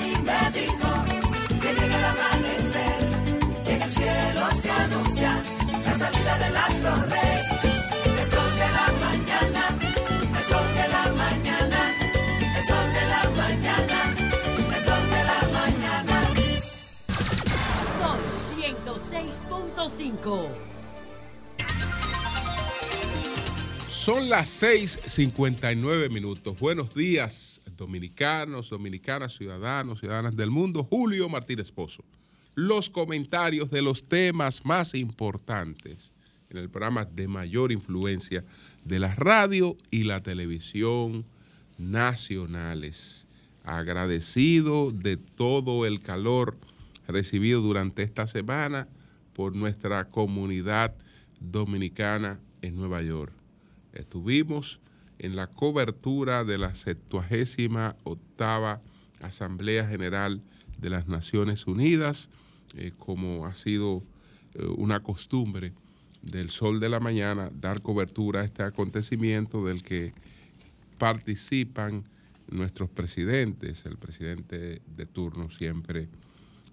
mí me dijo que llega el amanecer, y en el cielo se anuncia la salida del astro rey. El sol de la mañana, el sol de la mañana, el sol de la mañana, el sol de la mañana. Son 106.5. Son las 6:59 minutos. Buenos días, dominicanos, dominicanas, ciudadanos, ciudadanas del mundo. Julio Martínez Pozo. Los comentarios de los temas más importantes en el programa de mayor influencia de la radio y la televisión nacionales. Agradecido de todo el calor recibido durante esta semana por nuestra comunidad dominicana en Nueva York. Estuvimos en la cobertura de la 78 octava Asamblea General de las Naciones Unidas, eh, como ha sido eh, una costumbre del Sol de la Mañana, dar cobertura a este acontecimiento del que participan nuestros presidentes, el presidente de turno siempre,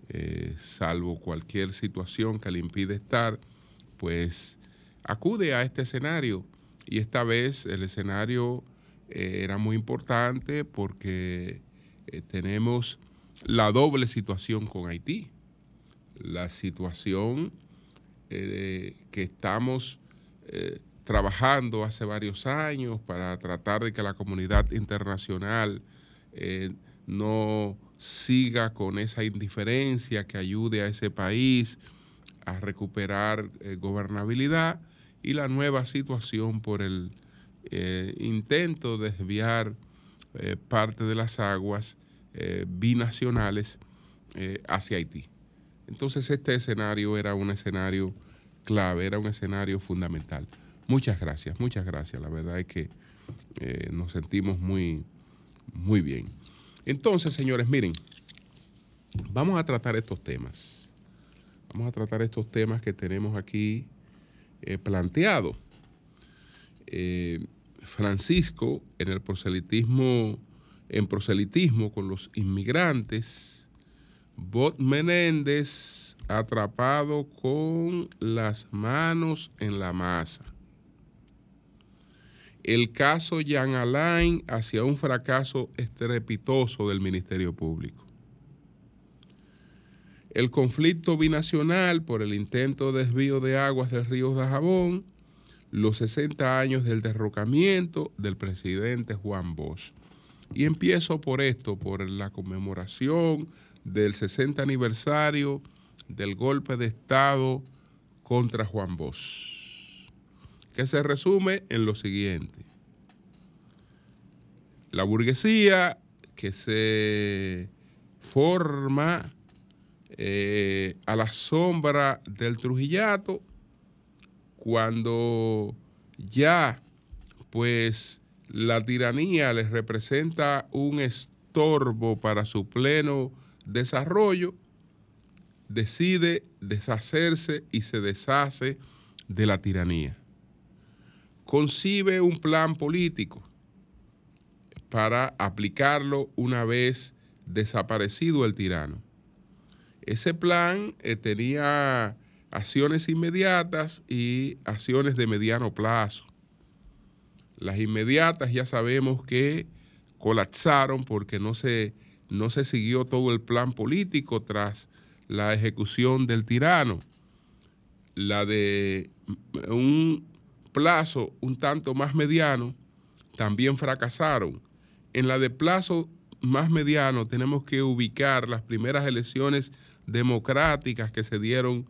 eh, salvo cualquier situación que le impide estar, pues acude a este escenario y esta vez el escenario eh, era muy importante porque eh, tenemos la doble situación con Haití. La situación eh, que estamos trabajando hace varios años para tratar de que la comunidad internacional no siga con esa indiferencia que ayude a ese país a recuperar gobernabilidad y la nueva situación por el eh, intento de desviar eh, parte de las aguas eh, binacionales hacia Haití. Entonces este escenario era un escenario clave, era un escenario fundamental. Muchas gracias, muchas gracias. La verdad es que nos sentimos muy, muy bien. Entonces, señores, miren, vamos a tratar estos temas. Vamos a tratar estos temas que tenemos aquí eh, planteados. Eh, Francisco, en el proselitismo, en proselitismo con los inmigrantes, Bot Menéndez atrapado con las manos en la masa. El caso Jean Alain hacia un fracaso estrepitoso del Ministerio Público. El conflicto binacional por el intento de desvío de aguas del río Dajabón, los 60 años del derrocamiento del presidente Juan Bosch. Y empiezo por esto, por la conmemoración del 60 aniversario del golpe de Estado contra Juan Bosch, que se resume en lo siguiente. La burguesía que se forma eh, a la sombra del Trujillato, cuando ya pues la tiranía les representa un estorbo para su pleno desarrollo, decide deshacerse y se deshace de la tiranía. Concibe un plan político para aplicarlo una vez desaparecido el tirano. Ese plan eh, tenía acciones inmediatas y acciones de mediano plazo. Las inmediatas ya sabemos que colapsaron porque no se, no se siguió todo el plan político tras la ejecución del tirano. La de un plazo un tanto más mediano también fracasaron. En la de plazo más mediano tenemos que ubicar las primeras elecciones democráticas que se dieron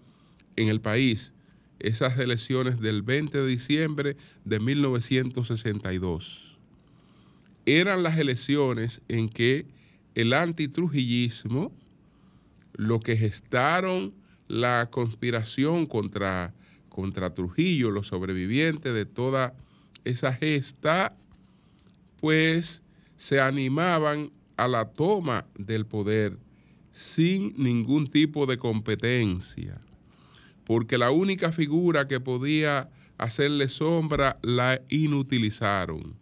en el país, esas elecciones del 20 de diciembre de 1962. Eran las elecciones en que el antitrujillismo, lo que gestaron la conspiración contra, contra Trujillo, los sobrevivientes de toda esa gesta, pues se animaban a la toma del poder sin ningún tipo de competencia, porque la única figura que podía hacerle sombra la inutilizaron,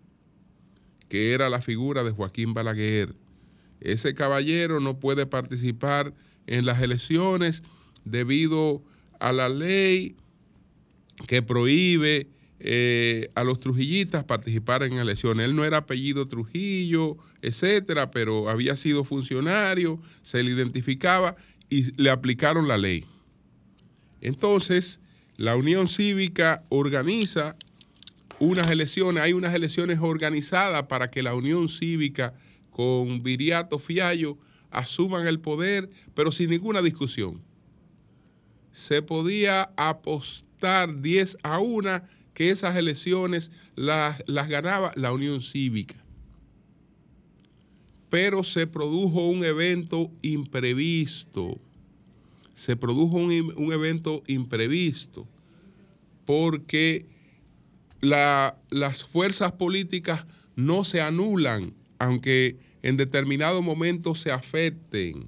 que era la figura de Joaquín Balaguer, ese caballero no puede participar en las elecciones debido a la ley que prohíbe eh, a los trujillistas participar en elecciones. Él no era apellido Trujillo, etcétera, pero había sido funcionario, se le identificaba y le aplicaron la ley. Entonces, la Unión Cívica organiza unas elecciones, hay unas elecciones organizadas para que la Unión Cívica con Viriato Fiallo asuman el poder, pero sin ninguna discusión. Se podía apostar 10 a 1 que esas elecciones las, las ganaba la Unión Cívica. Pero se produjo un evento imprevisto. Se produjo un, un evento imprevisto porque la, las fuerzas políticas no se anulan, aunque en determinado momento se afecten.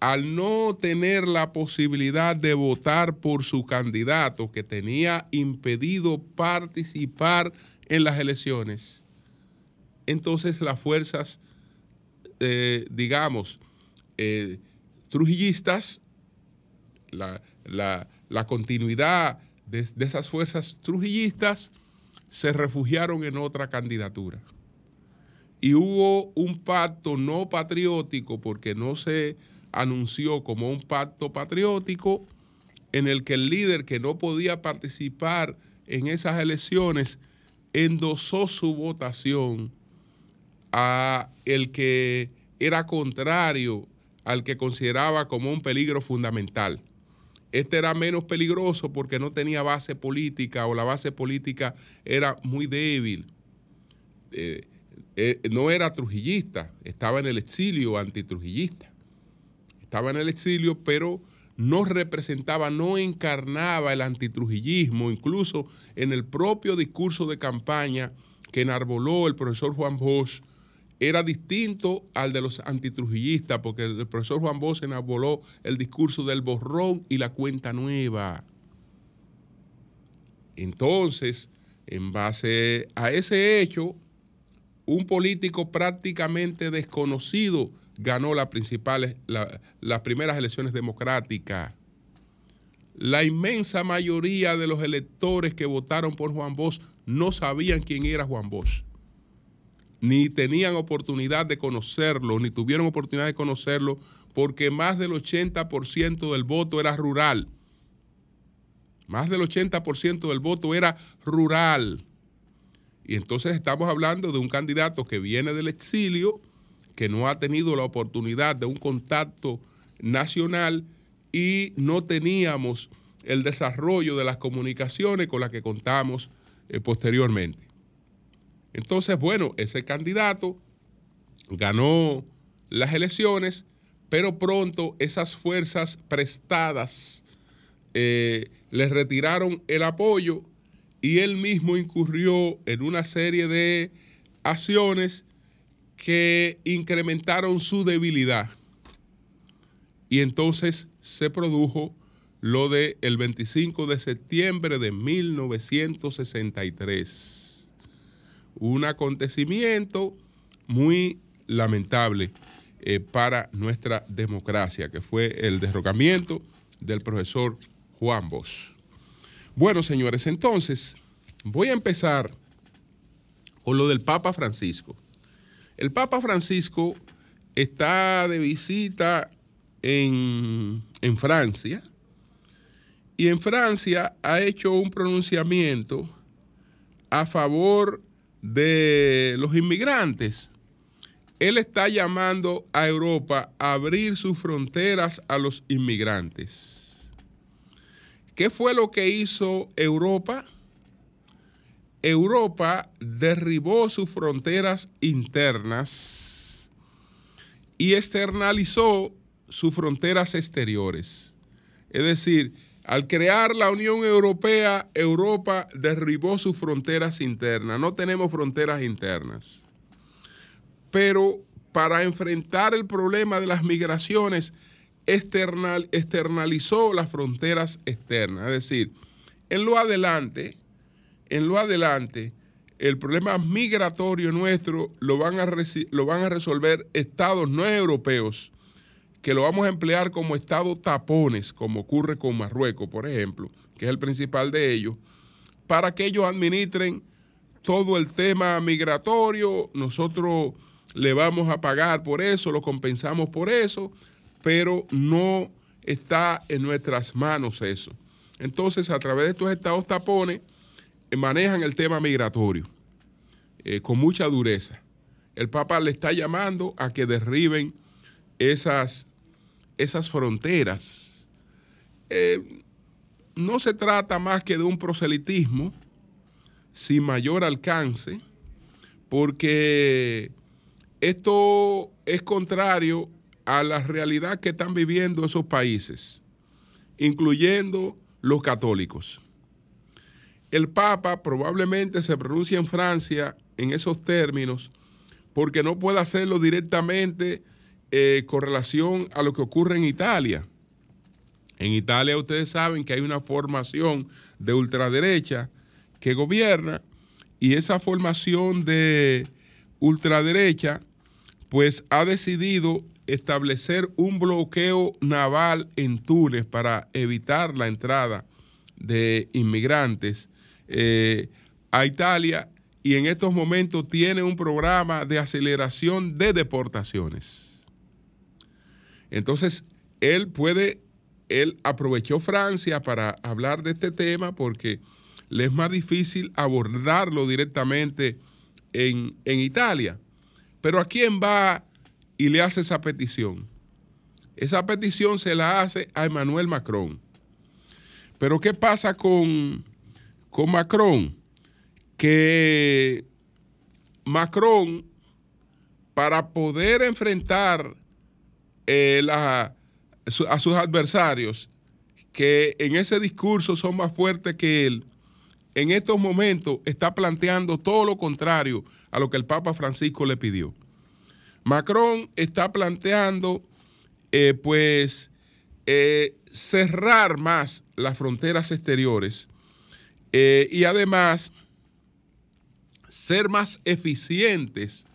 Al no tener la posibilidad de votar por su candidato que tenía impedido participar en las elecciones, entonces las fuerzas, eh, digamos, eh, trujillistas, la, la, continuidad de, esas fuerzas trujillistas se refugiaron en otra candidatura. Y hubo un pacto no patriótico, porque no se anunció como un pacto patriótico, en el que el líder que no podía participar en esas elecciones endosó su votación a el que era contrario al que consideraba como un peligro fundamental. Este era menos peligroso porque no tenía base política o la base política era muy débil. Eh, eh, no era trujillista, estaba en el exilio antitrujillista. Estaba en el exilio, pero no representaba, no encarnaba el antitrujillismo, incluso en el propio discurso de campaña que enarboló el profesor Juan Bosch, era distinto al de los antitrujillistas, porque el profesor Juan Bosch enarboló el discurso del borrón y la cuenta nueva. Entonces, en base a ese hecho, un político prácticamente desconocido ganó las principales, la, las primeras elecciones democráticas. La inmensa mayoría de los electores que votaron por Juan Bosch no sabían quién era Juan Bosch ni tenían oportunidad de conocerlo, ni tuvieron oportunidad de conocerlo, porque más del 80% del voto era rural. Más del 80% del voto era rural. Y entonces estamos hablando de un candidato que viene del exilio, que no ha tenido la oportunidad de un contacto nacional y no teníamos el desarrollo de las comunicaciones con las que contamos eh, posteriormente. Entonces, bueno, ese candidato ganó las elecciones, pero pronto esas fuerzas prestadas eh, le retiraron el apoyo y él mismo incurrió en una serie de acciones que incrementaron su debilidad. Y entonces se produjo lo del el 25 de septiembre de 1963 un acontecimiento muy lamentable eh, para nuestra democracia, que fue el derrocamiento del profesor Juan Bosch. Bueno, señores, entonces voy a empezar con lo del Papa Francisco. El Papa Francisco está de visita en, en Francia y en Francia ha hecho un pronunciamiento a favor de los inmigrantes. Él está llamando a Europa a abrir sus fronteras a los inmigrantes. ¿Qué fue lo que hizo Europa? Europa derribó sus fronteras internas y externalizó sus fronteras exteriores. Es decir, al crear la Unión Europea, Europa derribó sus fronteras internas. No tenemos fronteras internas. Pero para enfrentar el problema de las migraciones, external, externalizó las fronteras externas. Es decir, en lo adelante, en lo adelante, el problema migratorio nuestro lo van a, lo van a resolver estados no europeos, que lo vamos a emplear como estados tapones, como ocurre con Marruecos, por ejemplo, que es el principal de ellos, para que ellos administren todo el tema migratorio. Nosotros le vamos a pagar por eso, lo compensamos por eso, pero no está en nuestras manos eso. Entonces, a través de estos estados tapones, manejan el tema migratorio eh, con mucha dureza. El Papa le está llamando a que derriben esas, esas fronteras. Eh, no se trata más que de un proselitismo sin mayor alcance, porque esto es contrario a la realidad que están viviendo esos países, incluyendo los católicos. El Papa probablemente se pronuncia en Francia en esos términos porque no puede hacerlo directamente eh, con relación a lo que ocurre en Italia. En Italia ustedes saben que hay una formación de ultraderecha que gobierna y esa formación de ultraderecha pues ha decidido establecer un bloqueo naval en Túnez para evitar la entrada de inmigrantes eh, a Italia y en estos momentos tiene un programa de aceleración de deportaciones. Entonces, él puede, él aprovechó Francia para hablar de este tema porque le es más difícil abordarlo directamente en, en Italia. Pero ¿a quién va y le hace esa petición? Esa petición se la hace a Emmanuel Macron. Pero ¿qué pasa con, con Macron? Que Macron, para poder enfrentar eh, a sus adversarios, que en ese discurso son más fuertes que él, en estos momentos está planteando todo lo contrario a lo que el Papa Francisco le pidió. Macron está planteando, eh, pues, eh, cerrar más las fronteras exteriores eh, y además ser más eficientes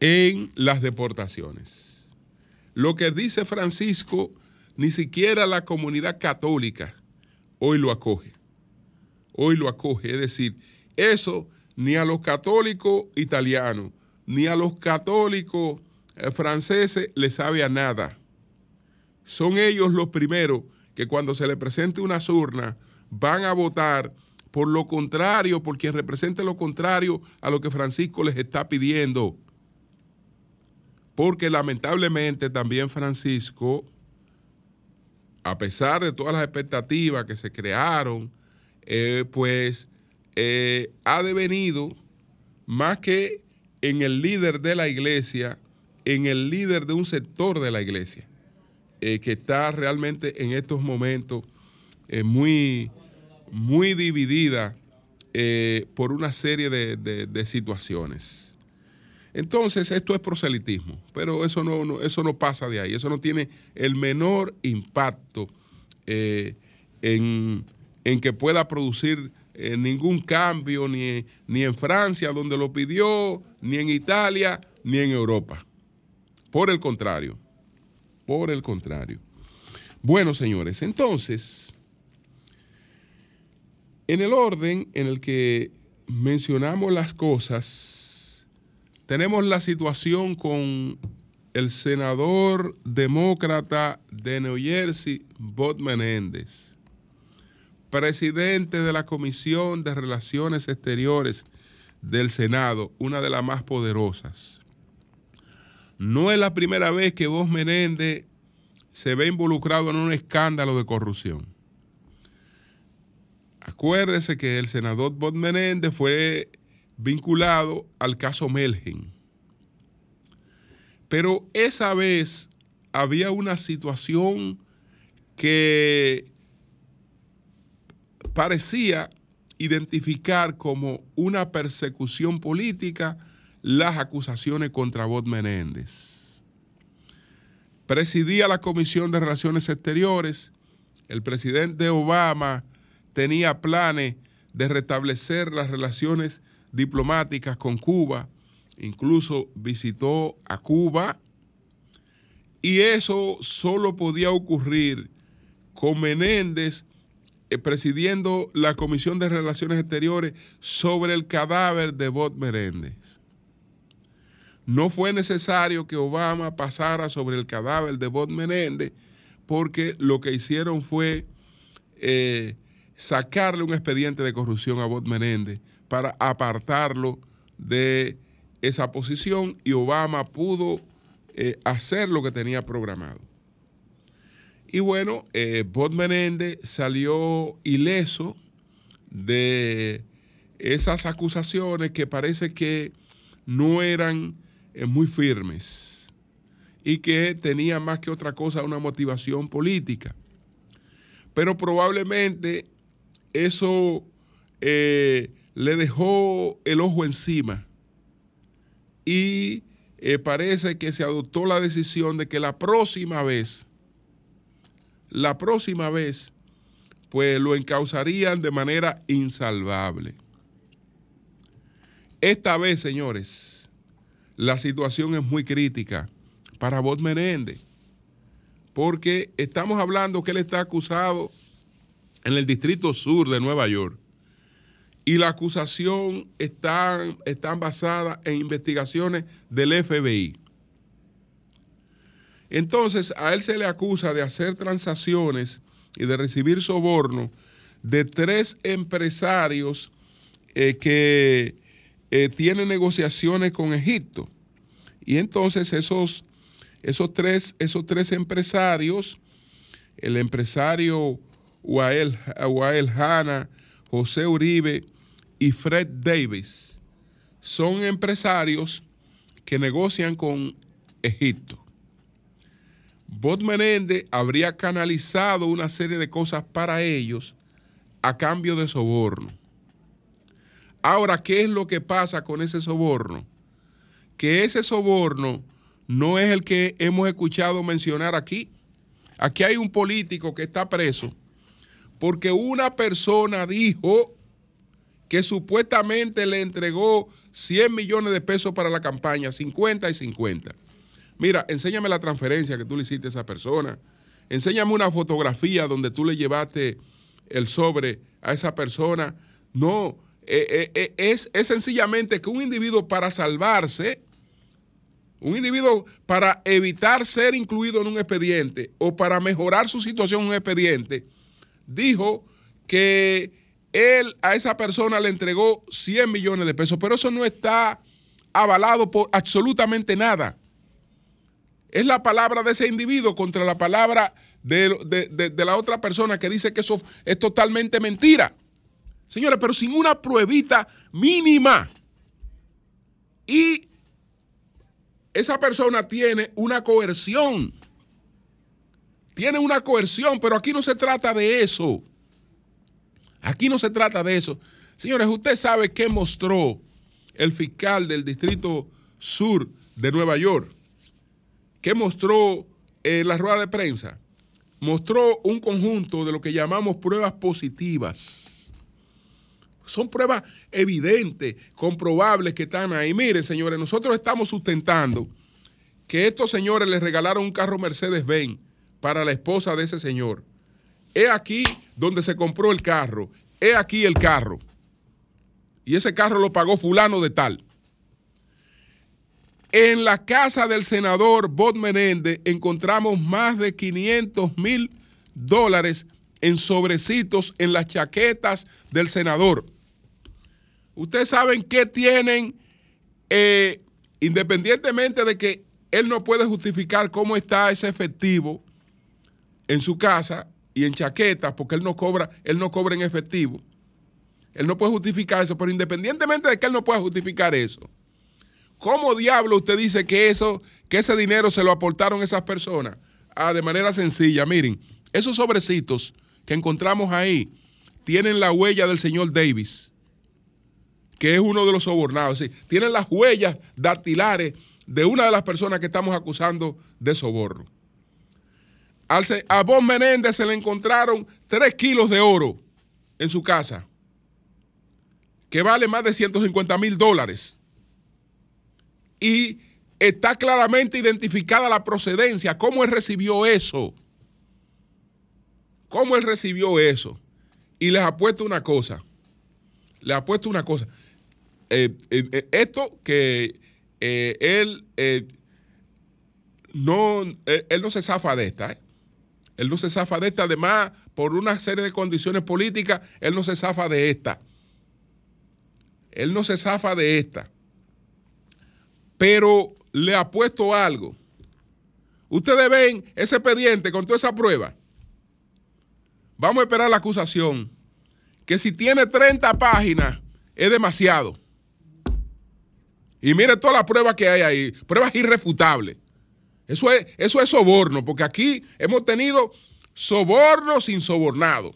en las deportaciones. Lo que dice Francisco, ni siquiera la comunidad católica hoy lo acoge hoy lo acoge. Es decir, eso ni a los católicos italianos, ni a los católicos eh, franceses le sabe a nada. Son ellos los primeros que cuando se les presente una urna van a votar por lo contrario, por quien represente lo contrario a lo que Francisco les está pidiendo. Porque lamentablemente también Francisco, a pesar de todas las expectativas que se crearon, eh, pues eh, ha devenido más que en el líder de la iglesia, en el líder de un sector de la iglesia, eh, que está realmente en estos momentos muy, muy dividida por una serie de, situaciones. Entonces, esto es proselitismo, pero eso no, eso no pasa de ahí, eso no tiene el menor impacto en en que pueda producir eh, ningún cambio ni, ni en Francia, donde lo pidió, ni en Italia, ni en Europa. Por el contrario, por el contrario. Bueno, señores, entonces, en el orden en el que mencionamos las cosas, tenemos la situación con el senador demócrata de New Jersey, Bob Menéndez presidente de la Comisión de Relaciones Exteriores del Senado, una de las más poderosas. No es la primera vez que vos Menéndez se ve involucrado en un escándalo de corrupción. Acuérdese que el senador Bob Menéndez fue vinculado al caso Melgen. Pero esa vez había una situación que parecía identificar como una persecución política las acusaciones contra Bob Menéndez. Presidía la Comisión de Relaciones Exteriores, el presidente Obama tenía planes de restablecer las relaciones diplomáticas con Cuba, incluso visitó a Cuba, y eso solo podía ocurrir con Menéndez eh, presidiendo la Comisión de Relaciones Exteriores sobre el cadáver de Bob Menéndez. No fue necesario que Obama pasara sobre el cadáver de Bob Menéndez porque lo que hicieron fue eh, sacarle un expediente de corrupción a Bob Menéndez para apartarlo de esa posición y Obama pudo eh, hacer lo que tenía programado. Y bueno, eh, Bob Menéndez salió ileso de esas acusaciones que parece que no eran eh, muy firmes y que tenía más que otra cosa una motivación política. Pero probablemente eso eh, le dejó el ojo encima y eh, parece que se adoptó la decisión de que la próxima vez, la próxima vez, pues lo encausarían de manera insalvable. Esta vez, señores, la situación es muy crítica para Bob Menéndez, porque estamos hablando que él está acusado en el Distrito Sur de Nueva York y la acusación está, están basada en investigaciones del FBI. Entonces, a él se le acusa de hacer transacciones y de recibir soborno de tres empresarios eh, que eh, tiene negociaciones con Egipto. Y entonces esos, esos, tres, esos tres empresarios, el empresario Wael, Hanna, José Uribe y Fred Davis, son empresarios que negocian con Egipto. Bob Menéndez habría canalizado una serie de cosas para ellos a cambio de soborno. Ahora, ¿qué es lo que pasa con ese soborno? Que ese soborno no es el que hemos escuchado mencionar aquí. Aquí hay un político que está preso porque una persona dijo que supuestamente le entregó 100 millones de pesos para la campaña, 50 y 50. Mira, enséñame la transferencia que tú le hiciste a esa persona. Enséñame una fotografía donde tú le llevaste el sobre a esa persona. No, eh, eh, eh, es, sencillamente que un individuo para salvarse, un individuo para evitar ser incluido en un expediente o para mejorar su situación en un expediente, dijo que él a esa persona le entregó 100 millones de pesos, pero eso no está avalado por absolutamente nada. Es la palabra de ese individuo contra la palabra de la otra persona que dice que eso es totalmente mentira. Señores, pero sin una pruebita mínima. Y esa persona tiene una coerción. Tiene una coerción, pero aquí no se trata de eso. Aquí no se trata de eso. Señores, usted sabe qué mostró el fiscal del Distrito Sur de Nueva York. ¿Qué mostró en la rueda de prensa? Mostró un conjunto de lo que llamamos pruebas positivas son pruebas evidentes, comprobables que están ahí. Miren, señores, nosotros estamos sustentando que estos señores les regalaron un carro Mercedes-Benz para la esposa de ese señor. He aquí donde se compró el carro. He aquí el carro. Y ese carro lo pagó fulano de tal. En la casa del senador Bob Menéndez encontramos más de 500 mil dólares en sobrecitos en las chaquetas del senador. Ustedes saben qué tienen, eh, independientemente de que él no puede justificar cómo está ese efectivo en su casa y en chaquetas, porque él no cobra, él no cobra en efectivo. Él no puede justificar eso, pero independientemente de que él no pueda justificar eso, ¿cómo diablo usted dice que eso, que ese dinero se lo aportaron esas personas? Ah, de manera sencilla, miren, esos sobrecitos que encontramos ahí tienen la huella del señor Davis que es uno de los sobornados. Tienen las huellas dactilares de una de las personas que estamos acusando de soborno. A Bob Menéndez se le encontraron tres kilos de oro en su casa. que vale más de 150 mil dólares. Y está claramente identificada la procedencia, cómo él recibió eso. Cómo él recibió eso. Y les apuesto una cosa. Les apuesto una cosa. Eh, eh, eh, esto que él no, él no se zafa de esta. ¿eh? Él no se zafa de esta. Además, por una serie de condiciones políticas, él no se zafa de esta. Él no se zafa de esta. Pero le apuesto algo. Ustedes ven ese expediente con toda esa prueba. Vamos a esperar la acusación. Que si tiene 30 páginas, es demasiado. Y mire todas las pruebas que hay ahí. Pruebas irrefutables. Eso es, eso es soborno, porque aquí hemos tenido soborno sin sobornado.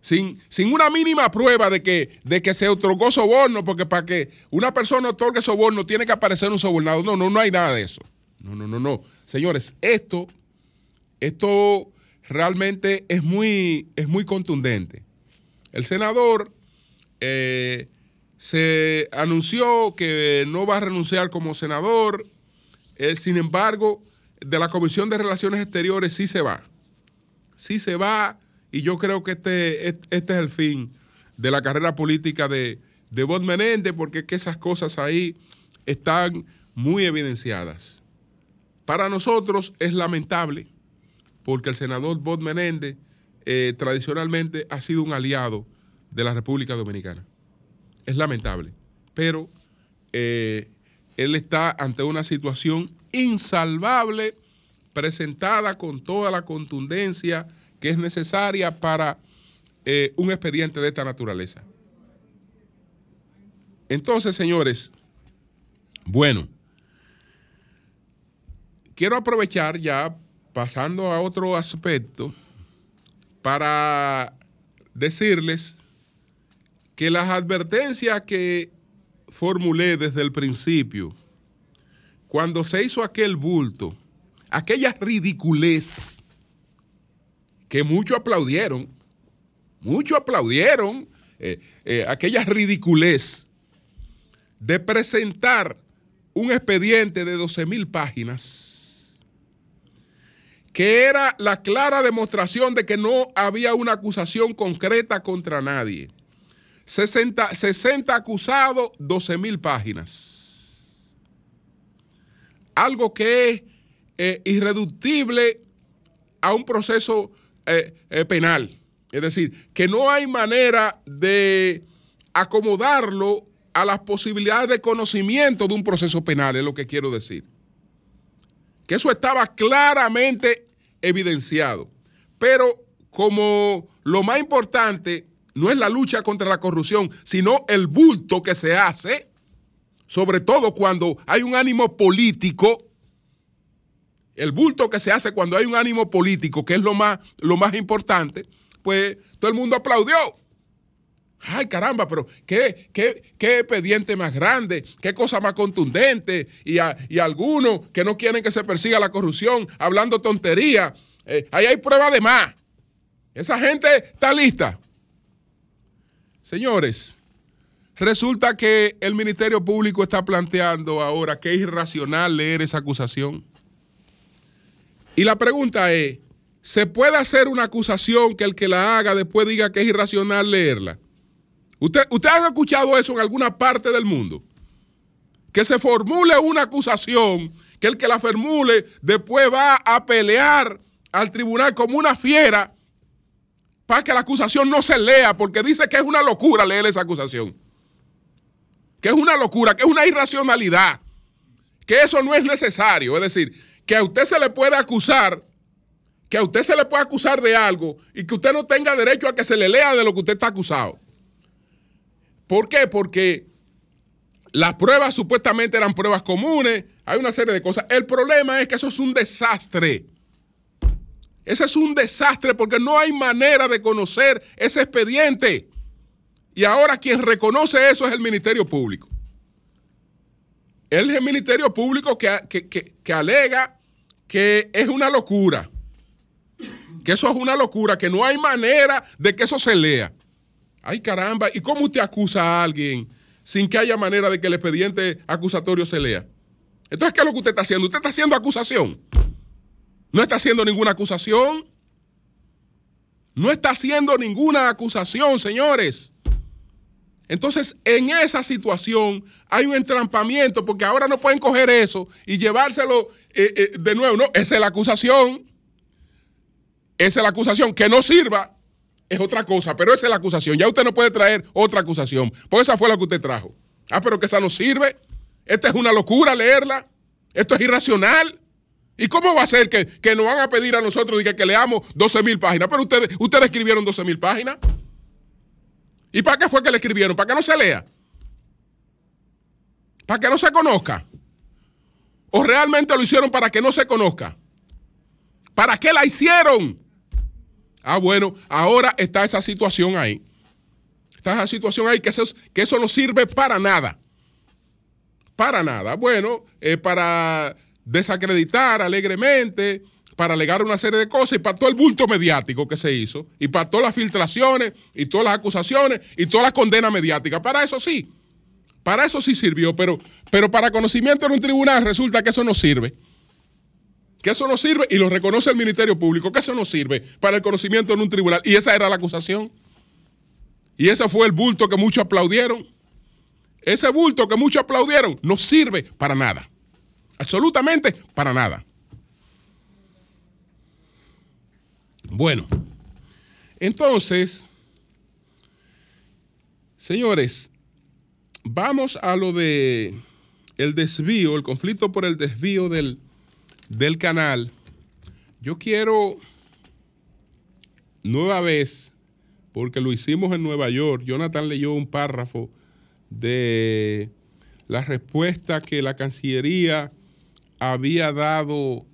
Sin, sin una mínima prueba de que, de que se otorgó soborno, porque para que una persona otorgue soborno tiene que aparecer un sobornado. No, no, no hay nada de eso. No, no, no, no. Señores, esto, esto realmente es muy, es muy contundente. El senador eh, se anunció que no va a renunciar como senador. Él, sin embargo, de la Comisión de Relaciones Exteriores sí se va. Sí se va y yo creo que este, este es el fin de la carrera política de, de Bob Menéndez porque que esas cosas ahí están muy evidenciadas. Para nosotros es lamentable porque el senador Bob Menéndez eh, tradicionalmente ha sido un aliado de la República Dominicana. Es lamentable, pero eh, él está ante una situación insalvable presentada con toda la contundencia que es necesaria para eh, un expediente de esta naturaleza. Entonces, señores, bueno, quiero aprovechar ya, pasando a otro aspecto, para decirles que las advertencias que formulé desde el principio, cuando se hizo aquel bulto, aquella ridiculez que muchos aplaudieron, muchos aplaudieron eh, eh, aquella ridiculez de presentar un expediente de 12 mil páginas, que era la clara demostración de que no había una acusación concreta contra nadie. 60, 60 acusados, 12 mil páginas. Algo que es eh, irreductible a un proceso eh, eh, penal. Es decir, que no hay manera de acomodarlo a las posibilidades de conocimiento de un proceso penal, es lo que quiero decir. Que eso estaba claramente evidenciado. Pero como lo más importante no es la lucha contra la corrupción, sino el bulto que se hace, sobre todo cuando hay un ánimo político, el bulto que se hace cuando hay un ánimo político, que es lo más, lo más importante, pues todo el mundo aplaudió. Ay, caramba, pero qué, qué, qué expediente más grande, qué cosa más contundente. Y, a, y algunos que no quieren que se persiga la corrupción, hablando tontería. Eh, ahí hay prueba de más. Esa gente está lista. Señores, resulta que el Ministerio Público está planteando ahora que es irracional leer esa acusación. Y la pregunta es, ¿se puede hacer una acusación que el que la haga después diga que es irracional leerla? ¿Usted, ¿Ustedes han escuchado eso en alguna parte del mundo? Que se formule una acusación, que el que la formule después va a pelear al tribunal como una fiera para que la acusación no se lea, porque dice que es una locura leer esa acusación. Que es una locura, que es una irracionalidad, que eso no es necesario. Es decir, que a usted se le puede acusar, que a usted se le puede acusar de algo y que usted no tenga derecho a que se le lea de lo que usted está acusado. ¿Por qué? Porque las pruebas supuestamente eran pruebas comunes, hay una serie de cosas. El problema es que eso es un desastre. Ese es un desastre porque no hay manera de conocer ese expediente. Y ahora quien reconoce eso es el Ministerio Público. Es el Ministerio Público que, que, que, que, alega que es una locura. Que eso es una locura, que no hay manera de que eso se lea. Ay, caramba, ¿y cómo usted acusa a alguien sin que haya manera de que el expediente acusatorio se lea? Entonces, ¿qué es lo que usted está haciendo? Usted está haciendo acusación. No está haciendo ninguna acusación. No está haciendo ninguna acusación, señores. Entonces, en esa situación hay un entrampamiento porque ahora no pueden coger eso y llevárselo eh, eh, de nuevo. No, esa es la acusación. Esa es la acusación. Que no sirva es otra cosa, pero esa es la acusación. Ya usted no puede traer otra acusación, porque esa fue la que usted trajo. Ah, pero que esa no sirve. Esta es una locura leerla. Esto es irracional. ¿Y cómo va a ser que, nos van a pedir a nosotros que, que leamos 12 mil páginas? Pero ustedes, ustedes escribieron 12 mil páginas. ¿Y para qué fue que le escribieron? ¿Para que no se lea? ¿Para que no se conozca? ¿O realmente lo hicieron para que no se conozca? ¿Para qué la hicieron? Ah, bueno, ahora está esa situación ahí. Está esa situación ahí que eso, que eso no sirve para nada. Para nada. Bueno, para desacreditar alegremente, para alegar una serie de cosas y para todo el bulto mediático que se hizo, y para todas las filtraciones, y todas las acusaciones, y toda la condena mediática. Para eso sí, para eso sí sirvió, pero, pero para conocimiento en un tribunal resulta que eso no sirve. Que eso no sirve, y lo reconoce el Ministerio Público, que eso no sirve para el conocimiento en un tribunal. Y esa era la acusación. Y ese fue el bulto que muchos aplaudieron. Ese bulto que muchos aplaudieron no sirve para nada. Absolutamente para nada. Bueno, entonces, señores, vamos a lo de el desvío, el conflicto por el desvío del, del canal. Yo quiero nueva vez, porque lo hicimos en Nueva York, Jonathan leyó un párrafo de la respuesta que la Cancillería había dado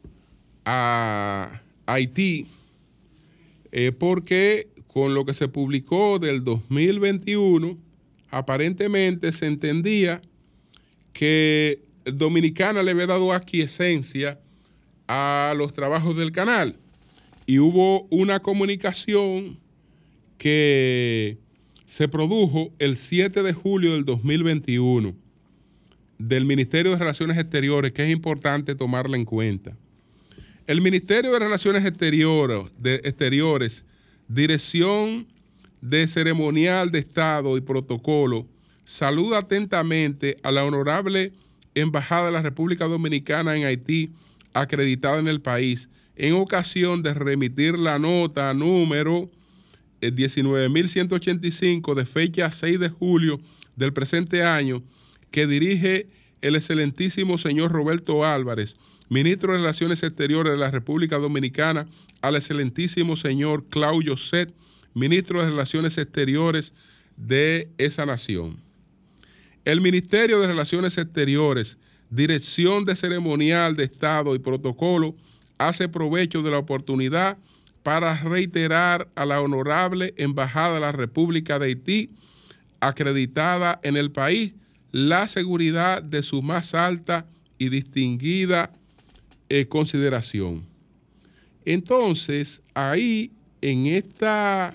a Haití eh, porque con lo que se publicó del 2021, aparentemente se entendía que Dominicana le había dado aquiescencia a los trabajos del canal. Y hubo una comunicación que se produjo el 7 de julio del 2021 del Ministerio de Relaciones Exteriores, que es importante tomarla en cuenta. El Ministerio de Relaciones Exteriores, Exteriores Dirección de Ceremonial de Estado y Protocolo, saluda atentamente a la honorable Embajada de la República Dominicana en Haití, acreditada en el país, en ocasión de remitir la nota número 19.185 de fecha 6 de julio del presente año, que dirige el excelentísimo señor Roberto Álvarez, ministro de Relaciones Exteriores de la República Dominicana, al excelentísimo señor Claudio Set, ministro de Relaciones Exteriores de esa nación. El Ministerio de Relaciones Exteriores, Dirección de Ceremonial de Estado y Protocolo, hace provecho de la oportunidad para reiterar a la honorable Embajada de la República de Haití, acreditada en el país, la seguridad de su más alta y distinguida eh, consideración. Entonces, ahí en esta,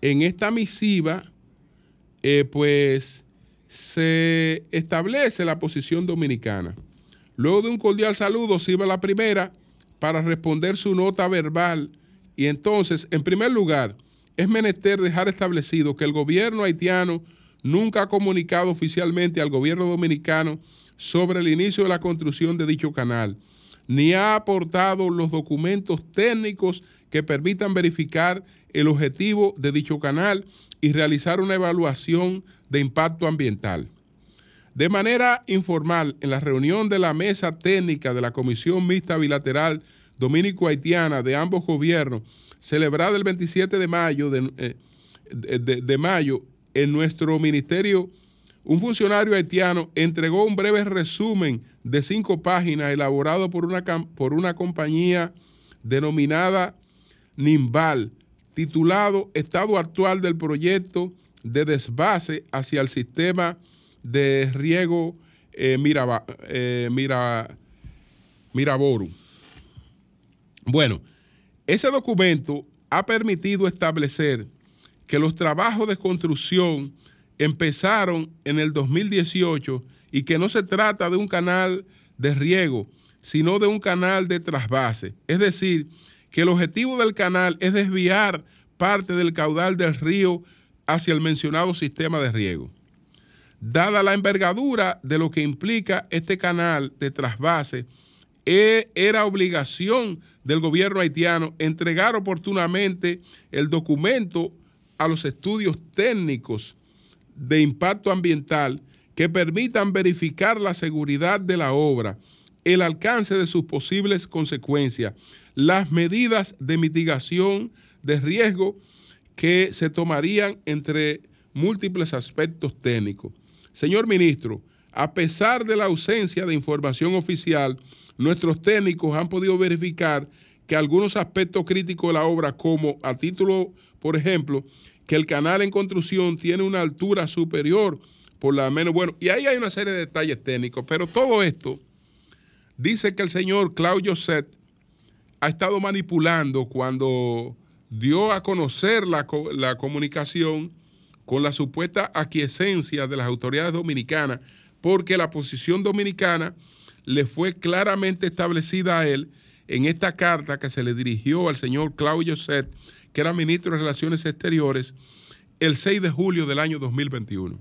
en esta misiva, eh, pues se establece la posición dominicana. Luego de un cordial saludo, sirve la primera para responder su nota verbal. Y entonces, en primer lugar, es menester dejar establecido que el gobierno haitiano nunca ha comunicado oficialmente al gobierno dominicano sobre el inicio de la construcción de dicho canal, ni ha aportado los documentos técnicos que permitan verificar el objetivo de dicho canal y realizar una evaluación de impacto ambiental. De manera informal, en la reunión de la mesa técnica de la Comisión Mixta Bilateral Dominico-Haitiana de ambos gobiernos, celebrada el 27 de mayo, de, eh, de mayo en nuestro ministerio, un funcionario haitiano entregó un breve resumen de cinco páginas elaborado por una, por una compañía denominada Nimbal, titulado Estado actual del proyecto de desvase hacia el sistema de riego eh, eh, Mira, Miraboru. Bueno, ese documento ha permitido establecer que los trabajos de construcción empezaron en el 2018 y que no se trata de un canal de riego, sino de un canal de trasvase. Es decir, que el objetivo del canal es desviar parte del caudal del río hacia el mencionado sistema de riego. Dada la envergadura de lo que implica este canal de trasvase, e, era obligación del gobierno haitiano entregar oportunamente el documento a los estudios técnicos de impacto ambiental que permitan verificar la seguridad de la obra, el alcance de sus posibles consecuencias, las medidas de mitigación de riesgo que se tomarían entre múltiples aspectos técnicos. Señor ministro, a pesar de la ausencia de información oficial, nuestros técnicos han podido verificar que algunos aspectos críticos de la obra, como a título, por ejemplo, que el canal en construcción tiene una altura superior por la menos, bueno, y ahí hay una serie de detalles técnicos, pero todo esto dice que el señor Claudio Set ha estado manipulando cuando dio a conocer la, la comunicación con la supuesta aquiescencia de las autoridades dominicanas, porque la posición dominicana le fue claramente establecida a él en esta carta que se le dirigió al señor Claudio Set que era ministro de Relaciones Exteriores, el 6 de julio del año 2021.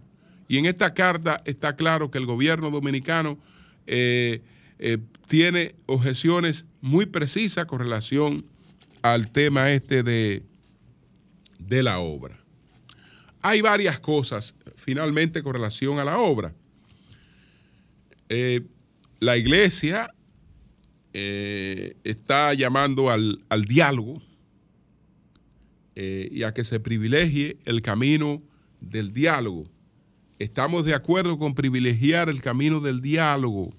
Y en esta carta está claro que el gobierno dominicano eh, eh, tiene objeciones muy precisas con relación al tema este de, de la obra. Hay varias cosas finalmente con relación a la obra. Eh, la iglesia está llamando al, al diálogo eh, y a que se privilegie el camino del diálogo. Estamos de acuerdo con privilegiar el camino del diálogo,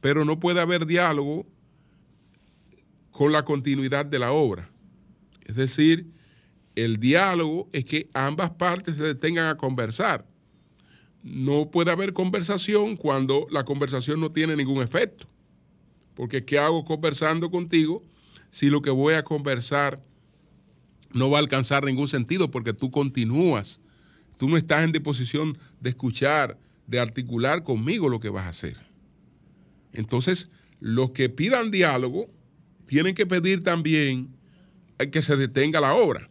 pero no puede haber diálogo con la continuidad de la obra. Es decir, el diálogo es que ambas partes se detengan a conversar. No puede haber conversación cuando la conversación no tiene ningún efecto. Porque ¿qué hago conversando contigo si lo que voy a conversar no va a alcanzar ningún sentido porque tú continúas. Tú no estás en disposición de escuchar, de articular conmigo lo que vas a hacer. Entonces, los que pidan diálogo tienen que pedir también que se detenga la obra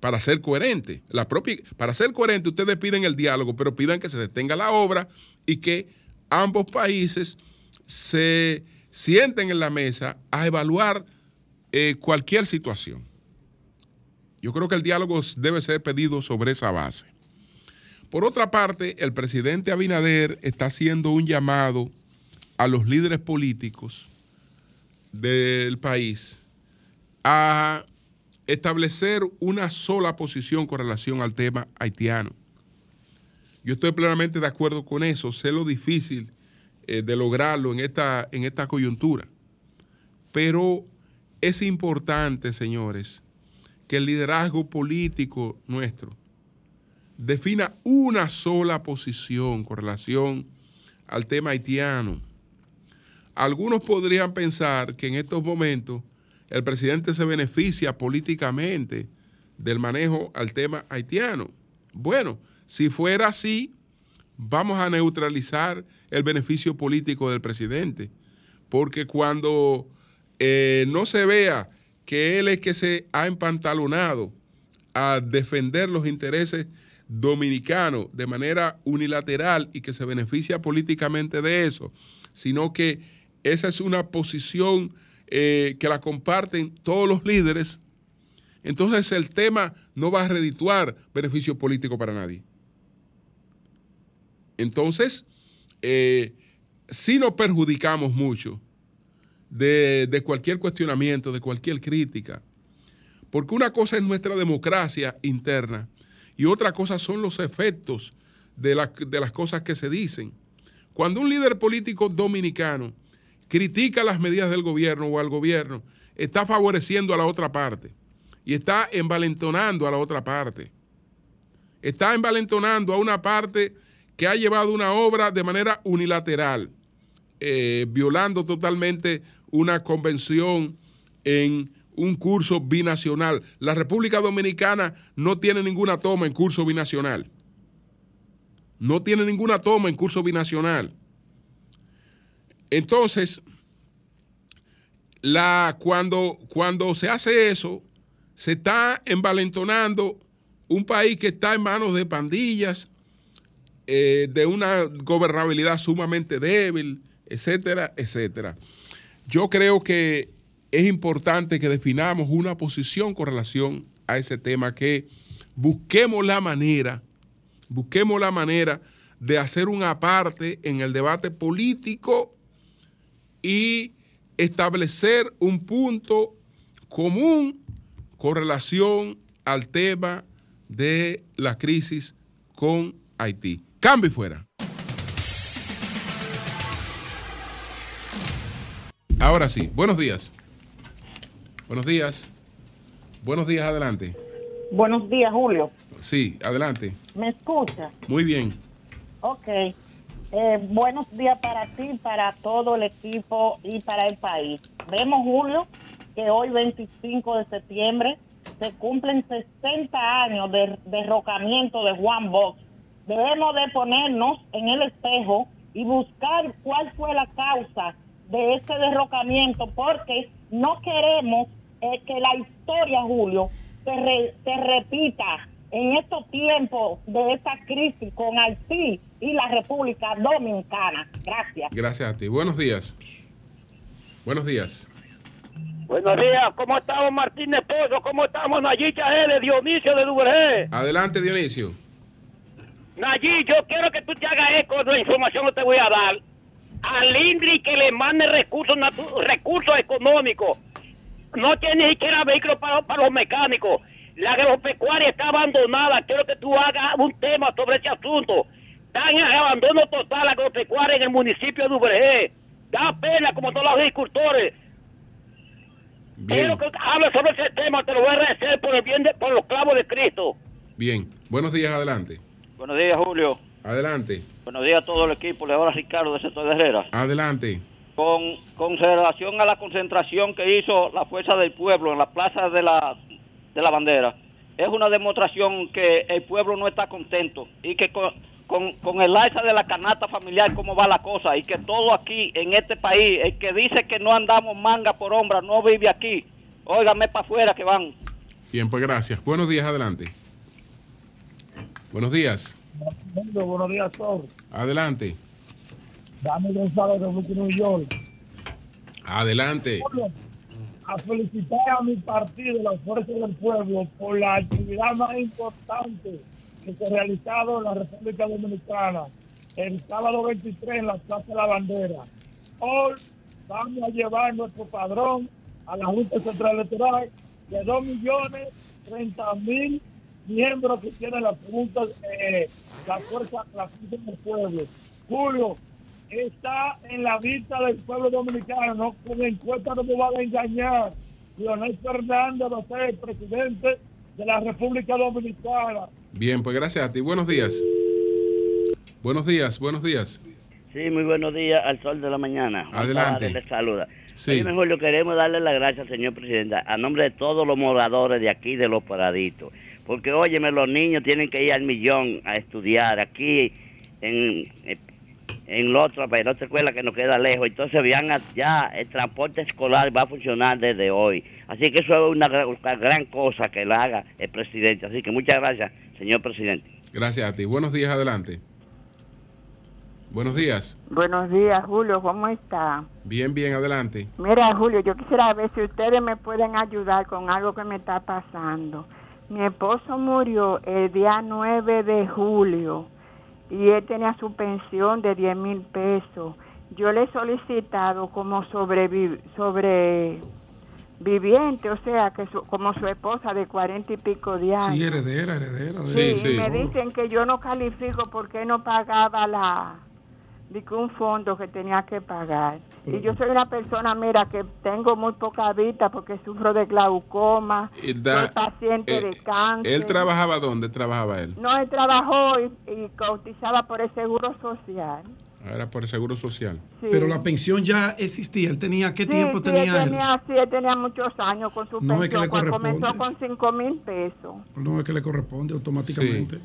para ser coherente. La propia, para ser coherente, ustedes piden el diálogo, pero pidan que se detenga la obra y que ambos países se sienten en la mesa a evaluar eh, cualquier situación. Yo creo que el diálogo debe ser pedido sobre esa base. Por otra parte, el presidente Abinader está haciendo un llamado a los líderes políticos del país a establecer una sola posición con relación al tema haitiano. Yo estoy plenamente de acuerdo con eso, sé lo difícil eh, de lograrlo en esta, en esta coyuntura, pero es importante, señores, que el liderazgo político nuestro defina una sola posición con relación al tema haitiano. Algunos podrían pensar que en estos momentos el presidente se beneficia políticamente del manejo al tema haitiano. Bueno, si fuera así, vamos a neutralizar el beneficio político del presidente, porque cuando eh, no se vea que él es que se ha empantalonado a defender los intereses dominicanos de manera unilateral y que se beneficia políticamente de eso, sino que esa es una posición eh, que la comparten todos los líderes, entonces el tema no va a redituar beneficio político para nadie. Entonces, eh, si nos perjudicamos mucho de, cualquier cuestionamiento, de cualquier crítica. Porque una cosa es nuestra democracia interna y otra cosa son los efectos de, de, las cosas que se dicen. Cuando un líder político dominicano critica las medidas del gobierno o al gobierno, está favoreciendo a la otra parte y está envalentonando a la otra parte. Está envalentonando a una parte que ha llevado una obra de manera unilateral, eh, violando totalmente una convención en un curso binacional. La República Dominicana no tiene ninguna toma en curso binacional. No tiene ninguna toma en curso binacional. Entonces, la, cuando, cuando se hace eso, se está envalentonando un país que está en manos de pandillas, eh, de una gobernabilidad sumamente débil, etcétera, etcétera. Yo creo que es importante que definamos una posición con relación a ese tema, que busquemos la manera, busquemos la manera de hacer una parte en el debate político y establecer un punto común con relación al tema de la crisis con Haití. Cambio fuera. Ahora sí, buenos días. Buenos días. Buenos días, adelante. Buenos días, Julio. Sí, adelante. ¿Me escucha? Muy bien. Ok. Eh, buenos días para ti, para todo el equipo y para el país. Vemos, Julio, que hoy 25 de septiembre se cumplen 60 años de derrocamiento de Juan Bosch. Debemos de ponernos en el espejo y buscar cuál fue la causa de ese derrocamiento, porque no queremos eh, que la historia, Julio, se, re- se repita en estos tiempos de esta crisis con Haití y la República Dominicana. Gracias. Gracias a ti. Buenos días. Buenos días. Buenos días, ¿cómo estamos Martínez Pozo? ¿Cómo estamos Nayicha L, Dionisio de Duvergé? Adelante, Dionisio. Nayí, yo quiero que tú te hagas eco de la información que te voy a dar. Al INDRI que le mande recursos, recursos económicos. No tiene ni siquiera vehículos para, para los mecánicos. La agropecuaria está abandonada. Quiero que tú hagas un tema sobre ese asunto. Están en abandono total la agropecuaria en el municipio de Duvergé. Da pena como todos los agricultores. Bien, Quiero que hable sobre ese tema, te lo voy a agradecer por el bien de, por los clavos de Cristo. bien. Buenos días, adelante. Buenos días, Julio. Adelante. Buenos días a todo el equipo. Le habla Ricardo de Sector de Herrera. Adelante. Con, con relación a la concentración que hizo la Fuerza del Pueblo en la Plaza de la, de la Bandera, es una demostración que el pueblo no está contento y que con, con, con el alza de la canasta familiar, cómo va la cosa, y que todo aquí, en este país, el que dice que no andamos manga por hombra, no vive aquí. Óigame para afuera que van. Bien, pues gracias. Buenos días, adelante. Buenos días. Buenos días todos. Adelante. Dame González de New York. Adelante. A felicitar a mi partido, la Fuerza del Pueblo, por la actividad más importante que se ha realizado en la República Dominicana el sábado 23 en la Plaza de la Bandera. Hoy vamos a llevar nuestro padrón a la Junta Central Electoral de 2 millones 30 mil miembros que tiene la Junta, eh, la Fuerza, la Fuerza del Pueblo. Julio, está en la vista del pueblo dominicano, no con encuesta no me van a engañar. Leonel Fernández va a ser el presidente de la República Dominicana. Bien, pues gracias a ti. Buenos días. Buenos días, buenos días. Sí, muy buenos días al sol de la mañana. Adelante. Les saluda. Sí. Oye, Julio, queremos darle las gracias, señor presidente, a nombre de todos los moradores de aquí, de los paraditos. Porque, óyeme, los niños tienen que ir al millón a estudiar aquí en, en la otra, en otra escuela que nos queda lejos. Entonces, vean, ya el transporte escolar va a funcionar desde hoy. Así que eso es una gran, una gran cosa que la haga el presidente. Así que muchas gracias, señor presidente. Gracias a ti. Buenos días, adelante. Buenos días. Buenos días, Julio. ¿Cómo está? Bien, bien, adelante. Mira, Julio, yo quisiera ver si ustedes me pueden ayudar con algo que me está pasando. Mi esposo murió el día 9 de julio y él tenía su pensión de 10 mil pesos. Yo le he solicitado como sobrevi sobreviviente, o sea, que su- como su esposa de 40 y pico de años. Sí, heredera, heredera. de- Sí, Sí, y me dicen que yo no califico porque no pagaba la de que un fondo que tenía que pagar. Y yo soy una persona, mira, que tengo muy poca vista porque sufro de glaucoma, da- soy paciente eh, de cáncer. ¿Él trabajaba dónde trabajaba él? No, él trabajó y, y cotizaba por el Seguro Social. Era por el seguro social. Sí. Pero la pensión ya existía. Él tenía, ¿qué Sí, tiempo sí, tenía él él? tenía, sí, él tenía muchos años con su No, es que pensión. le cuando comenzó corresponde. con 5 mil pesos. No es que le corresponde automáticamente.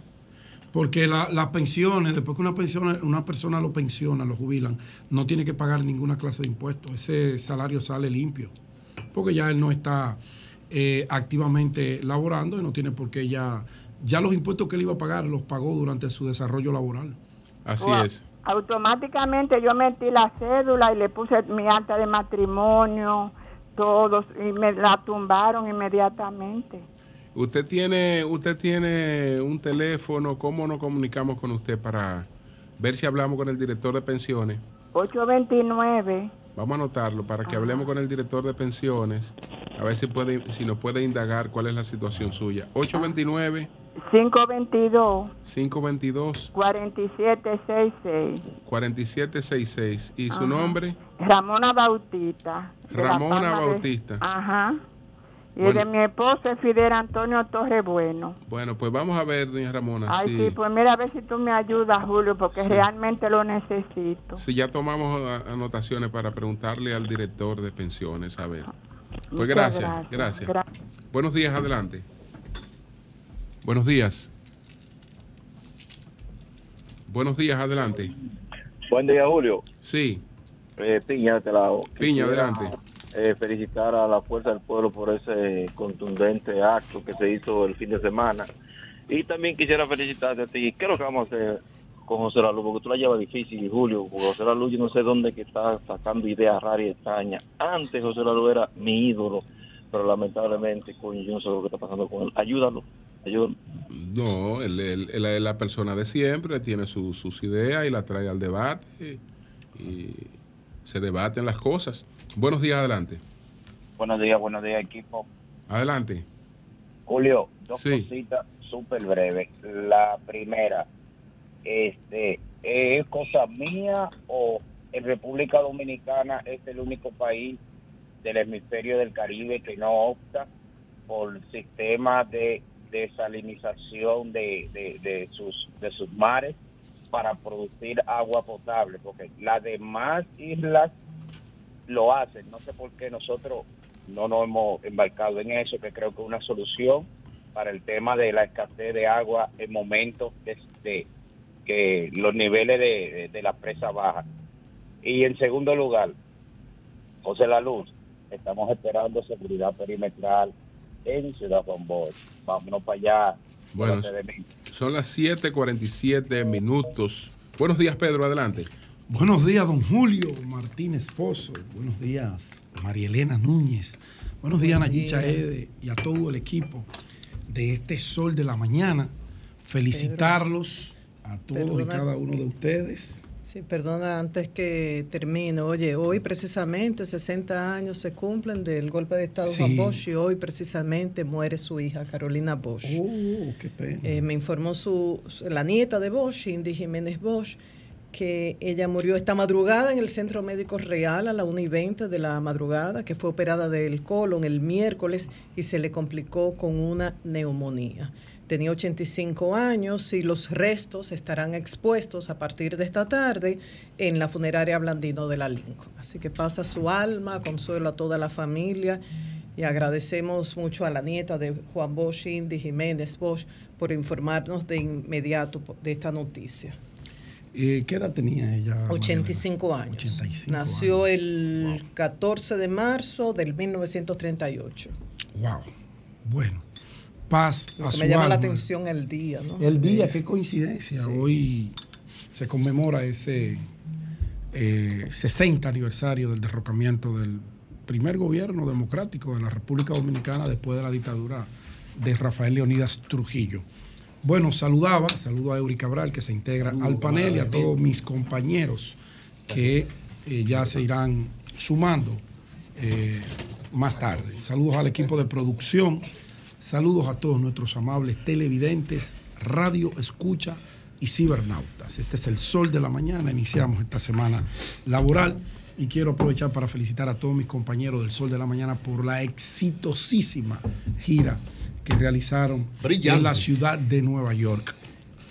Porque la- las pensiones, después que una, pensión, una persona lo pensiona, lo jubilan, no tiene que pagar ninguna clase de impuestos. Ese salario sale limpio. Porque ya él no está eh, activamente laborando y no tiene por qué ya. Ya los impuestos que él iba a pagar los pagó durante su desarrollo laboral. Así Wow. es. Automáticamente yo metí la cédula y le puse mi acta de matrimonio, todos, y me la tumbaron inmediatamente. Usted tiene, usted tiene un teléfono, ¿cómo nos comunicamos con usted para ver si hablamos con el director de pensiones? 829 Vamos a anotarlo para que hablemos con el director de pensiones, a ver si puede, si nos puede indagar cuál es la situación suya. 829 522 522 4766 4766 y su Ajá. nombre Ramona Bautista. Ramona de- Bautista. Ajá. Y Bueno. de mi esposo es Fidel Antonio Torre Bueno. Bueno, pues vamos a ver, doña Ramona, Ay, sí, pues mira a ver si tú me ayudas, Julio, porque Sí. realmente lo necesito. si ya tomamos anotaciones para preguntarle al director de pensiones, a ver. Pues gracias, gracias. gracias. Gra- Buenos días, adelante. Buenos días. Buenos días, adelante. Buen día, Julio. Sí, Eh, Piña, de este lado. Piña, Quisiera, adelante. Eh, felicitar a la Fuerza del Pueblo por ese contundente acto que se hizo el fin de semana. Y también quisiera felicitarte a ti. ¿Qué es lo que vamos a hacer con José Lalu? Porque tú la llevas difícil, Julio. José Lalu, yo no sé dónde que está sacando ideas raras y extrañas. Antes José Lalu era mi ídolo, pero lamentablemente, coño, yo no sé lo que está pasando con él. Ayúdalo, ayúdalo. no, él, él- él es la persona de siempre, tiene su- sus ideas y las trae al debate y se debaten las cosas. Buenos días, adelante. Buenos días, buenos días, equipo. Adelante. Julio, dos Sí. cositas súper breves. La primera, este, ¿es cosa mía o en República Dominicana es el único país del hemisferio del Caribe que no opta por sistemas de desalinización de, de, de sus, de sus mares para producir agua potable? Porque las demás islas lo hacen. No sé por qué nosotros no nos hemos embarcado en eso, que creo que es una solución para el tema de la escasez de agua en momentos de, de- que los niveles de, de- de la presa bajan. Y en segundo lugar, José La Luz, estamos esperando seguridad perimetral en Ciudad Juan Bosch. Vámonos para allá. Bueno, son las 7:47 minutos. Buenos días, Pedro, adelante. Buenos días, don Julio Martínez Pozo. Buenos días, María Elena Núñez. Buenos días, Nayicha Ede y a todo el equipo de este Sol de la Mañana. Felicitarlos a todos y Perdona cada uno de ustedes. Sí, perdona antes que termine. Oye, hoy precisamente 60 años se cumplen del golpe de Estado Sí. Bosch y hoy precisamente muere su hija Carolina Bosch. Oh, qué pena. Eh, me informó su, su- la nieta de Bosch, Indy Jiménez Bosch, que ella murió esta madrugada en el Centro Médico Real a la 1 y 20 de la madrugada, que fue operada del colon el miércoles y se le complicó con una neumonía. Tenía 85 años y los restos estarán expuestos a partir de esta tarde en la funeraria Blandino de la Lincoln. Así que pasa su alma, consuelo a toda la familia y agradecemos mucho a la nieta de Juan Bosch, Indy Jiménez Bosch, por informarnos de inmediato de esta noticia. Eh, ¿Qué edad tenía ella? María 85 años. 85 Nació el 14 de marzo del 1938. Elena? Wow. Bueno, paz a que su me llama la alma. atención el día, ¿no? El día, qué coincidencia. Sí. Hoy se conmemora ese eh, 60 aniversario del derrocamiento del primer gobierno democrático de la República Dominicana después de la dictadura de Rafael Leonidas Trujillo. Bueno, saludaba, saludo a Eury Cabral que se integra al panel y a todos mis compañeros que eh, ya se irán sumando eh, más tarde. Saludos al equipo de producción, saludos a todos nuestros amables televidentes, radio escucha y cibernautas. Este es el sol de la mañana, iniciamos esta semana laboral y quiero aprovechar para felicitar a todos mis compañeros del sol de la mañana por la exitosísima gira que realizaron Brillante. en la ciudad de Nueva York.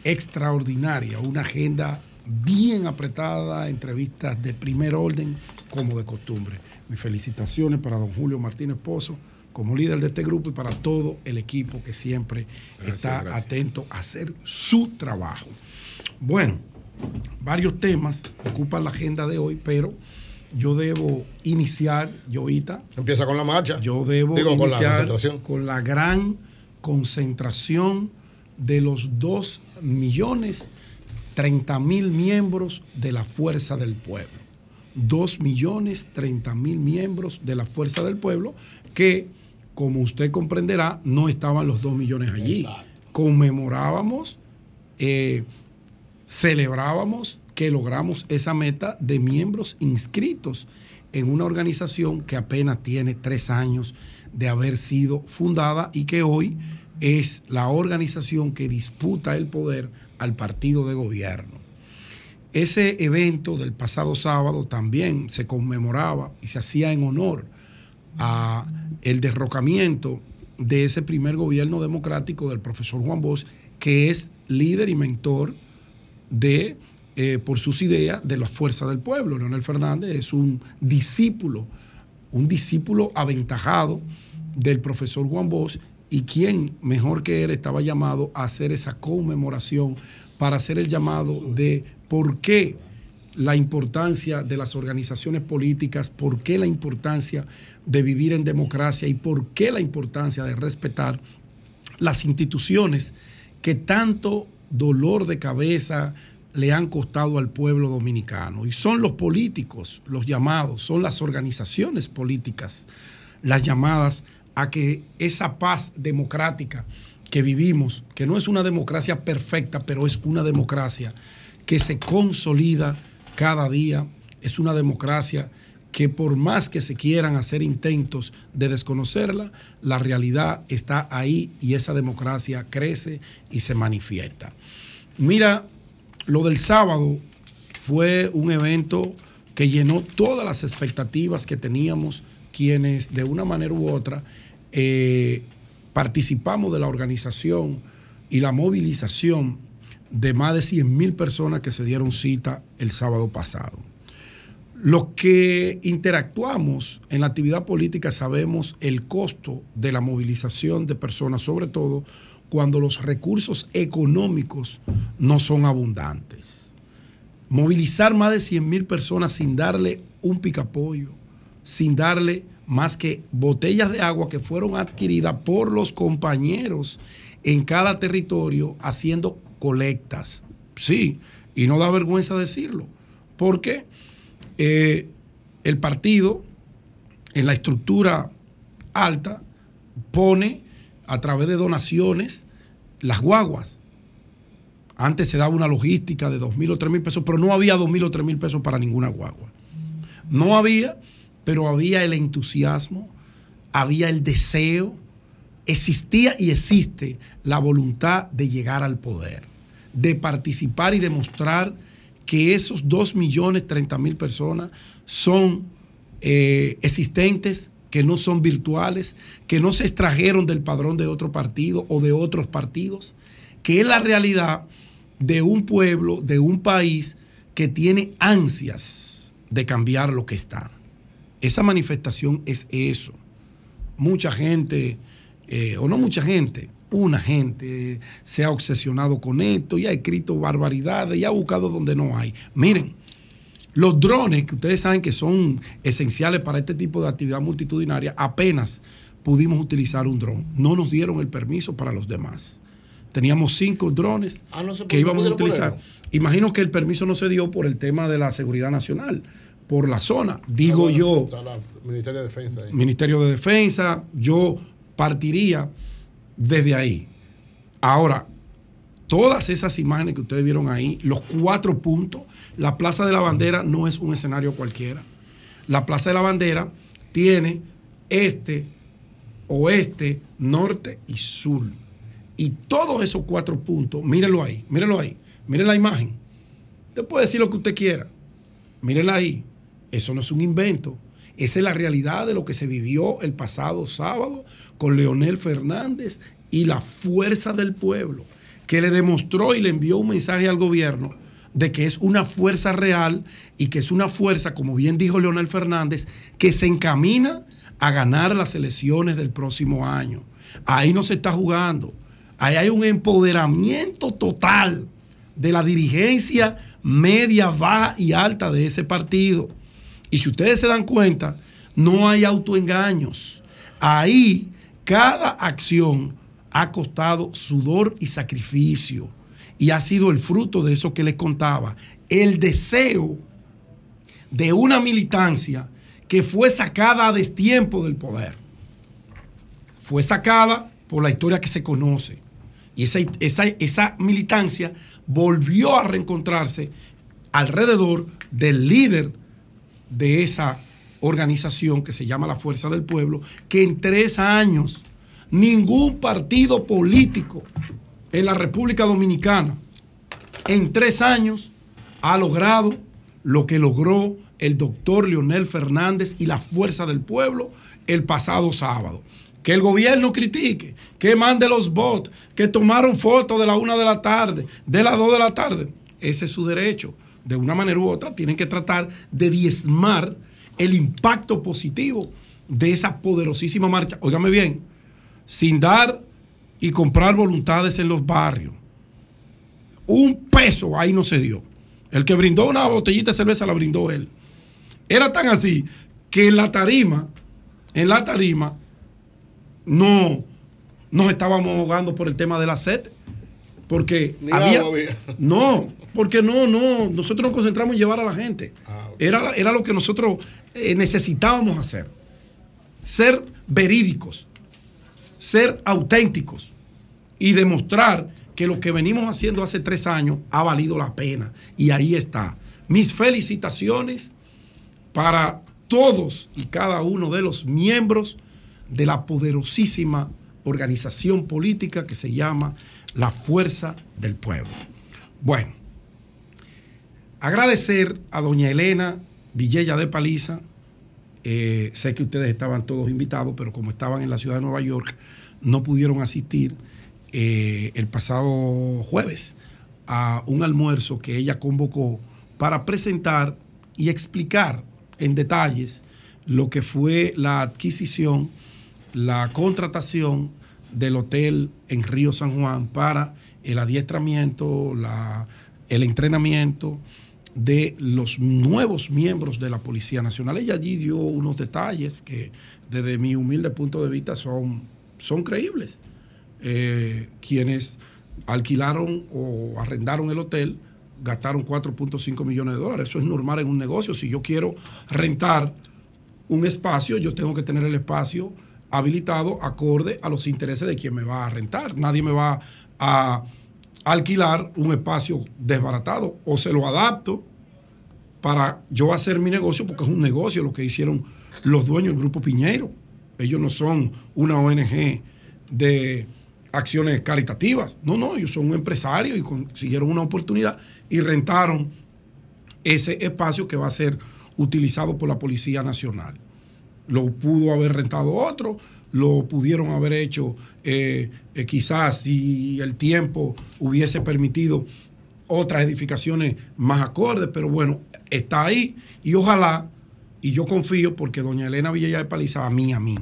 Extraordinaria, una agenda bien apretada, entrevistas de primer orden, como de costumbre. Mis felicitaciones para don Julio Martínez Pozo como líder de este grupo y para todo el equipo que siempre Gracias, está gracias. atento a hacer su trabajo. Bueno, varios temas ocupan la agenda de hoy, pero yo debo iniciar, Yoita. Empieza con la marcha. Yo debo Digo, con la iniciar concentración. con la gran concentración de los 2 millones 30 mil miembros de la Fuerza del Pueblo. 2 millones 30 mil miembros de la Fuerza del Pueblo que, como usted comprenderá, no estaban los 2 millones allí. Conmemorábamos, eh, celebrábamos que logramos esa meta de miembros inscritos en una organización que apenas tiene tres años de haber sido fundada y que hoy es la organización que disputa el poder al partido de gobierno. Ese evento del pasado sábado también se conmemoraba y se hacía en honor a el derrocamiento de ese primer gobierno democrático del profesor Juan Bosch, que es líder y mentor de, eh, por sus ideas, de la fuerza del pueblo. Leonel Fernández es un discípulo, un discípulo aventajado del profesor Juan Bosch y quien mejor que él estaba llamado a hacer esa conmemoración para hacer el llamado de por qué la importancia de las organizaciones políticas, por qué la importancia de vivir en democracia y por qué la importancia de respetar las instituciones que tanto dolor de cabeza le han costado al pueblo dominicano. Y son los políticos, los llamados, son las organizaciones políticas, las llamadas a que esa paz democrática que vivimos, que no es una democracia perfecta, pero es una democracia que se consolida cada día, es una democracia que por más que se quieran hacer intentos de desconocerla, la realidad está ahí y esa democracia crece y se manifiesta. Mira, lo del sábado fue un evento que llenó todas las expectativas que teníamos quienes de una manera u otra eh, participamos de la organización y la movilización de más de 100 mil personas que se dieron cita el sábado pasado. Los que interactuamos en la actividad política sabemos el costo de la movilización de personas, sobre todo cuando los recursos económicos no son abundantes. Movilizar más de 100 mil personas sin darle un picapollo, sin darle más que botellas de agua que fueron adquiridas por los compañeros en cada territorio haciendo colectas. Sí, y no da vergüenza decirlo. Porque eh, el partido en la estructura alta pone a través de donaciones las guaguas. Antes se daba una logística de dos mil o tres mil pesos, pero no había dos mil o tres mil pesos para ninguna guagua. No había, pero había el entusiasmo, había el deseo, existía y existe la voluntad de llegar al poder, de participar y demostrar que esos 2 millones 30 mil personas son eh, existentes, que no son virtuales, que no se extrajeron del padrón de otro partido o de otros partidos, que es la realidad de un pueblo, de un país que tiene ansias de cambiar lo que está. Esa manifestación es eso. Mucha gente, eh, o no mucha gente, una gente se ha obsesionado con esto y ha escrito barbaridades y ha buscado donde no hay. Miren, los drones, que ustedes saben que son esenciales para este tipo de actividad multitudinaria, apenas pudimos utilizar un dron. No nos dieron el permiso para los demás. Teníamos cinco drones Ah, no que íbamos a utilizar. Imagino que el permiso no se dio por el tema de la seguridad nacional, por la zona. Digo Ah, bueno, yo, Está la Ministerio de Defensa ahí. Ministerio de Defensa, yo partiría desde ahí. Ahora, todas esas imágenes que ustedes vieron ahí, los cuatro puntos, la Plaza de la Bandera no es un escenario cualquiera. La Plaza de la Bandera tiene este, oeste, norte y sur. Y todos esos cuatro puntos, mírenlo ahí, mírenlo ahí, miren la imagen. Usted puede decir lo que usted quiera. Mírenla ahí. Eso no es un invento. Esa es la realidad de lo que se vivió el pasado sábado con Leonel Fernández y la fuerza del pueblo, que le demostró y le envió un mensaje al gobierno de que es una fuerza real y que es una fuerza, como bien dijo Leonel Fernández, que se encamina a ganar las elecciones del próximo año. Ahí no se está jugando. Ahí hay un empoderamiento total de la dirigencia media, baja y alta de ese partido. Y si ustedes se dan cuenta, no hay autoengaños. Ahí cada acción ha costado sudor y sacrificio. Y ha sido el fruto de eso que les contaba. El deseo de una militancia que fue sacada a destiempo del poder. Fue sacada por la historia que se conoce. Y esa, esa, esa militancia volvió a reencontrarse alrededor del líder de esa organización que se llama la Fuerza del Pueblo, que en tres años ningún partido político en la República Dominicana en tres años ha logrado lo que logró el doctor Leonel Fernández y la Fuerza del Pueblo el pasado sábado. Que el gobierno critique, que mande los bots, que tomaron fotos de la una de la tarde, de las dos de la tarde. Ese es su derecho. De una manera u otra, tienen que tratar de diezmar el impacto positivo de esa poderosísima marcha. Óigame bien, sin dar y comprar voluntades en los barrios. Un peso ahí no se dio. El que brindó una botellita de cerveza la brindó él. Era tan así que en la tarima, en la tarima, no nos estábamos ahogando por el tema de la sed. Porque Ni había, agua había. No, porque no, no. Nosotros nos concentramos en llevar a la gente. era, era lo que nosotros eh, necesitábamos hacer. Ser verídicos, ser auténticos y demostrar que lo que venimos haciendo hace tres años ha valido la pena. Y ahí está. Mis felicitaciones para todos y cada uno de los miembros de la poderosísima organización política que se llama la Fuerza del Pueblo. Bueno, agradecer a doña Elena Villella de Paliza. Eh, sé que ustedes estaban todos invitados, pero como estaban en la ciudad de Nueva York, no pudieron asistir eh, el pasado jueves a un almuerzo que ella convocó para presentar y explicar en detalles lo que fue la adquisición, la contratación del hotel en Río San Juan para el adiestramiento, la- el entrenamiento de los nuevos miembros de la Policía Nacional. Ella allí dio unos detalles que desde mi humilde punto de vista son, son creíbles. Eh, quienes alquilaron o arrendaron el hotel gastaron 4.5 millones de dólares. Eso es normal en un negocio. Si yo quiero rentar un espacio, yo tengo que tener el espacio habilitado acorde a los intereses de quien me va a rentar. Nadie me va a alquilar un espacio desbaratado o se lo adapto para yo hacer mi negocio, porque es un negocio lo que hicieron los dueños del Grupo Piñero. Ellos no son una ONG de acciones caritativas. No, no, ellos son un empresario y consiguieron una oportunidad y rentaron ese espacio que va a ser utilizado por la Policía Nacional. Lo pudo haber rentado otro, lo pudieron haber hecho eh, eh, quizás si el tiempo hubiese permitido otras edificaciones más acordes, pero bueno, está ahí y ojalá, y yo confío porque doña Elena Villella de Paliza, a mí, a mí,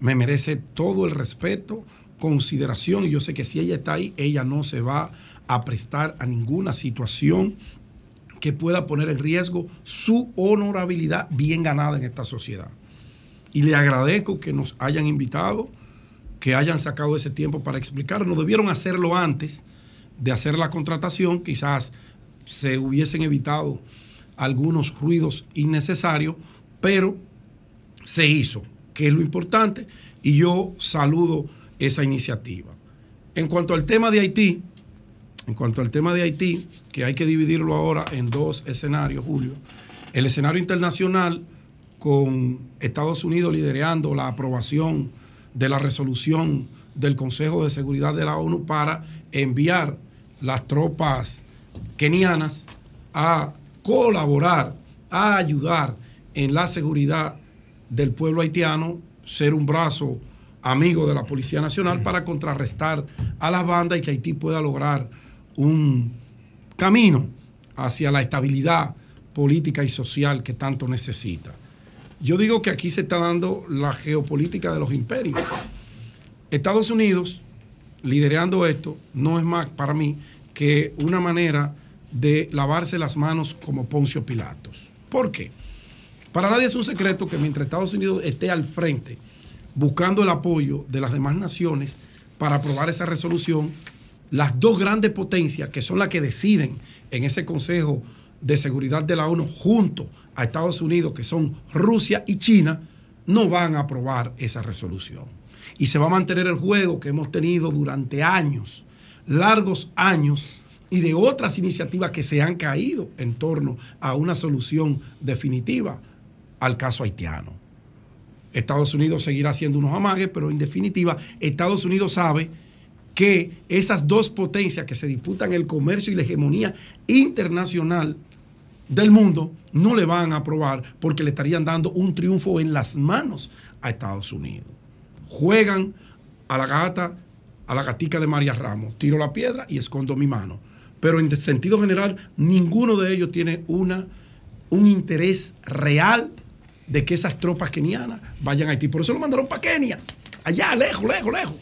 me merece todo el respeto, consideración, y yo sé que si ella está ahí, ella no se va a prestar a ninguna situación que pueda poner en riesgo su honorabilidad bien ganada en esta sociedad. Y le agradezco que nos hayan invitado, que hayan sacado ese tiempo para explicarnos. Debieron hacerlo antes de hacer la contratación, quizás se hubiesen evitado algunos ruidos innecesarios, pero se hizo, que es lo importante, y yo saludo esa iniciativa. En cuanto al tema de Haití, en cuanto al tema de Haití, que hay que dividirlo ahora en dos escenarios, Julio, el escenario internacional con Estados Unidos liderando la aprobación de la resolución del Consejo de Seguridad de la ONU para enviar las tropas kenianas a colaborar, a ayudar en la seguridad del pueblo haitiano, ser un brazo amigo de la Policía Nacional para contrarrestar a las bandas y que Haití pueda lograr un camino hacia la estabilidad política y social que tanto necesita. Yo digo que aquí se está dando la geopolítica de los imperios. Estados Unidos, liderando esto, no es más para mí que una manera de lavarse las manos como Poncio Pilatos. ¿Por qué? Para nadie es un secreto que mientras Estados Unidos esté al frente, buscando el apoyo de las demás naciones para aprobar esa resolución, las dos grandes potencias, que son las que deciden en ese Consejo de Seguridad de la ONU junto a Estados Unidos, que son Rusia y China, no van a aprobar esa resolución. Y se va a mantener el juego que hemos tenido durante años, largos años, y de otras iniciativas que se han caído en torno a una solución definitiva al caso haitiano. Estados Unidos seguirá haciendo unos amagues, pero en definitiva Estados Unidos sabe que esas dos potencias que se disputan el comercio y la hegemonía internacional del mundo no le van a aprobar porque le estarían dando un triunfo en las manos a Estados Unidos. Juegan a la gata, a la gatica de María Ramos, tiro la piedra y escondo mi mano. Pero en sentido general, ninguno de ellos tiene una, un interés real de que esas tropas kenianas vayan a Haití. Por eso lo mandaron para Kenia, allá, lejos, lejos, lejos.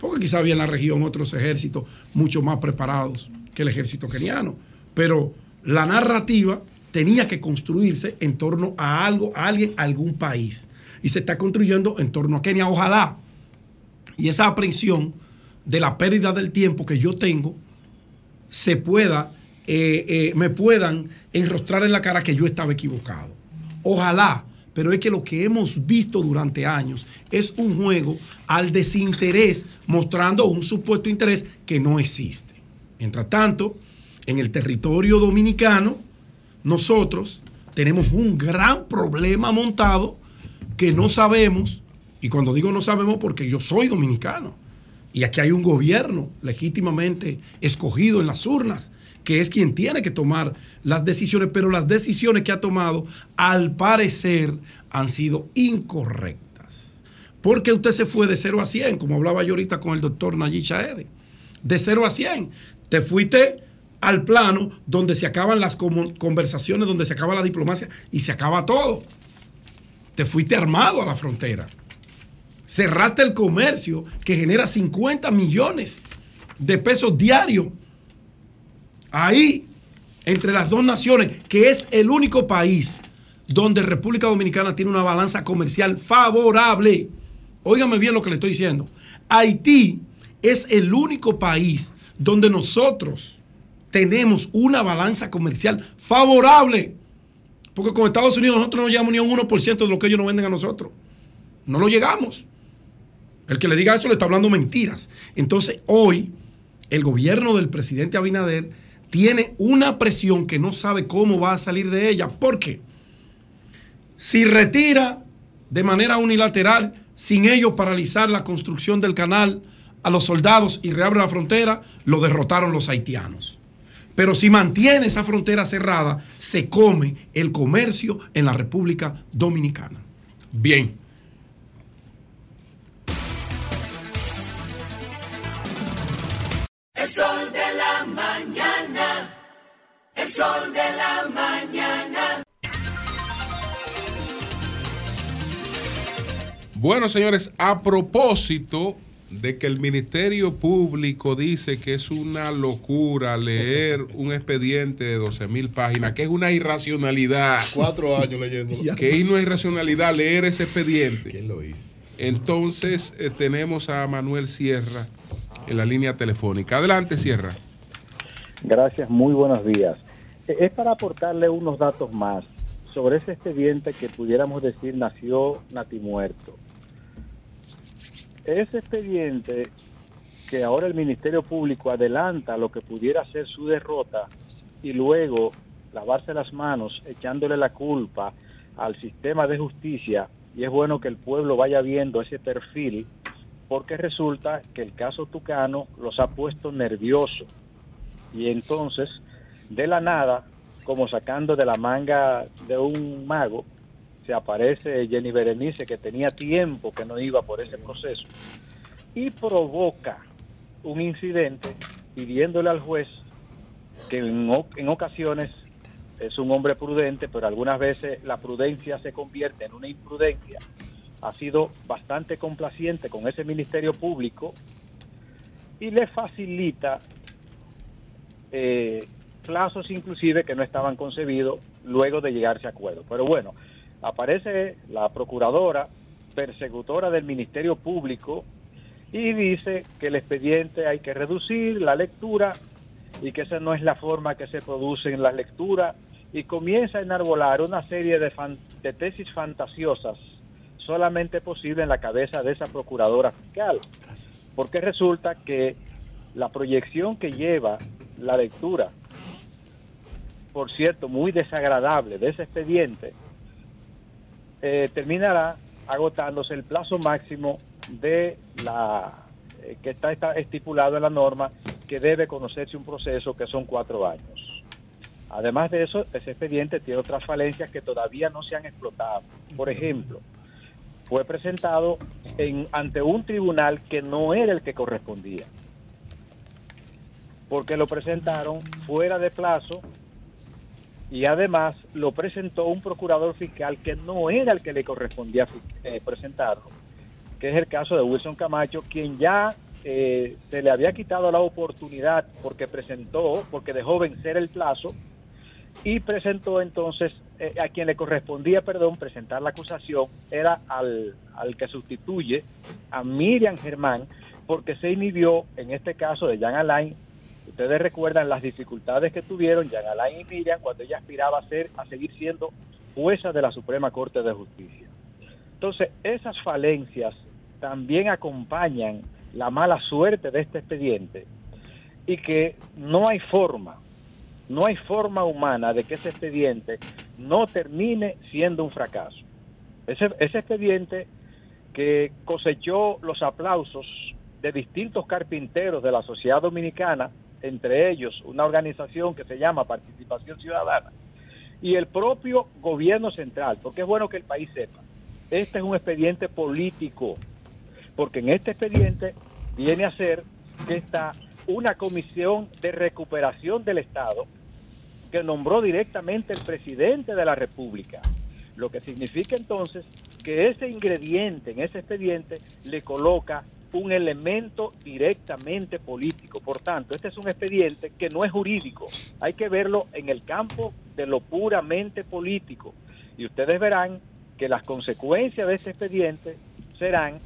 Porque quizá había en la región otros ejércitos mucho más preparados que el ejército keniano. Pero la narrativa tenía que construirse en torno a algo, a alguien, a algún país. Y se está construyendo en torno a Kenia. Ojalá. Y esa aprehensión de la pérdida del tiempo que yo tengo se pueda, eh, eh, me puedan enrostrar en la cara que yo estaba equivocado. Ojalá. Pero es que lo que hemos visto durante años es un juego al desinterés, mostrando un supuesto interés que no existe. Mientras tanto, en el territorio dominicano, nosotros tenemos un gran problema montado que no sabemos, y cuando digo no sabemos porque yo soy dominicano, y aquí hay un gobierno legítimamente escogido en las urnas, que es quien tiene que tomar las decisiones, pero las decisiones que ha tomado, al parecer, han sido incorrectas. Porque usted se fue de 0 a 100, como hablaba yo ahorita con el doctor Nayib Chaede. De 0 a 100. Te fuiste al plano donde se acaban las conversaciones, donde se acaba la diplomacia y se acaba todo. Te fuiste armado a la frontera. Cerraste el comercio que genera 50 millones de pesos diarios. Ahí, entre las dos naciones, que es el único país donde República Dominicana tiene una balanza comercial favorable. Óigame bien lo que le estoy diciendo. Haití es el único país donde nosotros tenemos una balanza comercial favorable. Porque con Estados Unidos nosotros no llegamos ni a un 1% de lo que ellos nos venden a nosotros. No lo llegamos. El que le diga eso le está hablando mentiras. Entonces hoy el gobierno del presidente Abinader tiene una presión que no sabe cómo va a salir de ella. ¿Por qué? Si retira de manera unilateral, sin ellos paralizar la construcción del canal a los soldados y reabre la frontera, lo derrotaron los haitianos. Pero si mantiene esa frontera cerrada, se come el comercio en la República Dominicana. Bien. El sol de la mañana. El sol de la mañana. Bueno, señores, a propósito de que el Ministerio Público dice que es una locura leer un expediente de 12 mil páginas, que es una irracionalidad. Cuatro años leyéndolo. Que es una irracionalidad leer ese expediente. ¿Quién lo hizo? Entonces eh, tenemos a Manuel Sierra en la línea telefónica. Adelante, Sierra. Gracias, muy buenos días. Eh, Es para aportarle unos datos más sobre ese expediente que pudiéramos decir nació natimuerto. Ese expediente que ahora el Ministerio Público adelanta lo que pudiera ser su derrota y luego lavarse las manos echándole la culpa al sistema de justicia y es bueno que el pueblo vaya viendo ese perfil porque resulta que el caso Tucano los ha puesto nerviosos y entonces de la nada como sacando de la manga de un mago se aparece Jenny Berenice que tenía tiempo que no iba por ese proceso y provoca un incidente pidiéndole al juez que en, en ocasiones es un hombre prudente, pero algunas veces la prudencia se convierte en una imprudencia. Ha sido bastante complaciente con ese Ministerio Público y le facilita eh, plazos inclusive que no estaban concebidos luego de llegarse a acuerdo. Pero bueno, aparece la procuradora persecutora del Ministerio Público y dice que el expediente hay que reducir la lectura y que esa no es la forma que se producen las lecturas y comienza a enarbolar una serie de, fan- de tesis fantasiosas solamente posible en la cabeza de esa procuradora fiscal. Porque resulta que la proyección que lleva la lectura, por cierto, muy desagradable de ese expediente, eh, terminará agotándose el plazo máximo de la eh, que está, está estipulado en la norma que debe conocerse un proceso que son cuatro años. Además de eso, ese expediente tiene otras falencias que todavía no se han explotado. Por ejemplo, fue presentado en, ante un tribunal que no era el que correspondía, porque lo presentaron fuera de plazo y además lo presentó un procurador fiscal que no era el que le correspondía eh, presentarlo, que es el caso de Wilson Camacho, quien ya eh, se le había quitado la oportunidad porque presentó, porque dejó vencer el plazo y presentó entonces eh, a quien le correspondía, perdón, presentar la acusación era al, al que sustituye a Miriam Germán porque se inhibió en este caso de Jan Alain. Ustedes recuerdan las dificultades que tuvieron Jan Alain y Miriam cuando ella aspiraba a ser a seguir siendo jueza de la Suprema Corte de Justicia. Entonces, esas falencias también acompañan la mala suerte de este expediente y que no hay forma, no hay forma humana de que ese expediente no termine siendo un fracaso. Ese, ese expediente que cosechó los aplausos de distintos carpinteros de la sociedad dominicana, entre ellos una organización que se llama Participación Ciudadana, y el propio gobierno central, porque es bueno que el país sepa, este es un expediente político, porque en este expediente viene a ser que está una comisión de recuperación del Estado que nombró directamente el presidente de la República, lo que significa entonces que ese ingrediente en ese expediente le coloca un elemento directamente político. Por tanto, este es un expediente que no es jurídico, hay que verlo en el campo de lo puramente político. Y ustedes verán que las consecuencias de este expediente serán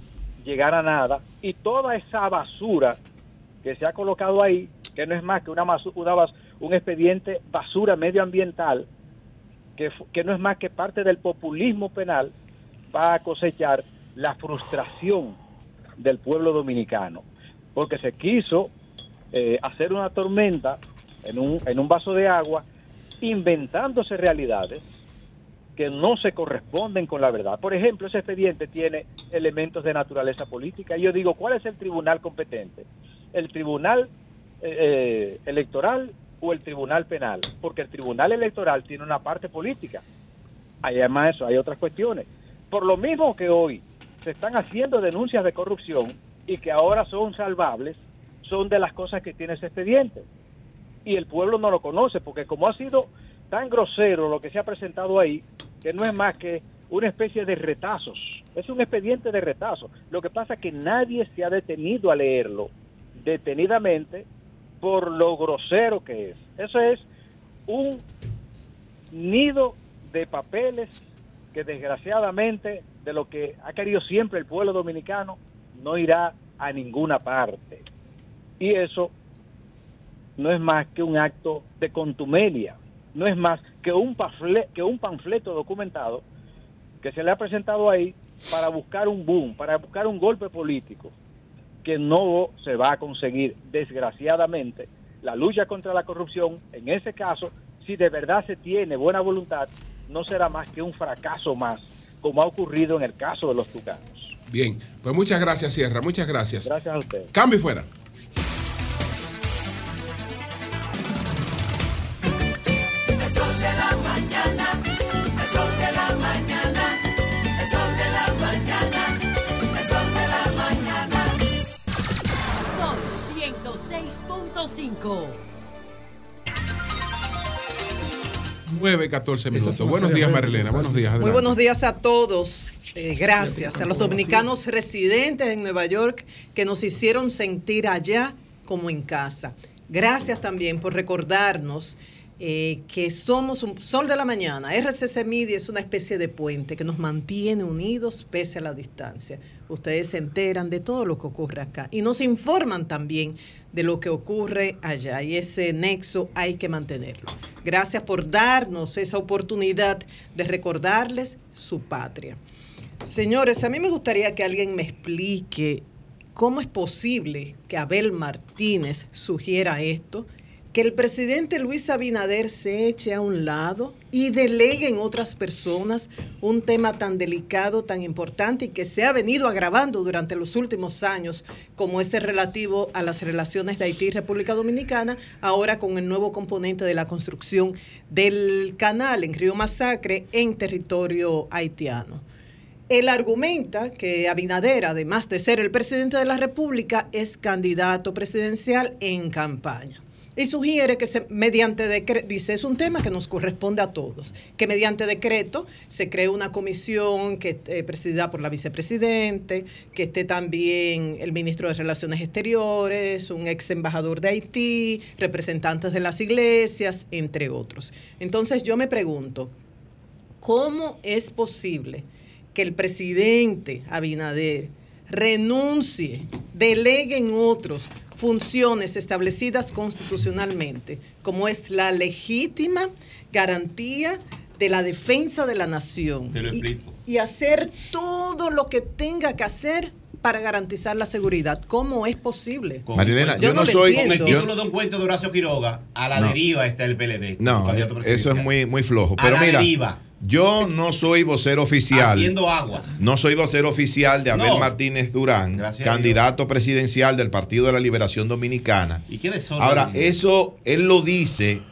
llegar a nada y toda esa basura que se ha colocado ahí, que no es más que una, masu- una un expediente basura medioambiental, que, que no es más que parte del populismo penal, va a cosechar la frustración del pueblo dominicano, porque se quiso eh, hacer una tormenta en un, en un vaso de agua, inventándose realidades que no se corresponden con la verdad. Por ejemplo, ese expediente tiene elementos de naturaleza política. Y yo digo, ¿cuál es el tribunal competente? ¿El tribunal eh, eh, electoral o el tribunal penal? Porque el tribunal electoral tiene una parte política. Además de eso, hay otras cuestiones. Por lo mismo que hoy se están haciendo denuncias de corrupción y que ahora son salvables, son de las cosas que tiene ese expediente. Y el pueblo no lo conoce, porque como ha sido tan grosero lo que se ha presentado ahí, que no es más que una especie de retazos. Es un expediente de retazos. Lo que pasa es que nadie se ha detenido a leerlo detenidamente por lo grosero que es. Eso es un nido de papeles que desgraciadamente de lo que ha querido siempre el pueblo dominicano no irá a ninguna parte. Y eso no es más que un acto de contumelia, no es más que un, panfle- que un panfleto documentado que se le ha presentado ahí para buscar un boom, para buscar un golpe político que no se va a conseguir, desgraciadamente. La lucha contra la corrupción, en ese caso, si de verdad se tiene buena voluntad, no será más que un fracaso más, como ha ocurrido en el caso de los tucanos. Bien, pues muchas gracias, Sierra, muchas gracias. Gracias a usted. Cambio y fuera. Son 106.5. 9, 14 minutos. Buenos días, Marilena. Buenos días. Muy buenos días a todos. Eh, gracias a los dominicanos residentes en Nueva York que nos hicieron sentir allá como en casa. Gracias también por recordarnos eh, que somos un sol de la mañana. RCC Media es una especie de puente que nos mantiene unidos pese a la distancia. Ustedes se enteran de todo lo que ocurre acá y nos informan también de lo que ocurre allá y ese nexo hay que mantenerlo. Gracias por darnos esa oportunidad de recordarles su patria. Señores, a mí me gustaría que alguien me explique cómo es posible que Abel Martínez sugiera esto, que el presidente Luis Abinader se eche a un lado y delegue en otras personas un tema tan delicado, tan importante y que se ha venido agravando durante los últimos años, como este relativo a las relaciones de Haití y República Dominicana, ahora con el nuevo componente de la construcción del canal en Río Masacre en territorio haitiano. Él argumenta que Abinader, además de ser el presidente de la República, es candidato presidencial en campaña. Y sugiere que mediante decreto, dice, es un tema que nos corresponde a todos, que mediante decreto se cree una comisión que presidida por la vicepresidente, que esté también el ministro de Relaciones Exteriores, un ex embajador de Haití, representantes de las iglesias, entre otros. Entonces yo me pregunto, ¿cómo es posible que el presidente Abinader renuncie, delegue en otros funciones establecidas constitucionalmente, como es la legítima garantía de la defensa de la nación. Te lo Y- explico. y hacer todo lo que tenga que hacer para garantizar la seguridad. ¿Cómo es posible? Marilena, yo no soy- Con el título de un cuento de Horacio Quiroga, a la No. deriva está el PLD. No, candidato eso es muy, muy flojo. A Pero la mira, deriva. yo no soy vocero oficial. Haciendo aguas. No soy vocero oficial de Abel No. Martínez Durán, Gracias a candidato presidencial del Partido de la Liberación Dominicana. ¿Y quiénes son? Ahora, eso él lo dice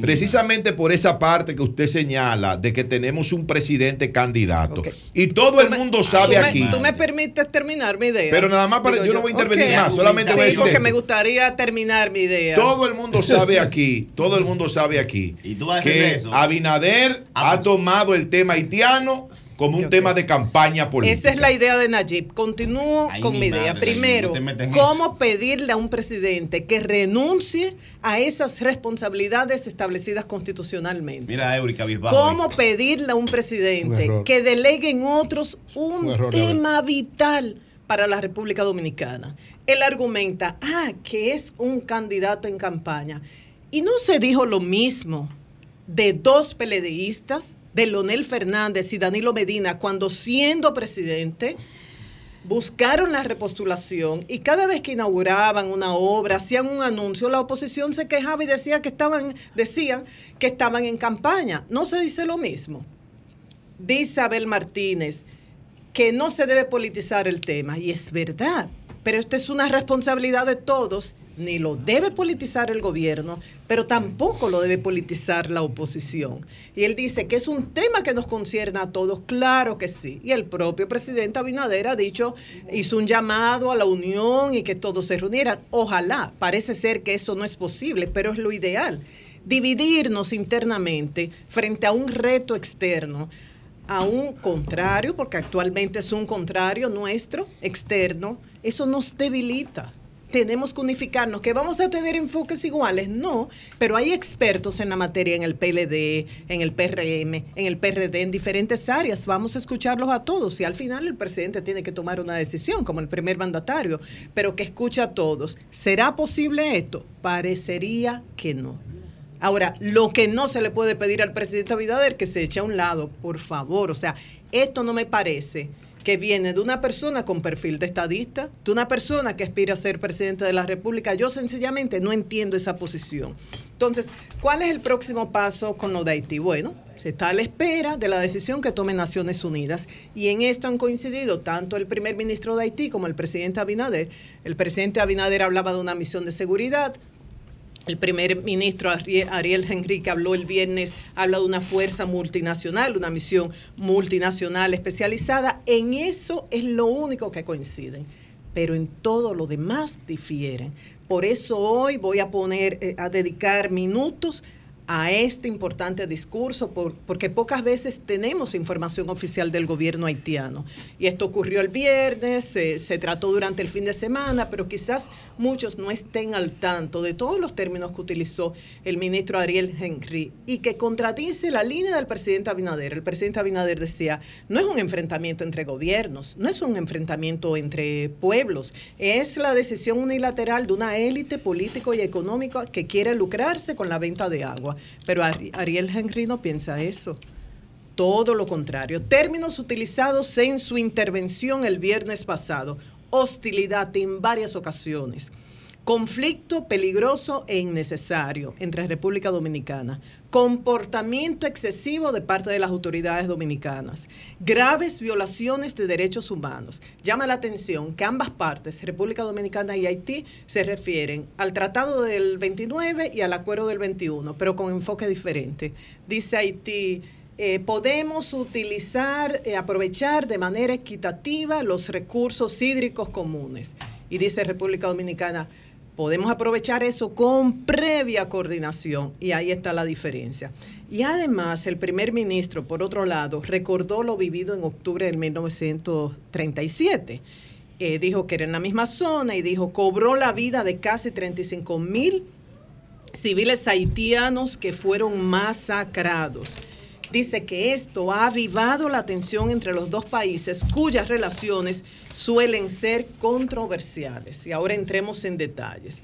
Precisamente por esa parte que usted señala de que tenemos un presidente candidato. Y todo el mundo sabe ¿Tú me, aquí. tú me permites terminar mi idea. Pero nada más para- yo no voy a intervenir más, solamente sí, voy a decir porque esto. me gustaría terminar mi idea. Todo el mundo sabe aquí, todo el mundo sabe aquí tú a defender que eso? Abinader ha tomado el tema haitiano como un tema de campaña política. Esa es la idea de Nayib. Continúo Ay, con mi mi idea. madre, Primero, no ¿cómo pedirle a un presidente que renuncie a esas responsabilidades establecidas constitucionalmente? Mira, Eurica Bisbao. ¿Cómo pedirle a un presidente que delegue en otros un, Un error, tema vital para la República Dominicana? Él argumenta, ah, que es un candidato en campaña. Y no se dijo lo mismo de dos peledeístas, de Leonel Fernández y Danilo Medina, cuando siendo presidente buscaron la repostulación y cada vez que inauguraban una obra, hacían un anuncio, la oposición se quejaba y decía que estaban, decían que estaban en campaña. No se dice lo mismo. Dice Abel Martínez que no se debe politizar el tema y es verdad, pero esta es una responsabilidad de todos. Ni lo debe politizar el gobierno, pero tampoco lo debe politizar la oposición. Y él dice que es un tema que nos concierne a todos, claro que sí. Y el propio presidente Abinader ha dicho, hizo un llamado a la unión y que todos se reunieran. Ojalá, parece ser que eso no es posible, pero es lo ideal. Dividirnos internamente frente a un reto externo a un contrario, porque actualmente es un contrario nuestro, externo, eso nos debilita. Tenemos que unificarnos, que vamos a tener enfoques iguales, no, pero hay expertos en la materia, en el PLD, en el PRM, en el PRD, en diferentes áreas. Vamos a escucharlos a todos y al final el presidente tiene que tomar una decisión como el primer mandatario, pero que escuche a todos. ¿Será posible esto? Parecería que no. Ahora, lo que no se le puede pedir al presidente Abinader que se eche a un lado, por favor. O sea, esto no me parece que viene de una persona con perfil de estadista, de una persona que aspira a ser presidente de la República. Yo sencillamente no entiendo esa posición. Entonces, ¿cuál es el próximo paso con lo de Haití? Bueno, se está a la espera de la decisión que tome Naciones Unidas y en esto han coincidido tanto el primer ministro de Haití como el presidente Abinader. El presidente Abinader hablaba de una misión de seguridad, el primer ministro Ariel Henrique habló el viernes, habla de una fuerza multinacional, una misión multinacional especializada. En eso es lo único que coinciden, pero en todo lo demás difieren. Por eso hoy voy a poner, eh, a dedicar minutos a este importante discurso por- porque pocas veces tenemos información oficial del gobierno haitiano. Y esto ocurrió el viernes, se, trató durante el fin de semana, pero quizás muchos no estén al tanto de todos los términos que utilizó el ministro Ariel Henry y que contradice la línea del presidente Abinader. El presidente Abinader decía, no es un enfrentamiento entre gobiernos, no es un enfrentamiento entre pueblos, es la decisión unilateral de una élite político y económica que quiere lucrarse con la venta de agua. Pero Ari- Ariel Henry no piensa eso. Todo lo contrario. Términos utilizados en su intervención el viernes pasado. Hostilidad en varias ocasiones. Conflicto peligroso e innecesario entre República Dominicana. Comportamiento excesivo de parte de las autoridades dominicanas. Graves violaciones de derechos humanos. Llama la atención que ambas partes, República Dominicana y Haití, se refieren al Tratado del 29 y al Acuerdo del 21, pero con enfoque diferente. Dice Haití, eh, podemos utilizar, eh, aprovechar de manera equitativa los recursos hídricos comunes. Y dice República Dominicana, podemos aprovechar eso con previa coordinación. Y ahí está la diferencia. Y además, el primer ministro, por otro lado, recordó lo vivido en octubre del 1937. Eh, dijo que era en la misma zona y dijo, cobró la vida de casi 35 mil civiles haitianos que fueron masacrados. Dice que esto ha avivado la tensión entre los dos países cuyas relaciones suelen ser controversiales. Y ahora entremos en detalles.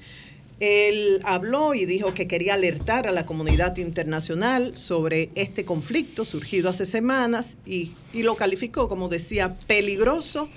Él habló y dijo que quería alertar a la comunidad internacional sobre este conflicto surgido hace semanas y, y lo calificó, como decía, peligroso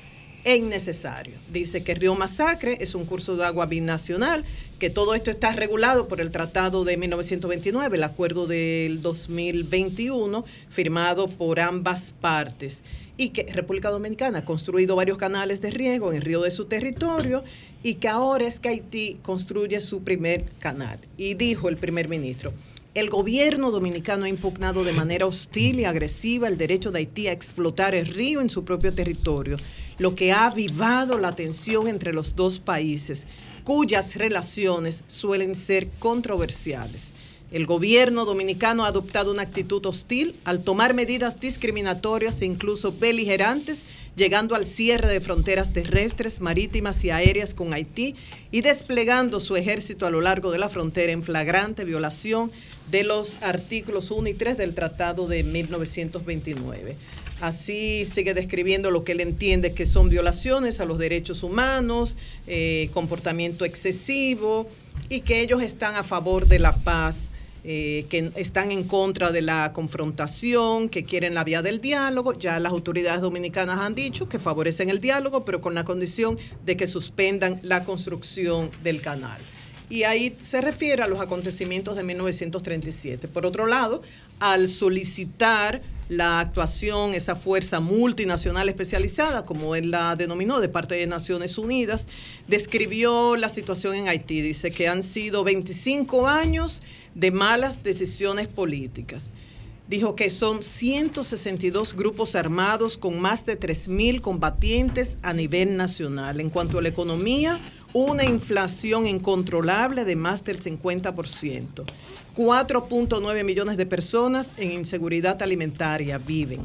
e innecesario. Dice que Río Masacre es un curso de agua binacional, que todo esto está regulado por el Tratado de 1929, el acuerdo del 2021, firmado por ambas partes, y que República Dominicana ha construido varios canales de riego en el río de su territorio y que ahora es que Haití construye su primer canal. Y dijo el primer ministro, el gobierno dominicano ha impugnado de manera hostil y agresiva el derecho de Haití a explotar el río en su propio territorio, lo que ha avivado la tensión entre los dos países, cuyas relaciones suelen ser controversiales. El gobierno dominicano ha adoptado una actitud hostil al tomar medidas discriminatorias e incluso beligerantes, llegando al cierre de fronteras terrestres, marítimas y aéreas con Haití y desplegando su ejército a lo largo de la frontera en flagrante violación de los artículos 1 y 3 del Tratado de 1929. Así sigue describiendo lo que él entiende que son violaciones a los derechos humanos, eh, comportamiento excesivo y que ellos están a favor de la paz, eh, que están en contra de la confrontación, que quieren la vía del diálogo. Ya las autoridades dominicanas han dicho que favorecen el diálogo, pero con la condición de que suspendan la construcción del canal y ahí se refiere a los acontecimientos de 1937. Por otro lado, al solicitar la actuación, esa fuerza multinacional especializada, como él la denominó, de parte de Naciones Unidas, describió la situación en Haití. Dice que han sido 25 años de malas decisiones políticas. Dijo que son 162 grupos armados con más de 3.000 combatientes a nivel nacional. En cuanto a la economía, una inflación incontrolable de más del 50%. 4.9 millones de personas en inseguridad alimentaria viven.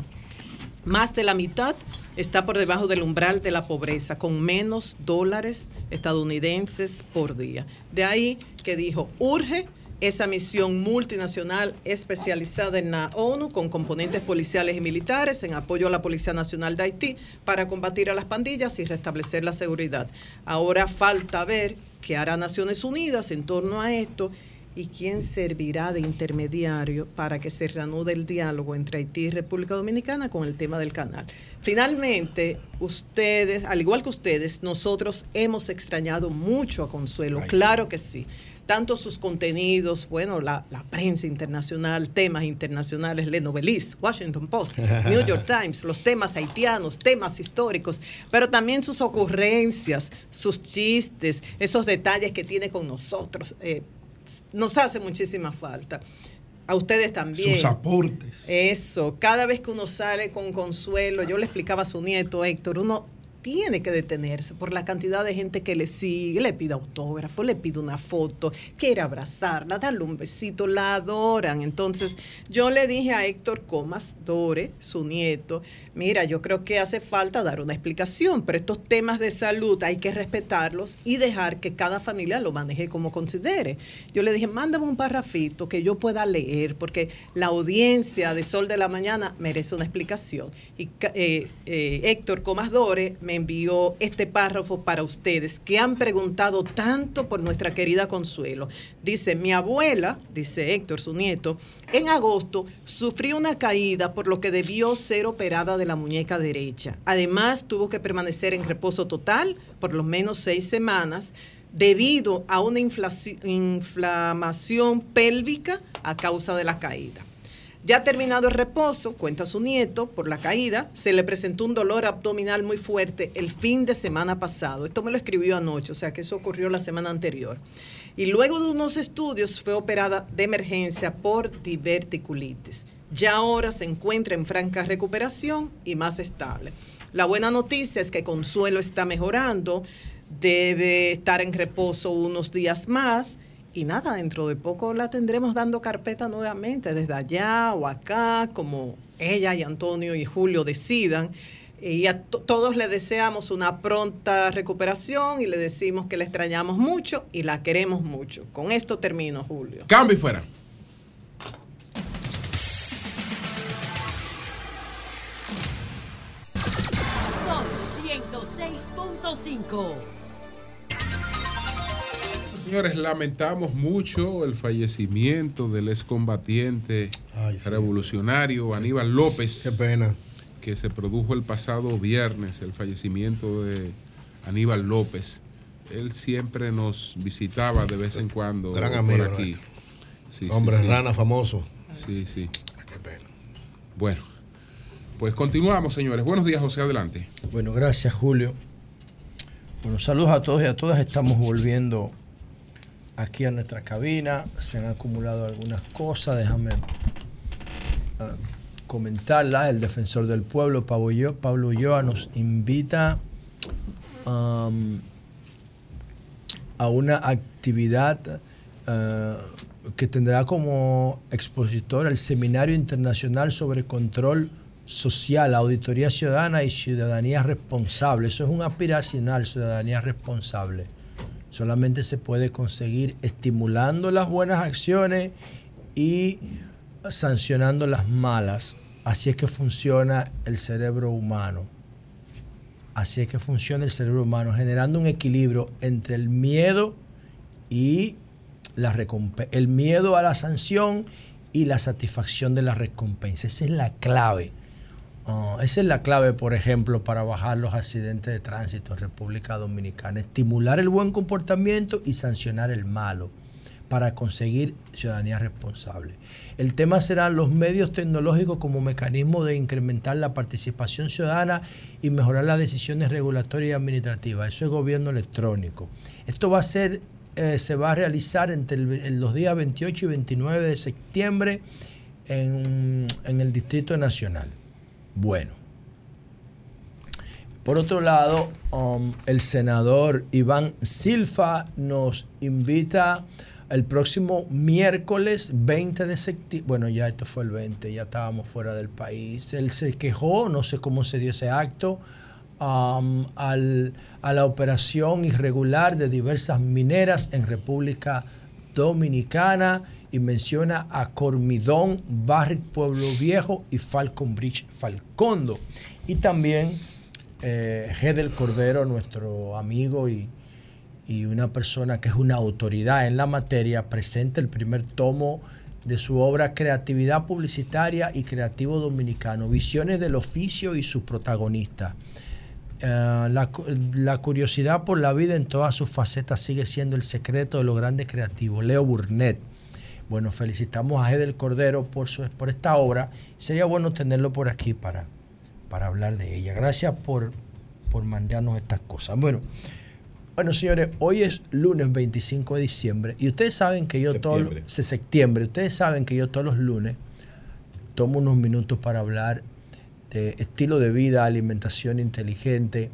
Más de la mitad está por debajo del umbral de la pobreza, con menos dólares estadounidenses por día. De ahí que dijo, urge esa misión multinacional especializada en la ONU con componentes policiales y militares en apoyo a la Policía Nacional de Haití para combatir a las pandillas y restablecer la seguridad. Ahora falta ver qué hará Naciones Unidas en torno a esto y quién servirá de intermediario para que se reanude el diálogo entre Haití y República Dominicana con el tema del canal. Finalmente, ustedes, al igual que ustedes, nosotros hemos extrañado mucho a Consuelo, claro que sí tanto sus contenidos, bueno, la, la, prensa internacional, temas internacionales, Le Novelist, Washington Post, New York Times, los temas haitianos, temas históricos, pero también sus ocurrencias, sus chistes, esos detalles que tiene con nosotros. Eh, nos hace muchísima falta. A ustedes también. Sus aportes. Eso, cada vez que uno sale con consuelo, yo le explicaba a su nieto Héctor, uno tiene que detenerse por la cantidad de gente que le sigue, le pide autógrafo, le pide una foto, quiere abrazarla, darle un besito, la adoran. Entonces, yo le dije a Héctor Comas Dore, su nieto, mira, yo creo que hace falta dar una explicación, pero estos temas de salud hay que respetarlos y dejar que cada familia lo maneje como considere. Yo le dije, mándame un parrafito que yo pueda leer, porque la audiencia de Sol de la Mañana merece una explicación. Y eh, eh, Héctor Comas Dore me envió este párrafo para ustedes que han preguntado tanto por nuestra querida Consuelo. Dice, mi abuela, dice Héctor, su nieto, en agosto sufrió una caída por lo que debió ser operada de la muñeca derecha. Además, tuvo que permanecer en reposo total por lo menos seis semanas debido a una inflamación pélvica a causa de la caída. Ya terminado el reposo, cuenta su nieto, por la caída, se le presentó un dolor abdominal muy fuerte el fin de semana pasado. Esto me lo escribió anoche, o sea que eso ocurrió la semana anterior. Y luego de unos estudios fue operada de emergencia por diverticulitis. Ya ahora se encuentra en franca recuperación y más estable. La buena noticia es que Consuelo está mejorando, debe estar en reposo unos días más y nada, dentro de poco la tendremos dando carpeta nuevamente, desde allá o acá, como ella y Antonio y Julio decidan. Y a todos le deseamos una pronta recuperación y le decimos que la extrañamos mucho y la queremos mucho. Con esto termino, Julio. Cambio y fuera. 106.5. Señores, lamentamos mucho el fallecimiento del excombatiente revolucionario Aníbal López. Qué pena. Que se produjo el pasado viernes, el fallecimiento de Aníbal López. Él siempre nos visitaba de vez en cuando Gran por amigo aquí. nuestro. Sí, sí, Hombre sí. rana famoso. Sí, sí. Qué pena. Bueno, pues continuamos, señores. Buenos días, José, adelante. Bueno, gracias Julio. Bueno, saludos a todos y a todas. Estamos volviendo aquí a nuestra cabina. Se han acumulado algunas cosas. Déjame ah, comentarlas. El defensor del pueblo, Pablo Ulloa, nos invita a una actividad ah, que tendrá como expositor el Seminario Internacional sobre Control Social, Auditoría Ciudadana y Ciudadanía Responsable. Eso es un aspiracional, ciudadanía responsable. Solamente se puede conseguir estimulando las buenas acciones y sancionando las malas. Así es que funciona el cerebro humano. Así es que funciona el cerebro humano, generando un equilibrio entre el miedo y la. El miedo a la sanción y la satisfacción de la recompensa. Esa es la clave. Ah, esa es la clave, por ejemplo, para bajar los accidentes de tránsito en República Dominicana. Estimular el buen comportamiento y sancionar el malo para conseguir ciudadanía responsable. El tema será los medios tecnológicos como mecanismo de incrementar la participación ciudadana y mejorar las decisiones regulatorias y administrativas. Eso es gobierno electrónico. Esto va a ser, eh, se va a realizar entre los días 28 y 29 de septiembre en el Distrito Nacional. Bueno. Por otro lado, um, el senador Iván Silva nos invita el próximo miércoles 20 de septiembre. Bueno, ya esto fue el 20, ya estábamos fuera del país. Él se quejó, no sé cómo se dio ese acto, um, al- a la operación irregular de diversas mineras en República Dominicana y menciona a Cormidón, Barrick Pueblo Viejo y Falcon Bridge Falcondo. Y también eh, Gedel Cordero, nuestro amigo y, y una persona que es una autoridad en la materia, presenta el primer tomo de su obra Creatividad Publicitaria y Creativo Dominicano, Visiones del Oficio y sus protagonistas. Eh, la, la curiosidad por la vida en todas sus facetas sigue siendo el secreto de los grandes creativos. Leo Burnett. Bueno, felicitamos a Edel Cordero por, su, por esta obra. Sería bueno tenerlo por aquí para, para hablar de ella. Gracias por, por mandarnos estas cosas. Bueno, bueno, señores, hoy es lunes 25 de diciembre y ustedes saben que yo todos se- septiembre, ustedes saben que yo todos los lunes tomo unos minutos para hablar de estilo de vida, alimentación inteligente,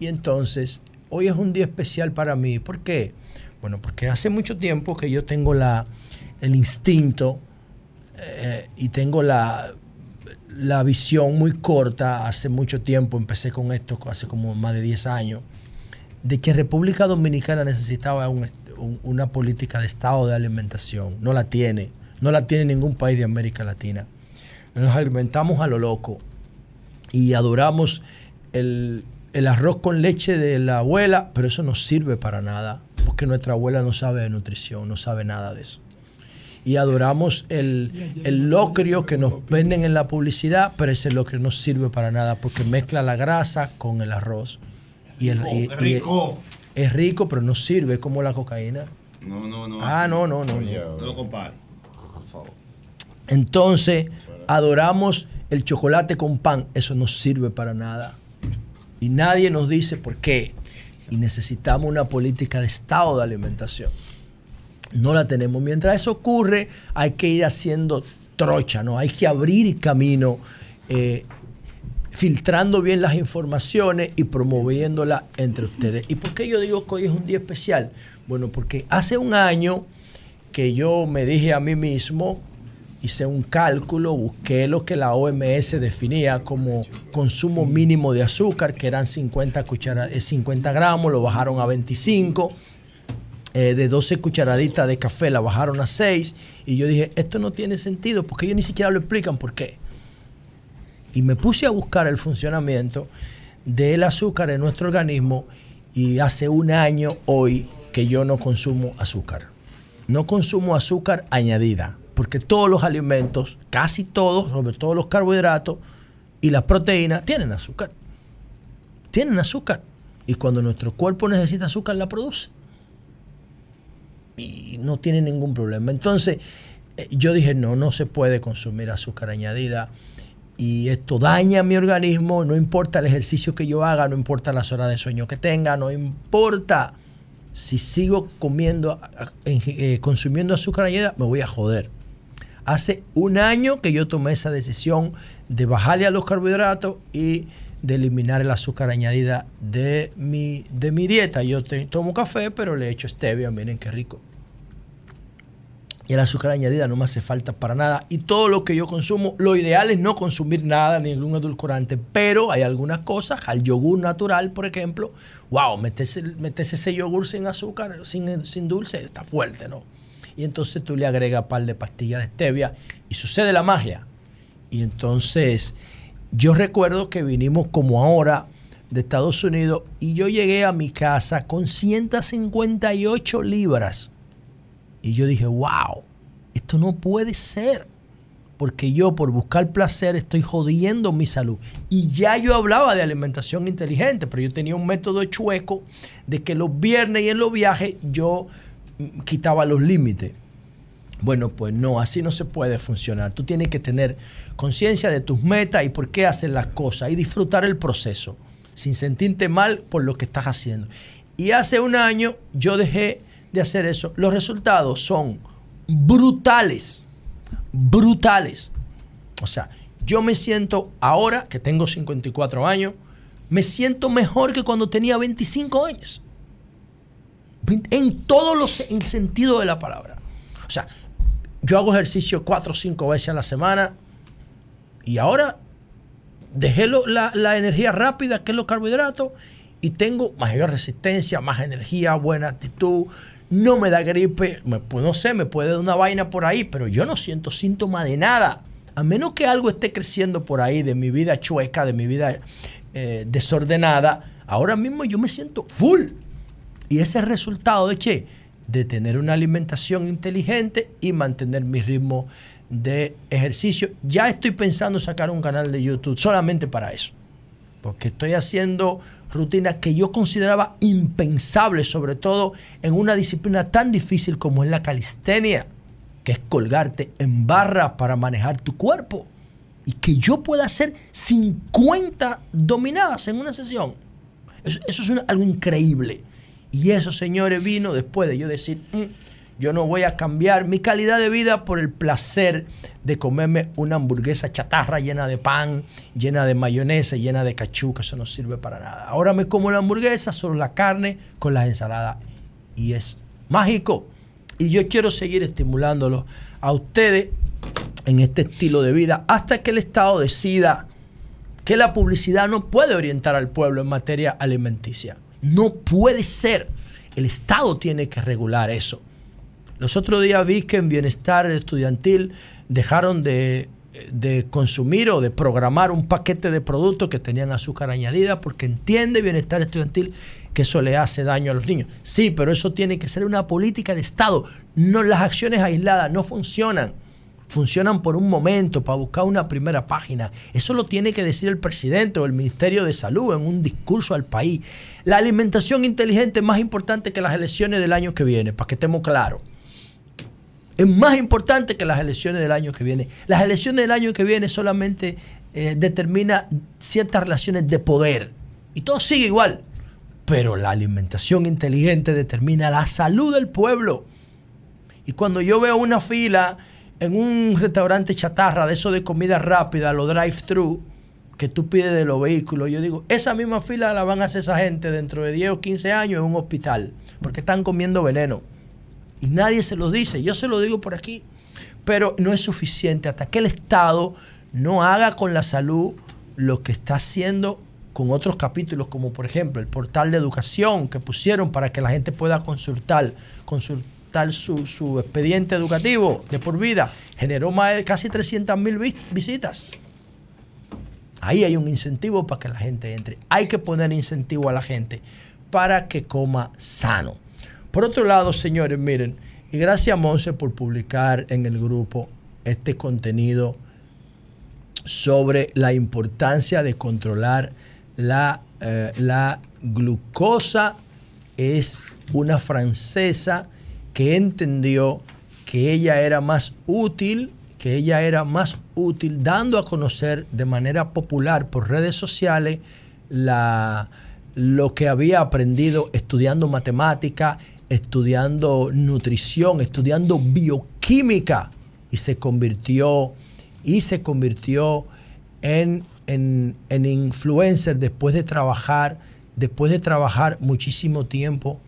Y entonces, hoy es un día especial para mí. ¿Por qué? Bueno, porque hace mucho tiempo que yo tengo la, el instinto eh, y tengo la, la visión muy corta, hace mucho tiempo, empecé con esto hace como más de 10 años, de que República Dominicana necesitaba un- un- una política de estado de alimentación. No la tiene, no la tiene ningún país de América Latina. Nos alimentamos a lo loco y adoramos el, el arroz con leche de la abuela, pero eso no sirve para nada, porque nuestra abuela no sabe de nutrición, no sabe nada de eso y adoramos el, el locrio que nos venden en la publicidad, pero ese locrio no sirve para nada porque mezcla la grasa con el arroz. Y el, y- y- rico. es rico, pero no sirve es como la cocaína. No, no, no. Ah, no, no, no. No lo compare. Por favor. Entonces, adoramos el chocolate con pan, eso no sirve para nada. Y nadie nos dice por qué. Y necesitamos una política de estado de alimentación. No la tenemos. Mientras eso ocurre, hay que ir haciendo trocha, ¿no? Hay que abrir camino, eh, filtrando bien las informaciones y promoviéndolas entre ustedes. ¿Y por qué yo digo que hoy es un día especial? Bueno, porque hace un año que yo me dije a mí mismo, hice un cálculo, busqué lo que la OMS definía como consumo mínimo de azúcar, que eran 50, cuchara- eh, 50 gramos, lo bajaron a 25 eh, de 12 cucharaditas de café la bajaron a 6 y yo dije, esto no tiene sentido porque ellos ni siquiera lo explican por qué. Y me puse a buscar el funcionamiento del azúcar en nuestro organismo y hace un año hoy que yo no consumo azúcar. No consumo azúcar añadida, porque todos los alimentos, casi todos, sobre todo los carbohidratos y las proteínas, tienen azúcar. Tienen azúcar. Y cuando nuestro cuerpo necesita azúcar, la produce y no tiene ningún problema. Entonces, eh, yo dije, no, no se puede consumir azúcar añadida y esto daña mi organismo, no importa el ejercicio que yo haga, no importa las horas de sueño que tenga, no importa si sigo comiendo, eh, consumiendo azúcar añadida, me voy a joder. Hace un año que yo tomé esa decisión de bajarle a los carbohidratos y de eliminar el azúcar añadida de mi, de mi dieta. Yo tomo café, pero le echo stevia, miren qué rico. Y el azúcar añadida no me hace falta para nada. Y todo lo que yo consumo, lo ideal es no consumir nada, ningún edulcorante. Pero hay algunas cosas, al yogur natural, por ejemplo, wow, metes, metes ese yogur sin azúcar, sin, sin dulce, está fuerte, ¿no? Y entonces tú le agregas un par de pastillas de stevia y sucede la magia. Y entonces yo recuerdo que vinimos como ahora de Estados Unidos y yo llegué a mi casa con 158 libras. Y yo dije, wow, esto no puede ser. Porque yo por buscar placer estoy jodiendo mi salud. Y ya yo hablaba de alimentación inteligente, pero yo tenía un método chueco de que los viernes y en los viajes yo mm, quitaba los límites. Bueno, pues no, así no se puede funcionar. Tú tienes que tener conciencia de tus metas y por qué haces las cosas y disfrutar el proceso sin sentirte mal por lo que estás haciendo. Y hace un año yo dejé de hacer eso. Los resultados son brutales, brutales. O sea, yo me siento ahora que tengo 54 años, me siento mejor que cuando tenía 25 años. En todo los, el sentido de la palabra. O sea, yo hago ejercicio cuatro o cinco veces a la semana y ahora dejé lo- la, la energía rápida, que es los carbohidratos, y tengo mayor resistencia, más energía, buena actitud. No me da gripe, pues no sé, me puede dar una vaina por ahí, pero yo no siento síntoma de nada. A menos que algo esté creciendo por ahí de mi vida chueca, de mi vida eh, desordenada, ahora mismo yo me siento full. Y ese es el resultado de che, de tener una alimentación inteligente y mantener mi ritmo de ejercicio. Ya estoy pensando sacar un canal de YouTube solamente para eso. Porque estoy haciendo rutinas que yo consideraba impensables, sobre todo en una disciplina tan difícil como es la calistenia, que es colgarte en barra para manejar tu cuerpo. Y que yo pueda hacer 50 dominadas en una sesión. Eso, es algo increíble. Y eso, señores, vino después de yo decir, "Mm, Yo no voy a cambiar mi calidad de vida por el placer de comerme una hamburguesa chatarra llena de pan, llena de mayonesa, llena de cachú, que eso no sirve para nada. Ahora me como la hamburguesa, solo la carne con las ensaladas. Y es mágico. Y yo quiero seguir estimulándolo a ustedes en este estilo de vida hasta que el Estado decida que la publicidad no puede orientar al pueblo en materia alimenticia. No puede ser. El Estado tiene que regular eso. Los otros días vi que en bienestar estudiantil dejaron de, de consumir o de programar un paquete de productos que tenían azúcar añadida porque entiende bienestar estudiantil que eso le hace daño a los niños. Sí, pero eso tiene que ser una política de Estado. No, las acciones aisladas no funcionan funcionan por un momento para buscar una primera página. Eso lo tiene que decir el presidente o el Ministerio de Salud en un discurso al país. La alimentación inteligente es más importante que las elecciones del año que viene, para que estemos claros. Es más importante que las elecciones del año que viene. Las elecciones del año que viene solamente eh, determina ciertas relaciones de poder. Y todo sigue igual. Pero la alimentación inteligente determina la salud del pueblo. Y cuando yo veo una fila en un restaurante chatarra de eso de comida rápida, los drive-thru, que tú pides de los vehículos, yo digo, esa misma fila la van a hacer esa gente dentro de 10 o 15 años en un hospital, porque están comiendo veneno. Y nadie se lo dice, yo se lo digo por aquí. Pero no es suficiente hasta que el Estado no haga con la salud lo que está haciendo con otros capítulos, como por ejemplo el portal de educación que pusieron para que la gente pueda consultar, consultar su, su, expediente educativo de por vida, generó más de casi 300 mil visitas. Ahí hay un incentivo para que la gente entre. Hay que poner incentivo a la gente para que coma sano. Por otro lado, señores, miren, y gracias a Monse por publicar en el grupo este contenido sobre la importancia de controlar la, eh, la glucosa. Es una francesa que entendió que ella era más útil, que ella era más útil dando a conocer de manera popular por redes sociales la, lo que había aprendido estudiando matemática, estudiando nutrición, estudiando bioquímica y se convirtió y se convirtió en, en, en influencer después de trabajar, después de trabajar muchísimo tiempo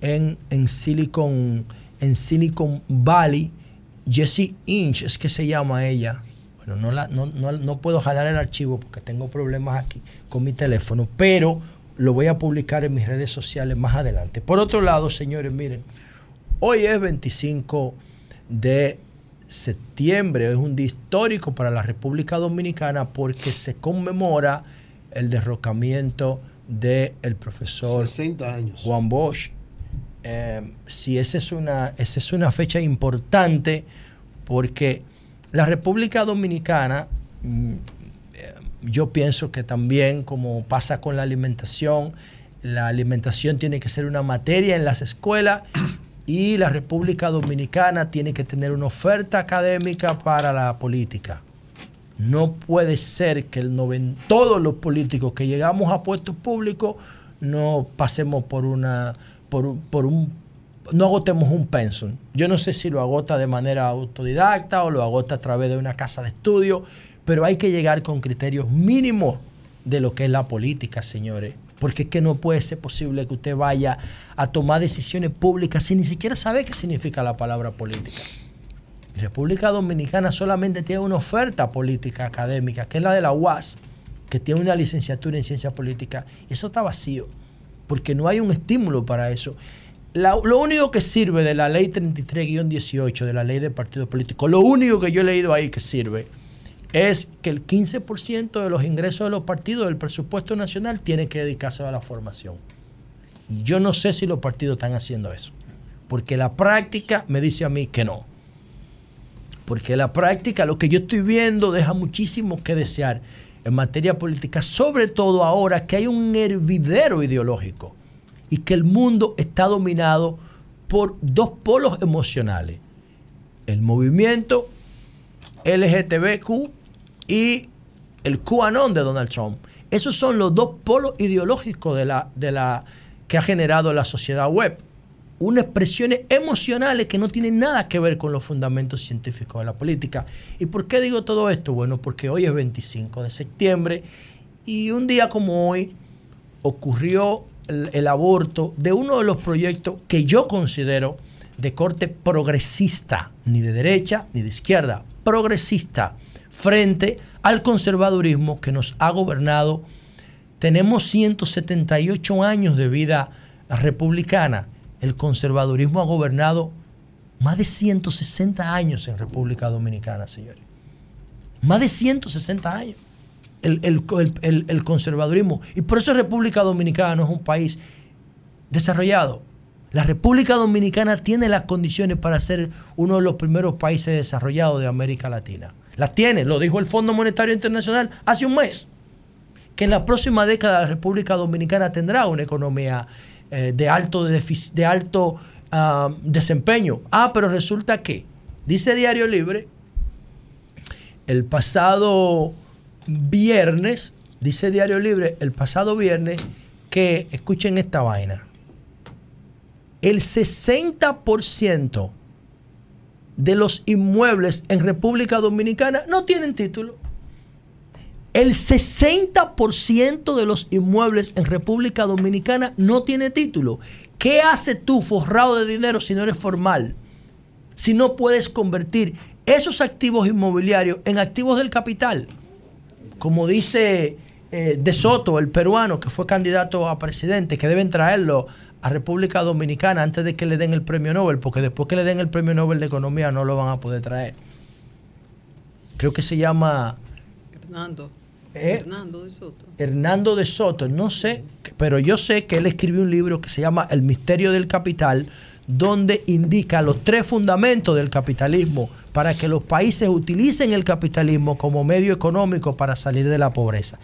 en, en, Silicon, en Silicon Valley. Jessie Inch es que se llama ella. Bueno, no, la, no, no, no puedo jalar el archivo porque tengo problemas aquí con mi teléfono, pero lo voy a publicar en mis redes sociales más adelante. Por otro lado, señores, miren, hoy es 25 de septiembre, es un día histórico para la República Dominicana porque se conmemora el derrocamiento del profesor Juan Bosch eh, si esa es, una, esa es una fecha importante porque la República Dominicana, mm, yo pienso que también, como pasa con la alimentación, la alimentación tiene que ser una materia en las escuelas y la República Dominicana tiene que tener una oferta académica para la política. No puede ser que todos los políticos que llegamos a puestos públicos no pasemos por una por, un no agotemos un pensum. Yo no sé si lo agota de manera autodidacta o lo agota a través de una casa de estudio, pero hay que llegar con criterios mínimos de lo que es la política, señores. Porque es que no puede ser posible que usted vaya a tomar decisiones públicas sin ni siquiera saber qué significa la palabra política. República Dominicana solamente tiene una oferta política académica, que es la de la UAS, que tiene una licenciatura en ciencia política. Eso está vacío porque no hay un estímulo para eso. lo único que sirve de la ley 33-18, de la ley de partidos políticos, lo único que yo he leído ahí que sirve es que el 15% de los ingresos de los partidos del presupuesto nacional tiene que dedicarse a la formación. Y yo no sé si los partidos están haciendo eso, porque la práctica me dice a mí que no. Porque la práctica, lo que yo estoy viendo, deja muchísimo que desear en materia política, sobre todo ahora que hay un hervidero ideológico y que el mundo está dominado por dos polos emocionales, el movimiento LGTBQ y el QAnon de Donald Trump. Esos son los dos polos ideológicos de la, de la, que ha generado la sociedad web. unas expresiones emocionales que no tienen nada que ver con los fundamentos científicos de la política. ¿Y por qué digo todo esto? Bueno, porque hoy es 25 de septiembre y un día como hoy ocurrió el, el aborto de uno de los proyectos que yo considero de corte progresista, ni de derecha ni de izquierda, progresista, frente al conservadurismo que nos ha gobernado. Tenemos 178 años de vida republicana. El conservadurismo ha gobernado más de 160 años en República Dominicana, señores. Más de 160 años. El, conservadurismo. Y por eso República Dominicana no es un país desarrollado. La República Dominicana tiene las condiciones para ser uno de los primeros países desarrollados de América Latina. Las tiene, lo dijo el Fondo Monetario Internacional hace un mes, que en la próxima década la República Dominicana tendrá una economía eh, de alto, de alto desempeño. Ah, pero resulta que, dice Diario Libre, el pasado viernes, dice Diario Libre, el pasado viernes, que, escuchen esta vaina, el 60% de los inmuebles en República Dominicana no tienen título. El 60% de los inmuebles en República Dominicana no tiene título. ¿Qué hace tú forrado de dinero si no eres formal? Si no puedes convertir esos activos inmobiliarios en activos del capital. Como dice eh, De Soto, el peruano que fue candidato a presidente, que deben traerlo a República Dominicana antes de que le den el premio Nobel, porque después que le den el premio Nobel de Economía no lo van a poder traer. Creo que se llama Hernando. ¿Eh? Hernando de Soto. Hernando de Soto, no sé, pero yo sé que él escribió un libro que se llama El misterio del capital, donde indica los tres fundamentos del capitalismo para que los países utilicen el capitalismo como medio económico para salir de la pobreza.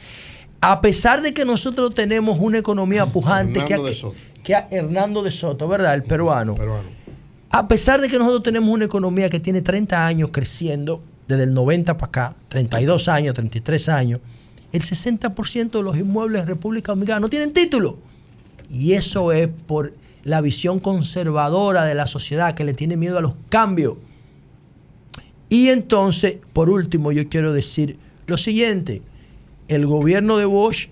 A pesar de que nosotros tenemos una economía pujante, que, de Soto. que ha- Hernando de Soto, ¿verdad? El peruano. A pesar de que nosotros tenemos una economía que tiene 30 años creciendo, desde el 90 para acá, 32 años, 33 años, el 60% de los inmuebles en República Dominicana no tienen título. Y eso es por la visión conservadora de la sociedad que le tiene miedo a los cambios. Y entonces, por último, yo quiero decir lo siguiente. El gobierno de Bosch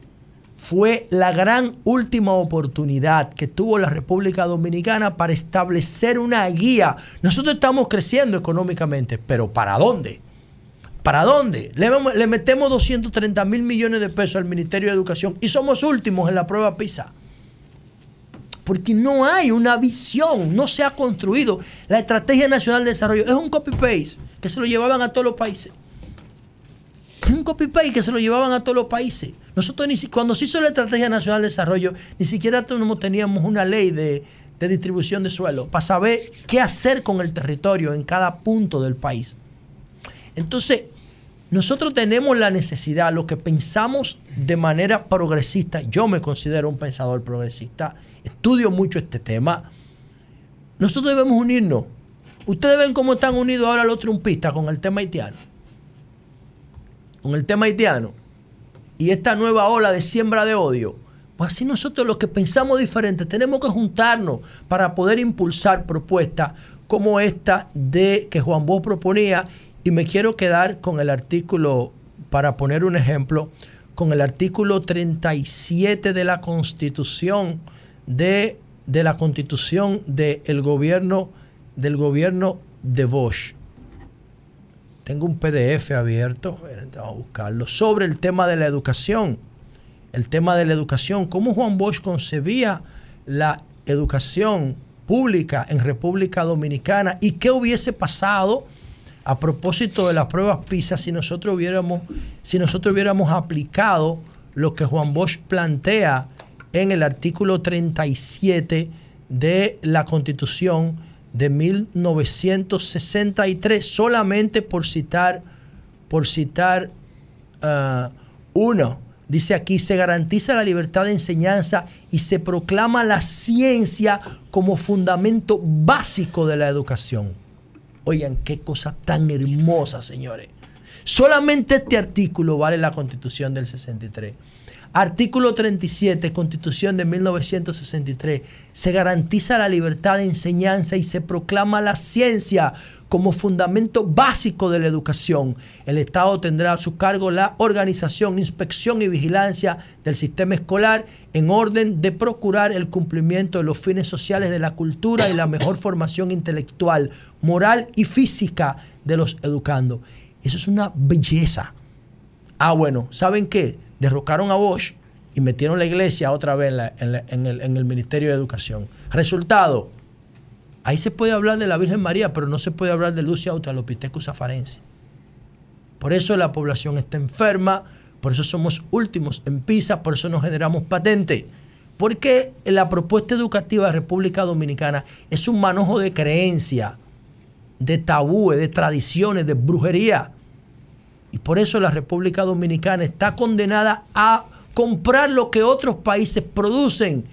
fue la gran última oportunidad que tuvo la República Dominicana para establecer una guía. Nosotros estamos creciendo económicamente, pero ¿para dónde? ¿Para dónde? Le, le metemos 230 mil millones de pesos al Ministerio de Educación y somos últimos en la prueba PISA. Porque no hay una visión, no se ha construido. La Estrategia Nacional de Desarrollo es un copy-paste que se lo llevaban a todos los países. Un copy-paste que se lo llevaban a todos los países. Nosotros ni cuando se hizo la Estrategia Nacional de Desarrollo, ni siquiera teníamos una ley de, de distribución de suelo para saber qué hacer con el territorio en cada punto del país. Entonces, nosotros tenemos la necesidad, lo que pensamos de manera progresista, yo me considero un pensador progresista, estudio mucho este tema, nosotros debemos unirnos. Ustedes ven cómo están unidos ahora los trumpistas con el tema haitiano. Con el tema haitiano. Y esta nueva ola de siembra de odio. Pues así nosotros los que pensamos diferente tenemos que juntarnos para poder impulsar propuestas como esta de que Juan Bosch proponía. Y me quiero quedar con el artículo, para poner un ejemplo, con el artículo 37 de la Constitución de, de la Constitución del gobierno del gobierno de Bosch. Tengo un PDF abierto, vamos a buscarlo, sobre el tema de la educación. El tema de la educación, cómo Juan Bosch concebía la educación pública en República Dominicana y qué hubiese pasado a propósito de las pruebas PISA si nosotros hubiéramos, si nosotros hubiéramos aplicado lo que Juan Bosch plantea en el artículo 37 de la Constitución de 1963, solamente por citar, por citar ah, uno. Dice aquí, se garantiza la libertad de enseñanza y se proclama la ciencia como fundamento básico de la educación. Oigan, qué cosa tan hermosa, señores. Solamente este artículo vale la constitución del 63. Artículo 37, Constitución de 1963. Se garantiza la libertad de enseñanza y se proclama la ciencia como fundamento básico de la educación. El Estado tendrá a su cargo la organización, inspección y vigilancia del sistema escolar en orden de procurar el cumplimiento de los fines sociales de la cultura y la mejor formación intelectual, moral y física de los educandos. Eso es una belleza. Ah, bueno, ¿saben qué? Derrocaron a Bosch y metieron la iglesia otra vez en, el, Ministerio de Educación. Resultado, ahí se puede hablar de la Virgen María, pero no se puede hablar de Lucia Australopithecus afarense. Por eso la población está enferma, por eso somos últimos en PISA, por eso nos generamos patente. Porque la propuesta educativa de República Dominicana es un manojo de creencia, de tabúes, de tradiciones, de brujería. Y por eso la República Dominicana está condenada a comprar lo que otros países producen.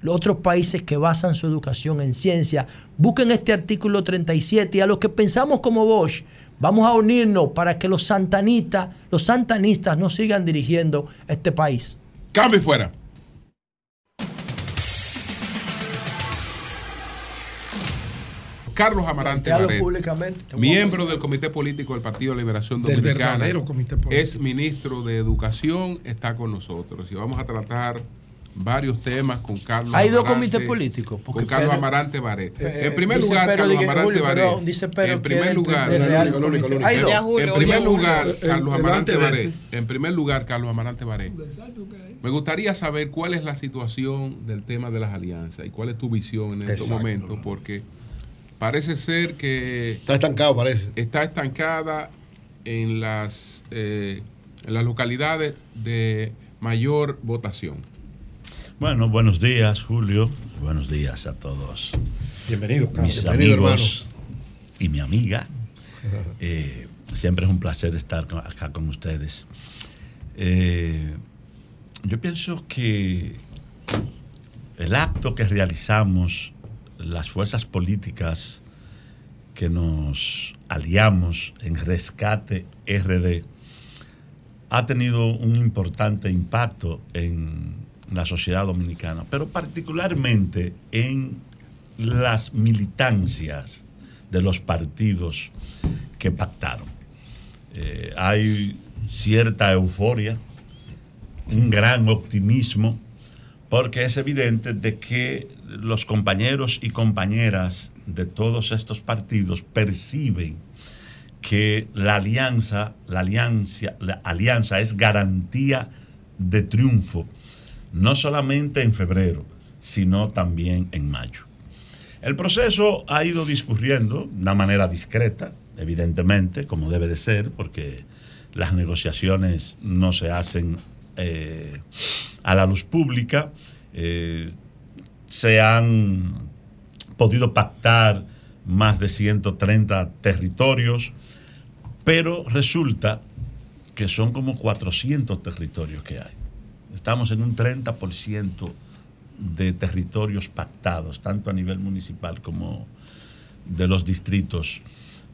Los otros países que basan su educación en ciencia. Busquen este artículo 37 y a los que pensamos como Bosch, vamos a unirnos para que los santanistas, los santanistas no sigan dirigiendo este país. Cambio fuera. Carlos Amarante a miembro del Comité Político del Partido de Liberación Dominicana, verdadero Comité Político. es ministro de Educación, está con nosotros y vamos a tratar varios temas con Carlos Hay dos comités políticos. porque Con Carlos Pedro- Amarante Baret. Eh, en primer dice lugar, Pedro, Carlos Amarante Baret. perdón, dice Pedro en primer lugar, en primer lugar, Carlos Amarante Baret. En primer lugar, Carlos Amarante Baret. Me gustaría saber cuál es la situación del tema de las alianzas y cuál es tu visión en estos momentos, porque parece ser que Está estancado, parece. está estancada en las eh, en las localidades de mayor votación. Bueno, buenos días, Julio. Buenos días a todos. Bienvenido, Carlos. Mis Bienvenido, amigos y mi amiga. Eh, siempre es un placer estar acá con ustedes. Eh, yo pienso que el acto que realizamos, las fuerzas políticas que nos aliamos en Rescate RD, ha tenido un importante impacto en la sociedad dominicana, pero particularmente en las militancias de los partidos que pactaron. Eh, hay cierta euforia, un gran optimismo, porque es evidente de que los compañeros y compañeras de todos estos partidos perciben que la alianza, la alianza, la alianza es garantía de triunfo, no solamente en febrero, sino también en mayo. El proceso ha ido discurriendo de una manera discreta, evidentemente, como debe de ser, porque las negociaciones no se hacen eh, a la luz pública. Eh, se han podido pactar más de 130 territorios, pero resulta que son como 400 territorios que hay. Estamos en un 30% de territorios pactados, tanto a nivel municipal como de los distritos.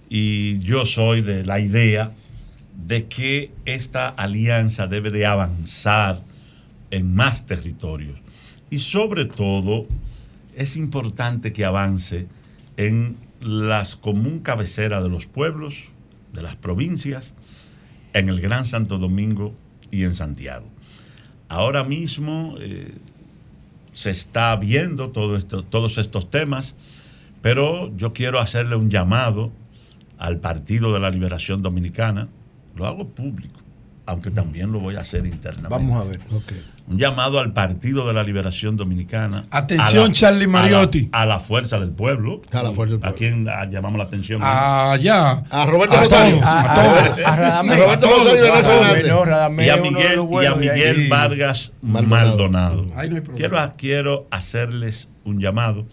Y yo soy de la idea de que esta alianza debe de avanzar en más territorios. Y sobre todo, es importante que avance en las común cabeceras de los pueblos, de las provincias, en el Gran Santo Domingo y en Santiago. Ahora mismo eh, se está viendo todo esto, todos estos temas, pero yo quiero hacerle un llamado al Partido de la Liberación Dominicana, lo hago público, aunque también lo voy a hacer internamente. Vamos a ver. Un llamado al Partido de la Liberación Dominicana. Atención, a la- Charlie a la- Mariotti. A la, fuerza del pueblo. A la fuerza del ¿A quién ah, llamamos la atención? Allá. A Roberto A Rosario. todos, a a todos. A. A Roberto Rosario y Leonel Fernández. No, y a de Miguel, los y a buenos de Miguel ahí. Vargas Maldonado. Maldonado. Ahí no hay problema. quiero, quiero hacerles un llamado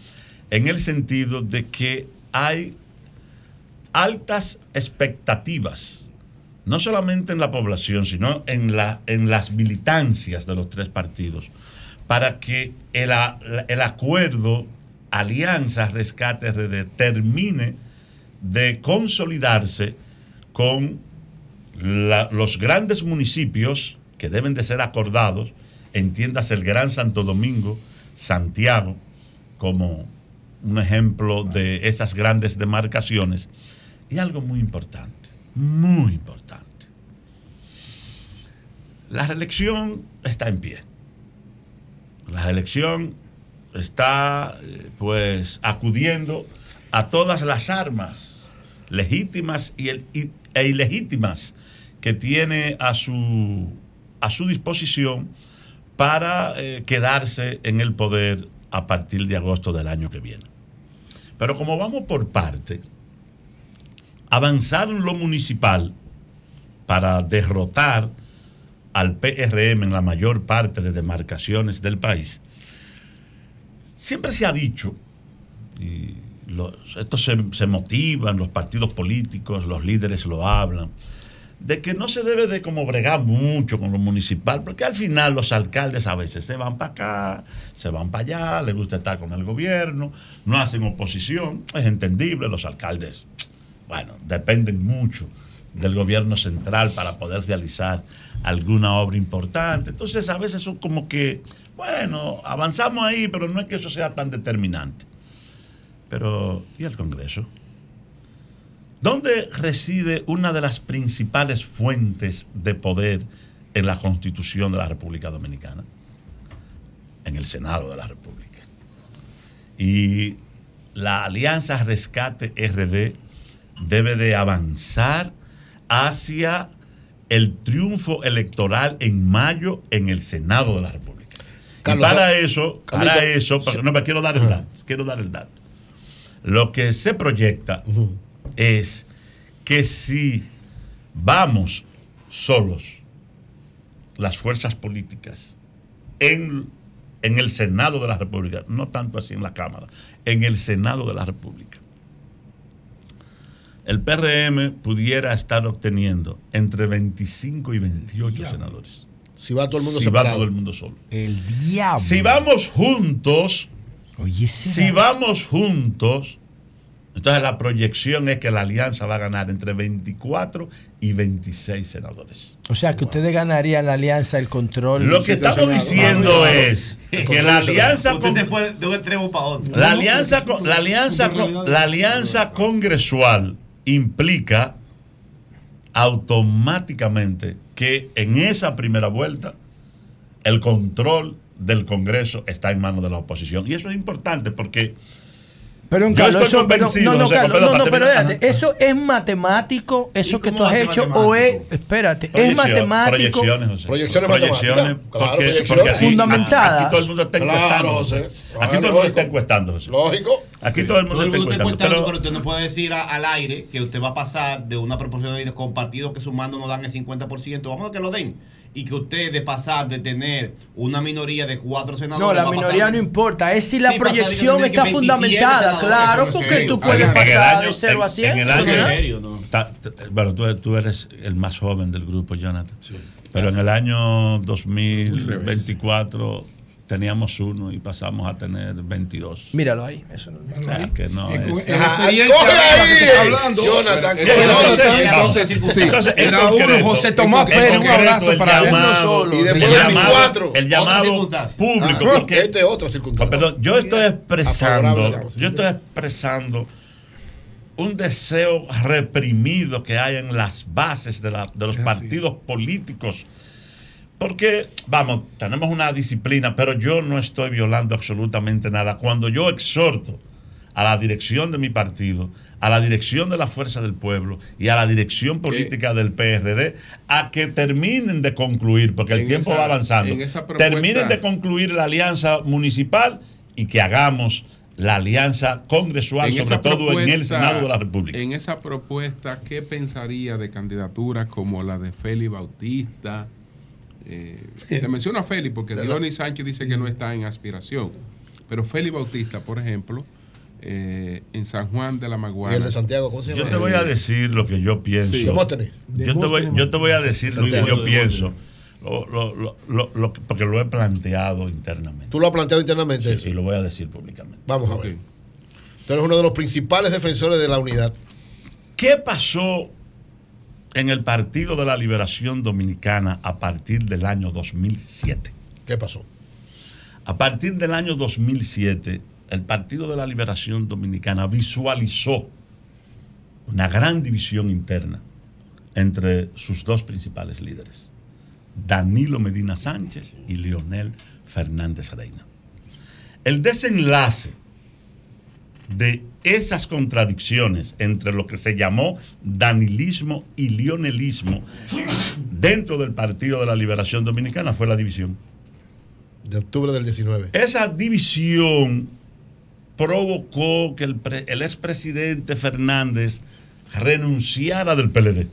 en el sentido de que hay altas expectativas, no solamente en la población, sino en, la, en las militancias de los tres partidos, para que el, el acuerdo Alianza Rescate RD termine de consolidarse con los grandes municipios que deben de ser acordados entiendas el Gran Santo Domingo, Santiago, como un ejemplo de esas grandes demarcaciones. Y algo muy importante, muy importante. La reelección está en pie. La reelección está eh, pues acudiendo a todas las armas legítimas y e ilegítimas que tiene a su, a su disposición para eh, quedarse en el poder a partir de agosto del año que viene. Pero como vamos por parte, avanzar en lo municipal para derrotar al PRM en la mayor parte de demarcaciones del país, siempre se ha dicho, y los- esto se, se motivan, los partidos políticos, los líderes lo hablan, de que no se debe de como bregar mucho con lo municipal, porque al final los alcaldes a veces se van para acá, se van para allá, les gusta estar con el gobierno, no hacen oposición, es entendible, los alcaldes, bueno, dependen mucho del gobierno central para poder realizar alguna obra importante. Entonces a veces son como que, bueno, avanzamos ahí, pero no es que eso sea tan determinante. Pero, ¿y el Congreso? ¿Dónde reside una de las principales fuentes de poder en la Constitución de la República Dominicana? En el Senado de la República. Y la Alianza Rescate RD debe de avanzar hacia el triunfo electoral en mayo en el Senado de la República. Carlos, y para eso, para eso, no me quiero dar el dato, quiero dar el dato. Lo que se proyecta es que si vamos solos, las fuerzas políticas, en, en el Senado de la República, no tanto así en la Cámara, en el Senado de la República, el PRM pudiera estar obteniendo entre 25 y 28 senadores. Si va todo el mundo si va todo el mundo solo. El diablo. Si vamos juntos, si vamos juntos, entonces la proyección es que la alianza va a ganar entre 24 y 26 senadores. O sea, que ustedes ganarían la alianza el control. Lo que estamos diciendo es que la alianza Usted con- fue de un extremo para otro. la alianza, la alianza, la alianza congresual implica automáticamente que en esa primera vuelta el control del Congreso está en manos de la oposición. Y eso es importante porque Pero Yo estoy eso, pero, convencido, no, no, Carlos, perdón, no, no, pero espérate, eso es matemático, eso que tú has hecho, o es, espérate, es matemático, Proyecciones, José. Proyecciones Proyecciones, matemáticas. Claro, porque- proyecciones. porque aquí- Fundamentadas. Aquí todo el mundo está encuestando. José. Aquí todo el mundo está encuestando, José. Lógico. Aquí todo el mundo Todo el está mundo está encuestando. pero- pero usted no puede decir a- al aire que usted va a pasar de una proporción de con partidos que sumando no dan el 50%. Vamos a que lo den. Y que usted de pasar de tener una minoría de cuatro senadores. no, la minoría pasar no importa, es si la Sí, proyección está tiene que 27 fundamentada, claro, eso porque tú puedes En pasar año- de 0 a en- 100. En el año, no es- serio, ¿no? Ta- ta- bueno, tú, tú eres el más joven del grupo, Jonathan. Pero en el año 2024 teníamos uno y pasamos a tener 22. Míralo ahí, eso no O sea, que no es. hablando. Jonathan, Entonces, Era uno, José Tomás Pérez, un abrazo el para él. llamado- Uno solo. Y después el llamado, 24. el llamado público, Ah, porque Esta es otra circunstancia. perdón, yo estoy expresando, yo estoy expresando un deseo reprimido que hay en las bases de, la- de los partidos políticos. Porque, vamos, tenemos una disciplina, pero yo no estoy violando absolutamente nada. Cuando yo exhorto a la dirección de mi partido, a la dirección de la Fuerza del Pueblo y a la dirección política del PRD a que terminen de concluir, porque el tiempo esa- va avanzando, propuesta- terminen de concluir la alianza municipal y que hagamos la alianza congresual, sobre todo en el Senado de la República. En esa propuesta, ¿qué pensaría de candidaturas como la de Félix Bautista? Eh, te menciono a Félix porque Dionis Sánchez dice que no está en aspiración. Pero Félix Bautista, por ejemplo, eh, en San Juan de la Y Maguana. el de Santiago, ¿cómo se llama? Yo te voy a decir lo que yo pienso. Sí. Yo te, voy, yo te voy a decir lo que yo pienso, lo- lo- lo- lo- lo que- porque lo he planteado internamente. Tú lo has planteado internamente. Sí, y lo voy a decir públicamente. Vamos a ver. Tú eres uno de los principales defensores de la unidad. ¿Qué pasó en el Partido de la Liberación Dominicana a partir del año 2007? ¿Qué pasó? A partir del año 2007, el Partido de la Liberación Dominicana visualizó una gran división interna entre sus dos principales líderes, Danilo Medina Sánchez y Leonel Fernández Reina. El desenlace de esas contradicciones entre lo que se llamó danilismo y leonelismo dentro del Partido de la Liberación Dominicana fue la división. De octubre del 19. Esa división provocó que el, pre- el expresidente Fernández renunciara del PLD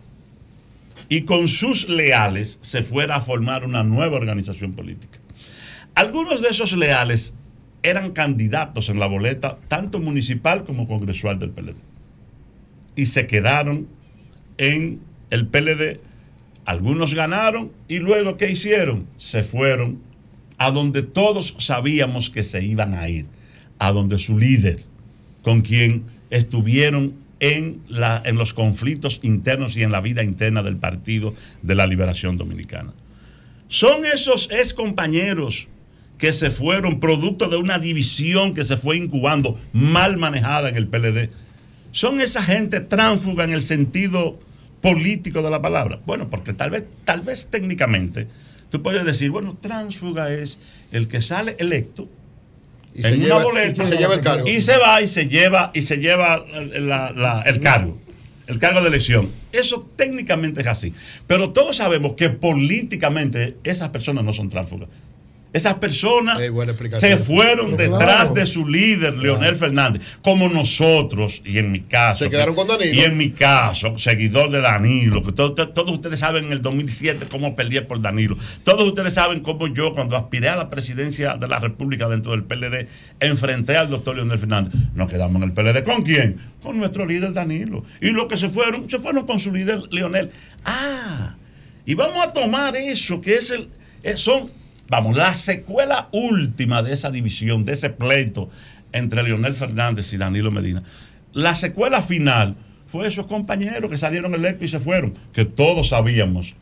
y con sus leales se fuera a formar una nueva organización política. Algunos de esos leales eran candidatos en la boleta, tanto municipal como congresual del PLD. Y se quedaron en el PLD. Algunos ganaron y luego ¿qué hicieron? Se fueron a donde todos sabíamos que se iban a ir, a donde su líder, con quien estuvieron en, la, en los conflictos internos y en la vida interna del Partido de la Liberación Dominicana. Son esos ex compañeros que se fueron producto de una división que se fue incubando mal manejada en el PLD. Son esa gente tránsfuga en el sentido político de la palabra. Bueno, porque tal vez, tal vez técnicamente tú puedes decir, bueno, tránsfuga es el que sale electo Y se en lleva- una boleta y se lleva el cargo. y se va y se lleva y se lleva la- la- el cargo el cargo de elección eso técnicamente es así pero todos sabemos que políticamente esas personas no son tránsfugas esas personas se fueron detrás claro. de su líder, Leonel Fernández, como nosotros, y en mi caso. Se quedaron con Danilo. Y en mi caso, seguidor de Danilo, que todo- todo- todos ustedes saben en el 2007 cómo peleé por Danilo. Todos ustedes saben cómo yo, cuando aspiré a la presidencia de la República dentro del PLD, enfrenté al doctor Leonel Fernández. Nos quedamos en el PLD. ¿Con quién? Con nuestro líder Danilo. Y los que se fueron, se fueron con su líder Leonel. Ah, y vamos a tomar eso, que es el, eh, son, vamos, la secuela última de esa división, de ese pleito entre Leonel Fernández y Danilo Medina. La secuela final fue esos compañeros que salieron electos y se fueron, que todos sabíamos,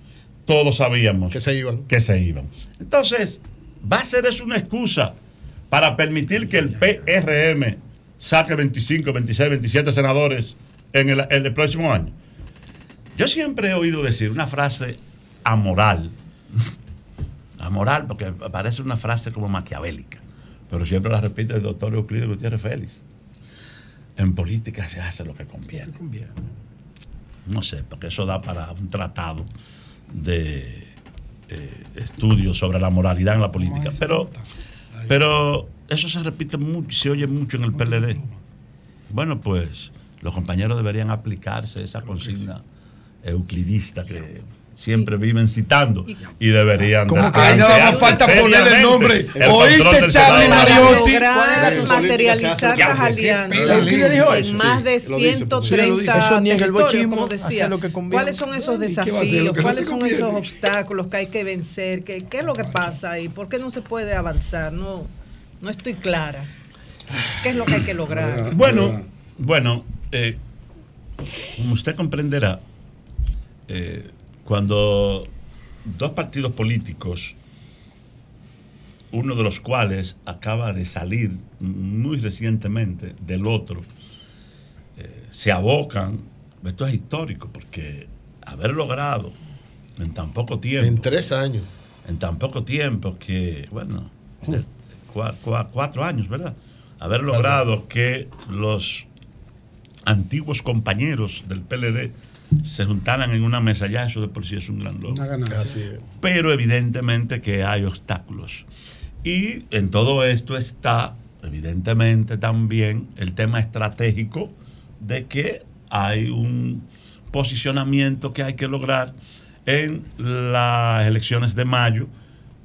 todos sabíamos que se iban. Que se iban. Entonces, va a ser eso una excusa para permitir que el PRM saque 25, 26, 27 senadores en el, en el próximo año. Yo siempre he oído decir una frase amoral. Amoral porque parece una frase como maquiavélica. Pero siempre la repite el doctor Euclides Gutiérrez Félix. En política se hace lo que conviene. No sé, porque eso da para un tratado de eh, estudios sobre la moralidad en la política. Pero, pero eso se repite mucho, se oye mucho en el PLD. Bueno, pues los compañeros deberían aplicarse esa consigna euclidista que siempre viven citando y deberían Como que ahí nada más falta ponerle el nombre. el ¿Oíste, Charlie. Mariotti? lograr materializar las ¿qué alianzas pela, ¿Quién le dijo en más de lo dice, pues. 130 Eso niega el territorios, como decía. lo que conviene. ¿Cuáles son esos desafíos? ¿Cuáles son esos obstáculos que hay que vencer? ¿Qué, qué es lo que pasa ahí? ¿Por qué no se puede avanzar? No, no estoy clara. ¿Qué es lo que hay que lograr? Bueno, bueno, eh, como usted comprenderá, eh, cuando dos partidos políticos, uno de los cuales acaba de salir muy recientemente del otro, eh, se abocan, esto es histórico, porque haber logrado en tan poco tiempo. En tres años. En tan poco tiempo que, bueno, cua- cuatro años, ¿verdad? Haber logrado que los antiguos compañeros del PLD se juntaran en una mesa, ya eso de por sí es un gran logro. Una ganancia. Pero evidentemente que hay obstáculos. Y en todo esto está, evidentemente, también el tema estratégico de que hay un posicionamiento que hay que lograr en las elecciones de mayo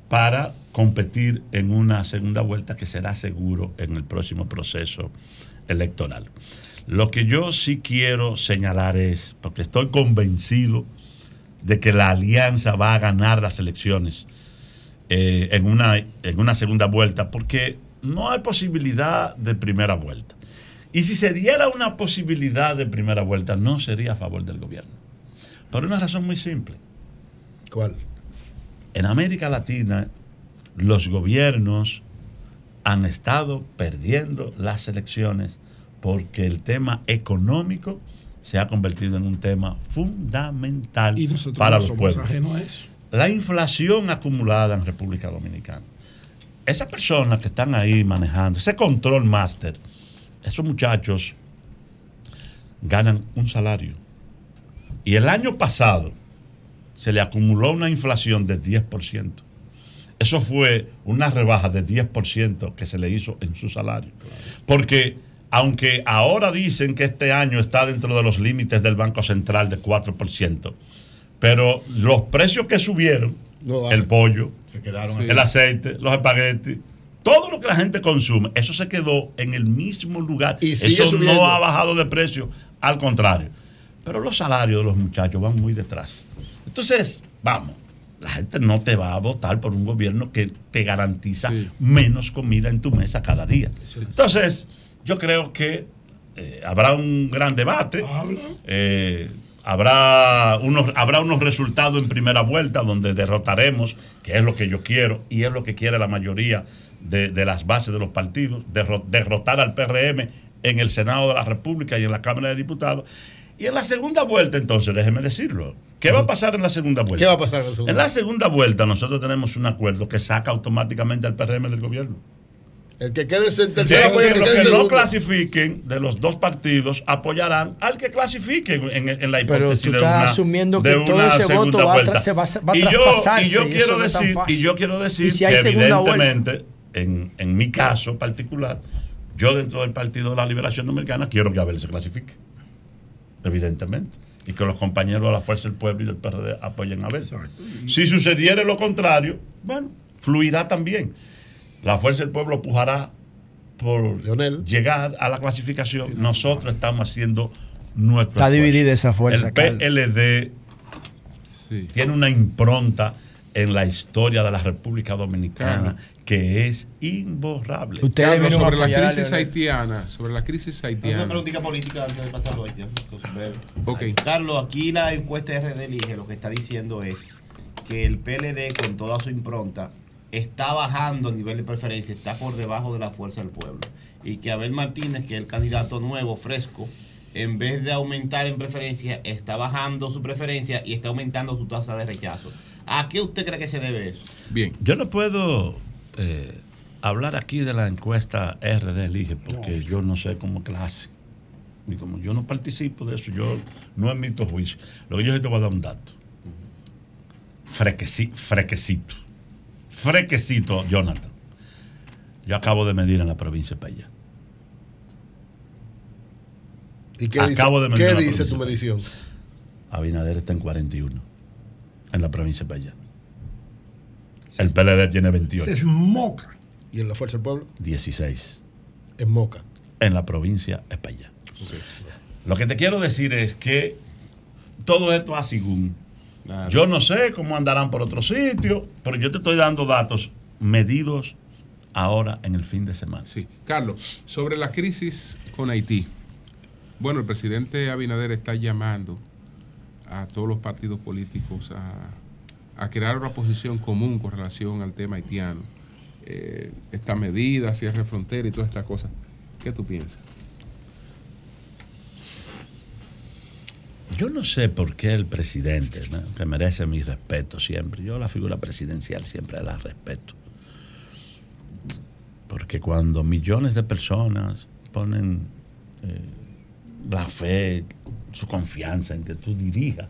para competir en una segunda vuelta que será seguro en el próximo proceso electoral. Lo que yo sí quiero señalar es, porque estoy convencido de que la alianza va a ganar las elecciones eh, en, una, en una segunda vuelta, porque no hay posibilidad de primera vuelta. Y si se diera una posibilidad de primera vuelta, no sería a favor del gobierno. Por una razón muy simple. ¿Cuál? En América Latina los gobiernos han estado perdiendo las elecciones porque el tema económico se ha convertido en un tema fundamental nosotros para no los somos pueblos. ajenos a eso. La inflación acumulada en República Dominicana. Esas personas que están ahí manejando, ese control master, esos muchachos ganan un salario. Y el año pasado se le acumuló una inflación de 10%. Eso fue una rebaja de 10% que se le hizo en su salario. Porque aunque ahora dicen que este año está dentro de los límites del Banco Central de 4%, pero los precios que subieron, el pollo, Se quedaron el aceite, los espaguetis, todo lo que la gente consume, eso se quedó en el mismo lugar. Y eso subiendo. no ha bajado de precio, al contrario. Pero los salarios de los muchachos van muy detrás. Entonces, vamos, la gente no te va a votar por un gobierno que te garantiza menos comida en tu mesa cada día. Entonces, yo creo que eh, habrá un gran debate. Eh, habrá, unos, habrá unos resultados en primera vuelta donde derrotaremos, que es lo que yo quiero y es lo que quiere la mayoría de, de las bases de los partidos, derro- derrotar al PRM en el Senado de la República y en la Cámara de Diputados. Y en la segunda vuelta, entonces, déjeme decirlo. ¿Qué va a pasar en la segunda vuelta? ¿Qué va a pasar en la segunda? En la segunda vuelta nosotros tenemos un acuerdo que saca automáticamente al PRM del gobierno. El que quede en tercera al que los que no clasifiquen de los dos partidos apoyarán al que clasifique en, en la Pero hipótesis tú de una, asumiendo que de todo ese segunda voto va a se va a- va a y yo, y yo quiero no decir, y yo quiero decir Y si que evidentemente, en, en mi caso particular, yo dentro del Partido de la Liberación Dominicana quiero que Abel se clasifique. Evidentemente. Y que los compañeros de la Fuerza del Pueblo y del PRD apoyen a Abel. Si sucediera lo contrario, bueno, fluirá también. La Fuerza del Pueblo pujará por llegar a la clasificación. Nosotros estamos haciendo nuestro Está esfuerzo. dividida esa fuerza, El. PLD tiene una impronta en la historia de la República Dominicana que es imborrable. Carlos, sobre la crisis haitiana, sobre la crisis Una haitiana. preguntita política antes de pasarlo a Haití. Carlos, aquí la encuesta RD Elige lo que está diciendo es que el PLD con toda su impronta está bajando a nivel de preferencia, está por debajo de la fuerza del pueblo. Y que Abel Martínez, que es el candidato nuevo, fresco, en vez de aumentar en preferencia, está bajando su preferencia y está aumentando su tasa de rechazo. ¿A qué usted cree que se debe eso? Bien. Yo no puedo eh, hablar aquí de la encuesta RD Elige porque yo no sé cómo clase. Y como yo no participo de eso, yo no emito juicio. Lo que yo te voy a dar un dato. Frequeci- frequecito. Frequecito, Jonathan. Yo acabo de medir en la provincia de Paya. ¿Y qué Acabo dice, de medir qué en la dice tu medición? Abinader está en 41 en la provincia de Paya. El PLD tiene 28. Es moca. ¿Y en la Fuerza del Pueblo? 16 En Moca. en la provincia de Paya. Lo que te quiero decir es que todo esto a según. Yo no sé cómo andarán por otro sitio, pero yo te estoy dando datos medidos ahora en el fin de semana. Sí. Carlos, sobre la crisis con Haití. Bueno, el presidente Abinader está llamando a todos los partidos políticos a, a crear una posición común con relación al tema haitiano. Eh, esta medida, cierre frontera y todas estas cosas. ¿Qué tú piensas? Yo no sé por qué el presidente, que merece mi respeto siempre, yo la figura presidencial siempre la respeto. Porque cuando millones de personas ponen eh, la fe, su confianza en que tú dirijas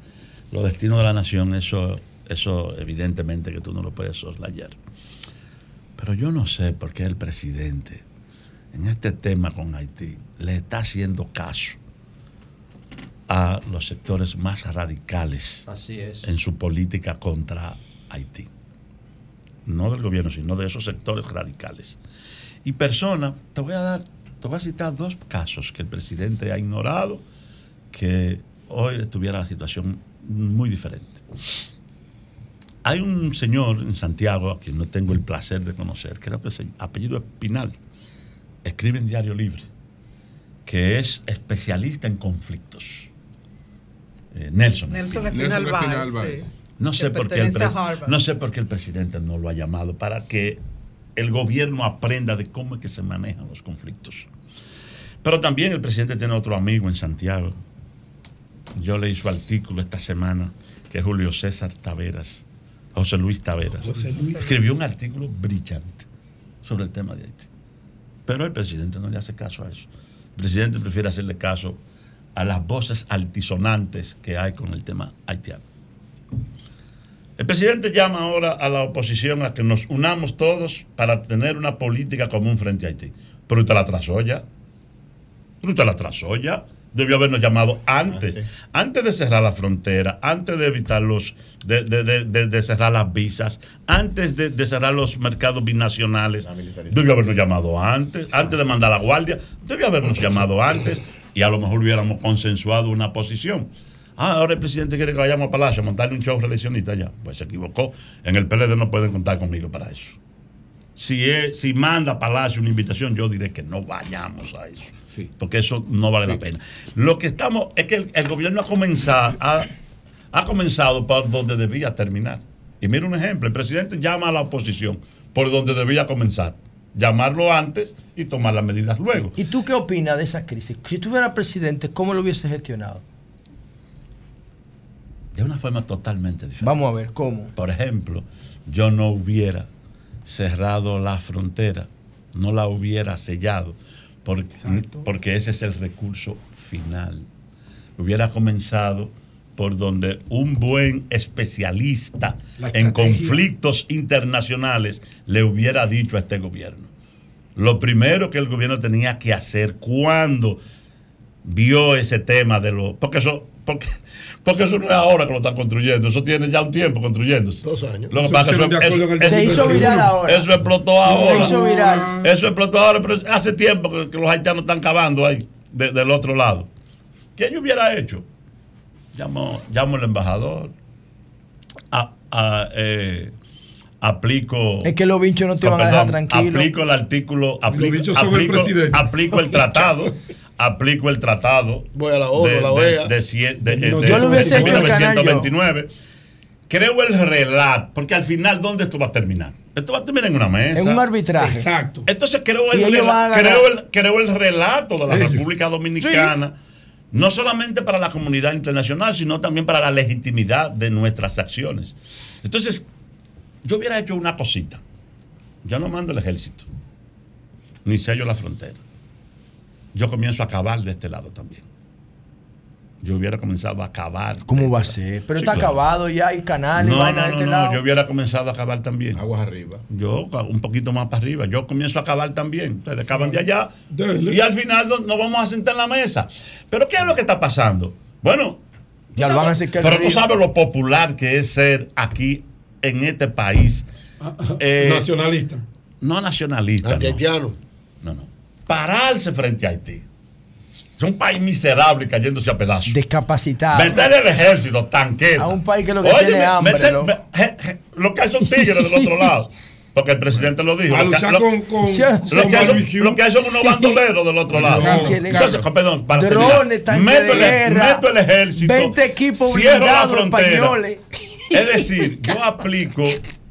los destinos de la nación, eso, eso evidentemente que tú no lo puedes soslayar. Pero yo no sé por qué el presidente en este tema con Haití le está haciendo caso a los sectores más radicales Así es. en su política contra Haití. No del gobierno, sino de esos sectores radicales. Y personas, te voy a dar, te voy a citar dos casos que el presidente ha ignorado, que hoy estuviera la situación muy diferente. Hay un señor en Santiago, a quien no tengo el placer de conocer, creo que se apellido Espinal, escribe en Diario Libre, que es especialista en conflictos. Eh, Nelson. Nelson Espinal. Sí. No sé, por qué el no sé por qué el presidente no lo ha llamado para que el gobierno aprenda de cómo es que se manejan los conflictos. Pero también el presidente tiene otro amigo en Santiago. Yo leí su artículo esta semana, que es Julio César Taveras, José Luis Taveras. José Luis. Escribió un artículo brillante sobre el tema de Haití. Pero el presidente no le hace caso a eso. El presidente prefiere hacerle caso a las voces altisonantes que hay con el tema haitiano. El presidente llama ahora a la oposición a que nos unamos todos para tener una política común frente a Haití. Pero usted la trazó ya. Pero usted la trazó ya. Debió habernos llamado antes, antes de cerrar la frontera, antes de evitar los, de, de- de- de- cerrar las visas, antes de, de cerrar los mercados binacionales. Debió habernos llamado antes, antes de mandar a la guardia, debió habernos llamado antes y a lo mejor hubiéramos consensuado una posición. Ah, ahora el presidente quiere que vayamos a Palacio a montarle un show reeleccionista ya. Pues se equivocó. En el PLD no pueden contar conmigo para eso. Si, es- si manda a Palacio una invitación, yo diré que no vayamos a eso. Porque eso no vale la pena. Lo que estamos es que el, el gobierno ha comenzado, ha, ha comenzado por donde debía terminar. Y mira un ejemplo: el presidente llama a la oposición por donde debía comenzar. Llamarlo antes y tomar las medidas luego. ¿Y tú qué opinas de esa crisis? Si tú fueras presidente, ¿cómo lo hubiese gestionado? De una forma totalmente diferente. Vamos a ver, ¿cómo? Por ejemplo, yo no hubiera cerrado la frontera, no la hubiera sellado, porque, porque ese es el recurso final. Hubiera comenzado por donde un buen especialista en conflictos internacionales le hubiera dicho a este gobierno. Lo primero que el gobierno tenía que hacer cuando vio ese tema de los... Porque eso, porque, porque eso no es ahora que lo están construyendo, eso tiene ya un tiempo construyéndose. Dos años. Lo que Se pasa eso, eso- Se hizo viral ahora. eso explotó ahora. Se hizo viral. Eso explotó ahora, pero hace tiempo que, que los haitianos están cavando ahí, de- del otro lado. ¿Qué yo hubiera hecho? Llamo, llamo al embajador, a- a, eh, aplico... Es que los bichos no te Ah, van a dejar tranquilo. Aplico el artículo, aplico, son el aplico, presidente. aplico el tratado, aplico el tratado. Voy a la ONU, de, la OEA. de cien- de- No, de- yo lo de hubiese hecho el canal yo. 1929. Creo el relato, porque al final, ¿dónde esto va a terminar? Esto va a terminar en una mesa. En un arbitraje. Exacto. Entonces creo el, creo el, creo el relato de la Ellos. República Dominicana, no solamente para la comunidad internacional, sino también para la legitimidad de nuestras acciones. Entonces, yo hubiera hecho una cosita. Yo no mando el ejército, ni sello la frontera. Yo comienzo a acabar de este lado también. Yo hubiera comenzado a acabar. ¿Cómo va a ser? Pero Sí, está claro. acabado ya, hay canales, No, no, no, este no, lado. yo hubiera comenzado a acabar también. Aguas arriba. Yo un poquito más para arriba. Yo comienzo a acabar también. Ustedes acaban de allá. Dele. Y al final no- nos vamos a sentar en la mesa. Pero ¿qué es lo que está pasando? Bueno, Ya sabes- van a decir que pero tú sabes lo popular que es ser aquí en este país. Eh, Nacionalista. no nacionalista. No, Antihaitiano. no, no. Pararse frente a Haití. Es un país miserable cayéndose a pedazos. Discapacitado. Meter el ejército, tanqueta. A un país que lo que Oye, tiene me- hambre, meter- lo- me- je- je- lo que hay son tigres del otro lado. Porque el presidente lo dijo. A lo que- luchar lo- con, con, Sí, lo con que, hay son, lo que hay son unos Sí. bandoleros del otro lado. Entonces, perdón, para Drones, terminar, meto, el, guerra, meto el ejército, 20 equipos cierro la frontera. españoles. Es decir, yo aplico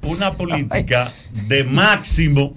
una política de máximo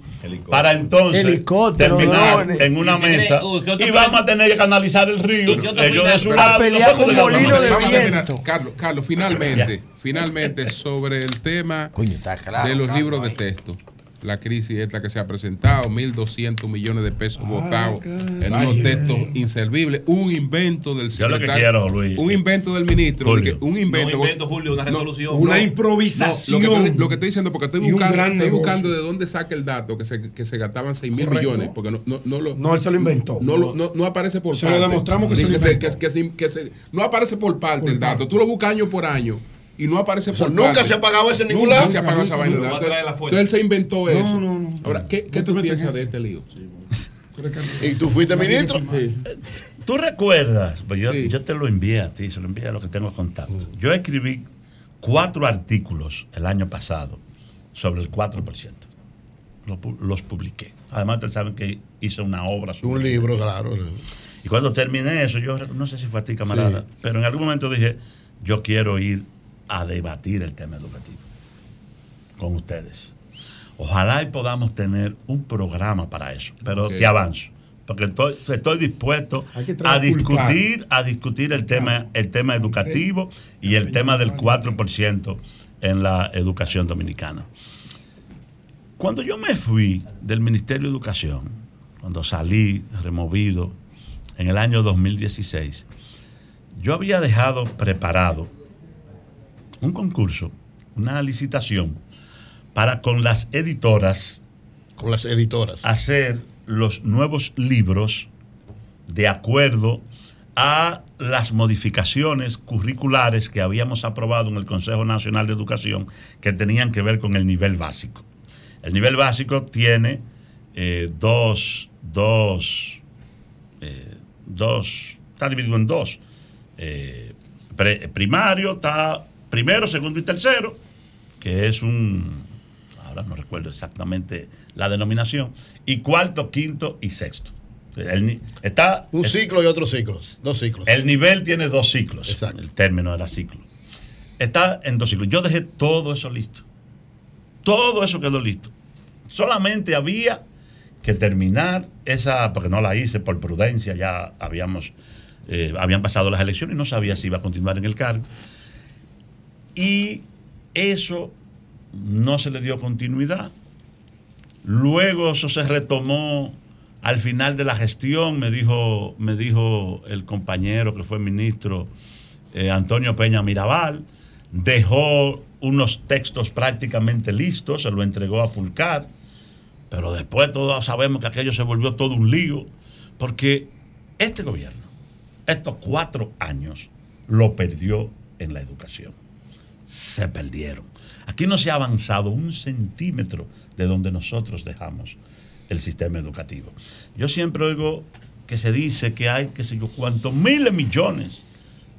para entonces Helicóptero, terminar drones. en una ¿Y qué cree- mesa uy, ¿qué otro y vamos a tener que canalizar el río. ¿Y qué otro Ellos de su final? lado. A y pelear con molino de viento. Carlos, Carlos, finalmente, finalmente sobre el tema Coño, está claro, de los libros de texto. La crisis esta que se ha presentado, 1.200 millones de pesos botados en unos textos inservibles, un invento del Yo lo que secretario, quiero, Luis, un invento del ministro, Julio. un No invento, invento, Julio, una No, resolución. Una No, improvisación. lo, que estoy, lo que estoy diciendo, porque estoy buscando, estoy buscando de dónde saca el dato que se, que se gastaban 6 mil millones, porque no, no, no lo, No, él se lo inventó. no, lo- no, no aparece por Se lo parte. demostramos que Sí, se lo que, se, que, se- que se- no aparece por parte Por el dato. parte. Tú lo buscas año por año y no aparece O sea, por nunca parte. se ha pagado ese en ningún Nunca lado. se ha pagado esa Nunca, vaina. nunca. Entonces él se inventó No, eso. no, no. Ahora, ¿qué, qué tú piensas de este lío? ¿Y tú fuiste ministro? Sí. ¿Tú recuerdas? Pues yo, Sí. yo te lo envié a ti, se lo envié a los que tengo contacto. Yo escribí cuatro artículos el año pasado sobre el 4%. Los, los publiqué. Además, ustedes saben que hice una obra sobre Un libro, claro. Y cuando terminé eso, yo no sé si fue a ti, camarada, Sí. pero en algún momento dije, yo quiero ir a debatir el tema educativo con ustedes. Ojalá y podamos tener un programa para eso, pero Ok. te avanzo, porque estoy, estoy dispuesto a discutir, a discutir el tema, el tema educativo y el tema del 4% en la educación dominicana. Cuando yo me fui del Ministerio de Educación, cuando salí removido en el año 2016, yo había dejado preparado un concurso, una licitación para con las editoras. Con las editoras. Hacer los nuevos libros de acuerdo a las modificaciones curriculares que habíamos aprobado en el Consejo Nacional de Educación que tenían que ver con el nivel básico. El nivel básico tiene eh, dos, dos, eh, dos, está dividido en dos. Eh, primario está primero, segundo y tercero, que es un, ahora no recuerdo exactamente la denominación, y cuarto, quinto y sexto. El está, Un ciclo y otro ciclo. Dos ciclos. el nivel tiene dos ciclos. El término era ciclo. Está en dos ciclos. Yo dejé todo eso listo. Todo eso quedó listo. Solamente había que terminar esa, porque no la hice por prudencia, ya habíamos, eh, habían pasado las elecciones y no sabía si iba a continuar en el cargo. Y eso no se le dio continuidad. Luego eso se retomó al final de la gestión, me dijo, me dijo el compañero que fue ministro eh, Antonio Peña Mirabal, dejó unos textos prácticamente listos, se lo entregó a Fulcar, pero después todos sabemos que aquello se volvió todo un lío, porque este gobierno, estos cuatro años, lo perdió en la educación. Se perdieron. Aquí no se ha avanzado un centímetro de donde nosotros dejamos el sistema educativo. Yo siempre oigo que se dice que hay, qué sé yo, cuántos miles millones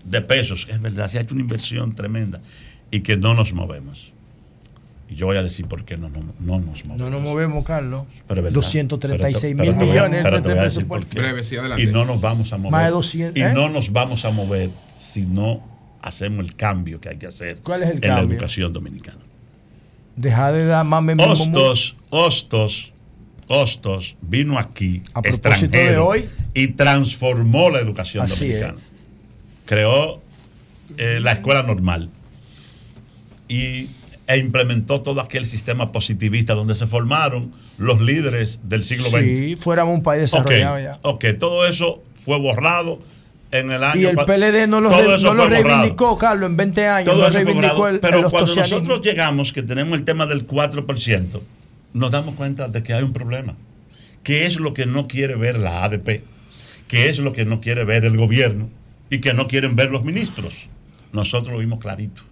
de pesos. Es verdad, se ha hecho una inversión tremenda y que no nos movemos. Y yo voy a decir por qué no, no, no nos movemos. No nos movemos, Carlos. Pero es verdad. 236 Pero te- mil pero millones pero te voy a decir por qué. Breve, sí, adelante. y no nos vamos a mover. Más de 200, y ¿eh? no nos vamos a mover si no hacemos el cambio que hay que hacer ¿Cuál es el en la educación dominicana. Deja de dar más Hostos, Hostos, Hostos vino aquí, A extranjero, de hoy. y transformó la educación dominicana. Creó eh, la escuela normal y, e implementó todo aquel sistema positivista donde se formaron los líderes del siglo XX. Sí, fuéramos un país desarrollado Ok, ya. ok, todo eso fue borrado en el año Y el PLD no lo, todo re- eso no lo fue borrado. reivindicó, Carlos, en 20 años. Todo no eso fue reivindicó borrado. el, Pero el cuando nosotros llegamos, que tenemos el tema del 4%, nos damos cuenta de que hay un problema. ¿Qué es lo que no quiere ver la ADP? ¿Qué es lo que no quiere ver el gobierno? Y que no quieren ver los ministros. Nosotros lo vimos clarito.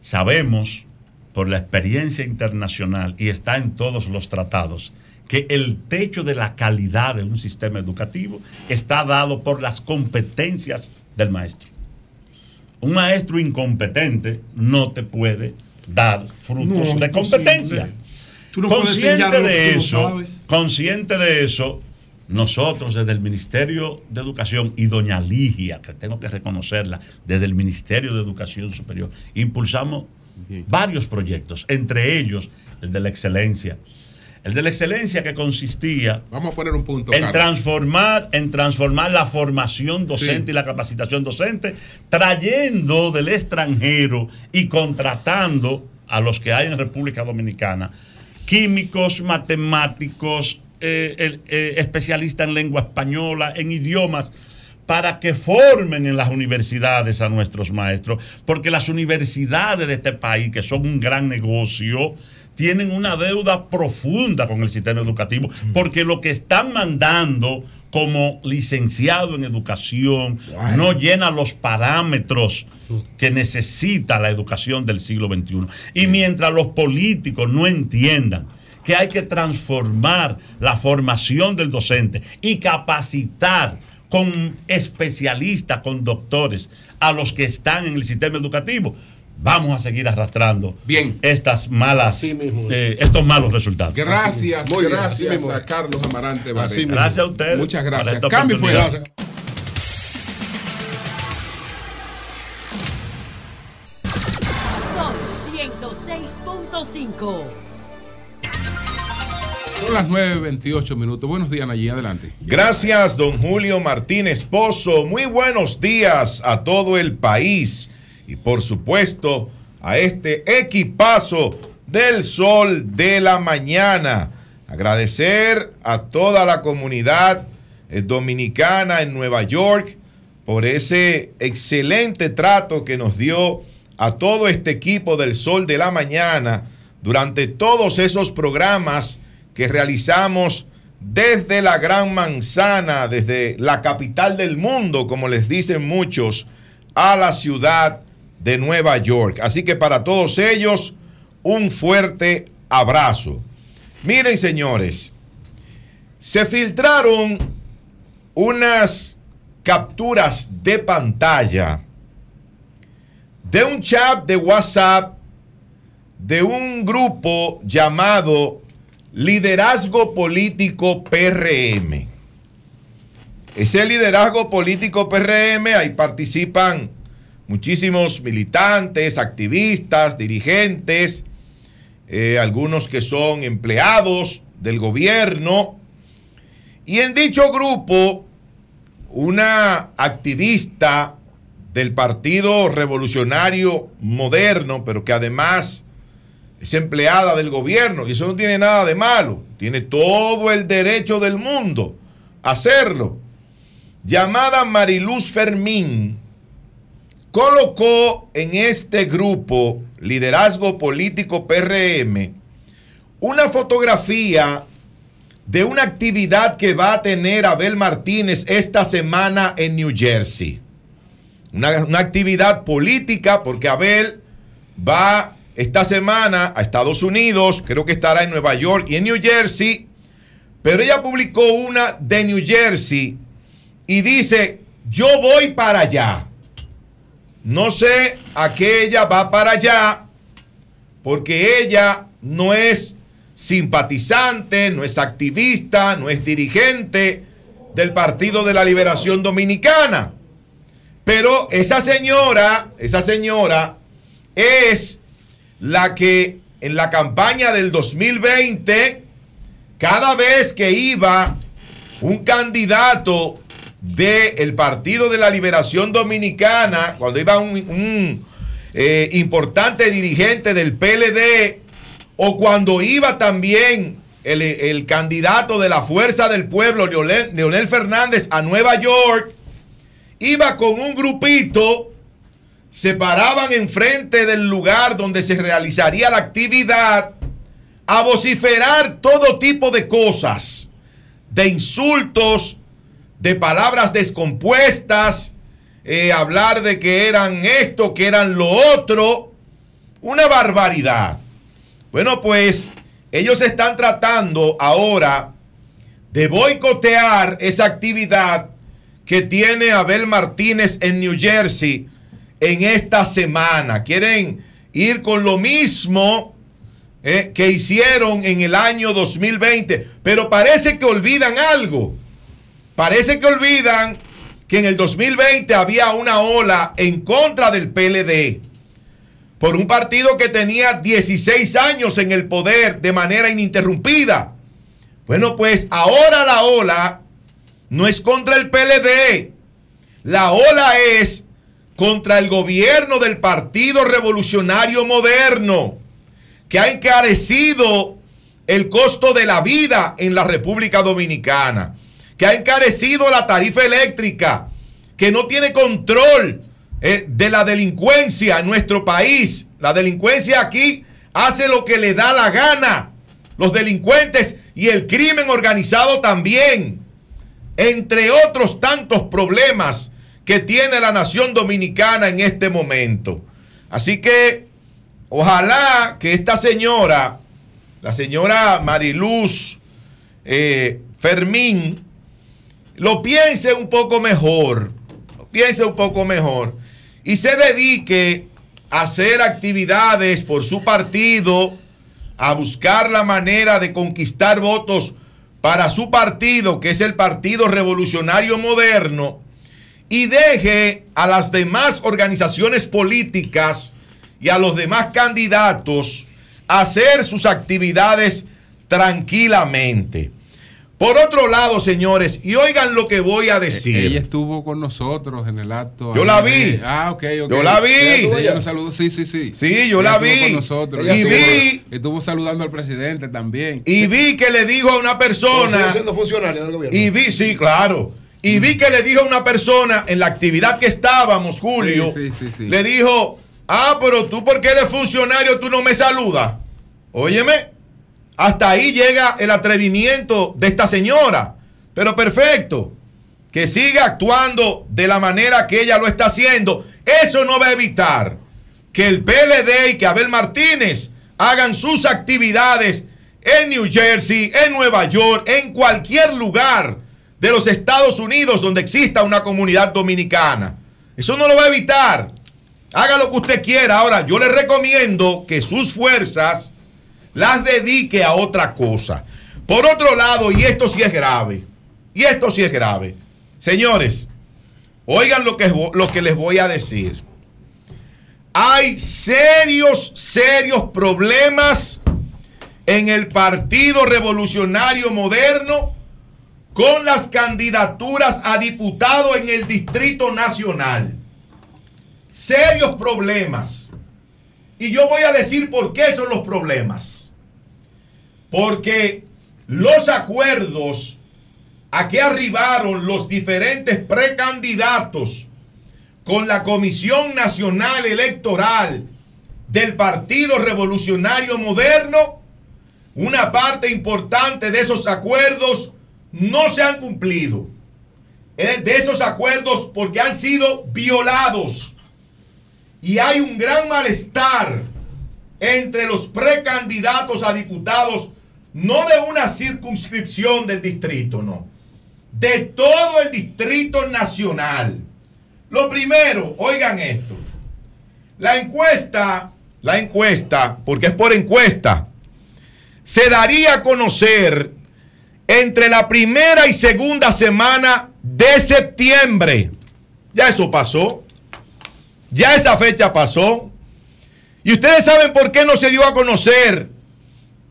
Sabemos por la experiencia internacional y está en todos los tratados que el techo de la calidad de un sistema educativo está dado por las competencias del maestro. Un maestro incompetente no te puede dar frutos No, de competencia. Tú no consciente de no eso, sabes. consciente de eso, nosotros desde el Ministerio de Educación y doña Ligia, que tengo que reconocerla, desde el Ministerio de Educación Superior, impulsamos varios proyectos, entre ellos el de la excelencia. El de la excelencia que consistía Vamos a poner un punto. en Carlos. transformar, en transformar la formación docente Sí. y la capacitación docente, trayendo del extranjero y contratando a los que hay en República Dominicana, químicos, matemáticos, eh, eh, especialistas en lengua española, en idiomas, para que formen en las universidades a nuestros maestros, porque las universidades de este país, que son un gran negocio, tienen una deuda profunda con el sistema educativo, porque lo que están mandando como licenciado en educación no llena los parámetros que necesita la educación del siglo XXI. Y mientras los políticos no entiendan que hay que transformar la formación del docente y capacitar con especialistas, con doctores, a los que están en el sistema educativo, vamos a seguir arrastrando Bien. estas malas, eh, estos malos resultados. Gracias, muy gracias a Carlos Amarante Gracias a ustedes. Muchas gracias. Cambio fue. Son 106.5. Son las 9.28 minutos. Buenos días, Nayí. Adelante. Gracias, don Julio Martínez Pozo. Muy buenos días a todo el país y por supuesto a este equipazo del sol de la mañana. Agradecer a toda la comunidad eh, dominicana en Nueva York por ese excelente trato que nos dio a todo este equipo del sol de la mañana durante todos esos programas que realizamos desde la Gran Manzana, desde la capital del mundo, como les dicen muchos, a la ciudad de Nueva York. Así que para todos ellos, un fuerte abrazo. Miren, señores, se filtraron unas capturas de pantalla de un chat de WhatsApp de un grupo llamado Liderazgo Político PRM. Ese liderazgo político PRM, ahí participan muchísimos militantes, activistas, dirigentes, eh, algunos que son empleados del gobierno. Y en dicho grupo, una activista del Partido Revolucionario Moderno, pero que además es empleada del gobierno y eso no tiene nada de malo, tiene todo el derecho del mundo a hacerlo. Llamada Mariluz Fermín, colocó en este grupo, Liderazgo Político PRM, una fotografía de una actividad que va a tener Abel Martínez esta semana en New Jersey. Una, una actividad política porque Abel va esta semana a Estados Unidos, creo que estará en Nueva York y en New Jersey, pero ella publicó una de New Jersey y dice, yo voy para allá. No sé a qué ella va para allá, porque ella no es simpatizante, no es activista, no es dirigente del Partido de la Liberación Dominicana. Pero esa señora, esa señora es la que en la campaña del 2020, cada vez que iba un candidato del Partido de la Liberación Dominicana, cuando iba un, eh, importante dirigente del PLD, o cuando iba también el, el, candidato de la Fuerza del Pueblo, Leonel, Leonel Fernández, a Nueva York, iba con un grupito se paraban enfrente del lugar donde se realizaría la actividad a vociferar todo tipo de cosas, de insultos, de palabras descompuestas, eh, hablar de que eran esto, que eran lo otro, una barbaridad. Bueno, pues ellos están tratando ahora de boicotear esa actividad que tiene Abel Martínez en New Jersey en esta semana. Quieren ir con lo mismo eh, que hicieron en el año 2020. Pero parece que olvidan algo. Parece que olvidan que en el 2020 había una ola en contra del PLD por un partido que tenía 16 años en el poder de manera ininterrumpida. Bueno, pues ahora la ola no es contra el PLD. La ola es contra el gobierno del Partido Revolucionario Moderno, que ha encarecido el costo de la vida en la República Dominicana, que ha encarecido la tarifa eléctrica, que no tiene control eh, de la delincuencia en nuestro país. La delincuencia aquí hace lo que le da la gana. Los delincuentes y el crimen organizado también. Entre otros tantos problemas que tiene la nación dominicana en este momento. Así que ojalá que esta señora, la señora Mariluz eh, Fermín, lo piense un poco mejor, lo piense un poco mejor y se dedique a hacer actividades por su partido, a buscar la manera de conquistar votos para su partido, que es el Partido Revolucionario Moderno, y deje a las demás organizaciones políticas y a los demás candidatos hacer sus actividades tranquilamente. Por otro lado, señores, y oigan lo que voy a decir. Ella estuvo con nosotros en el acto. Yo la vi. Ah, ok, ok. Yo la vi. Ella, nos saludó, sí, sí, sí. Sí, yo Ella la estuvo vi. con nosotros. Y Ella vi- estuvo- Estuvo saludando al presidente también. Y vi que le dijo a una persona. Sigue siendo funcionario del gobierno. Y vi, sí, claro. Y vi que le dijo a una persona en la actividad que estábamos, Julio, Sí, sí, sí, sí. le dijo, ah, pero tú porque eres funcionario, tú no me saludas. Óyeme, hasta ahí llega el atrevimiento de esta señora. Pero perfecto, que siga actuando de la manera que ella lo está haciendo. Eso no va a evitar que el PLD y que Abel Martínez hagan sus actividades en New Jersey, en Nueva York, en cualquier lugar de los Estados Unidos donde exista una comunidad dominicana. Eso no lo va a evitar. Haga lo que usted quiera. Ahora, yo le recomiendo que sus fuerzas las dedique a otra cosa. Por otro lado, y esto sí es grave, y esto sí es grave. Señores, oigan lo que, lo que les voy a decir. Hay serios, serios problemas en el Partido Revolucionario Moderno con las candidaturas a diputado en el Distrito Nacional. Serios problemas. Y yo voy a decir por qué son los problemas. Porque los acuerdos a que arribaron los diferentes precandidatos con la Comisión Nacional Electoral del Partido Revolucionario Moderno, una parte importante de esos acuerdos no se han cumplido. Eh, De esos acuerdos porque han sido violados. Y hay un gran malestar entre los precandidatos a diputados, no de una circunscripción del distrito, no, de todo el distrito nacional. Lo primero, oigan esto, la encuesta, la encuesta, porque es por encuesta, se daría a conocer entre la primera y segunda semana de septiembre. Ya eso pasó. Ya esa fecha pasó. Y ustedes saben por qué no se dio a conocer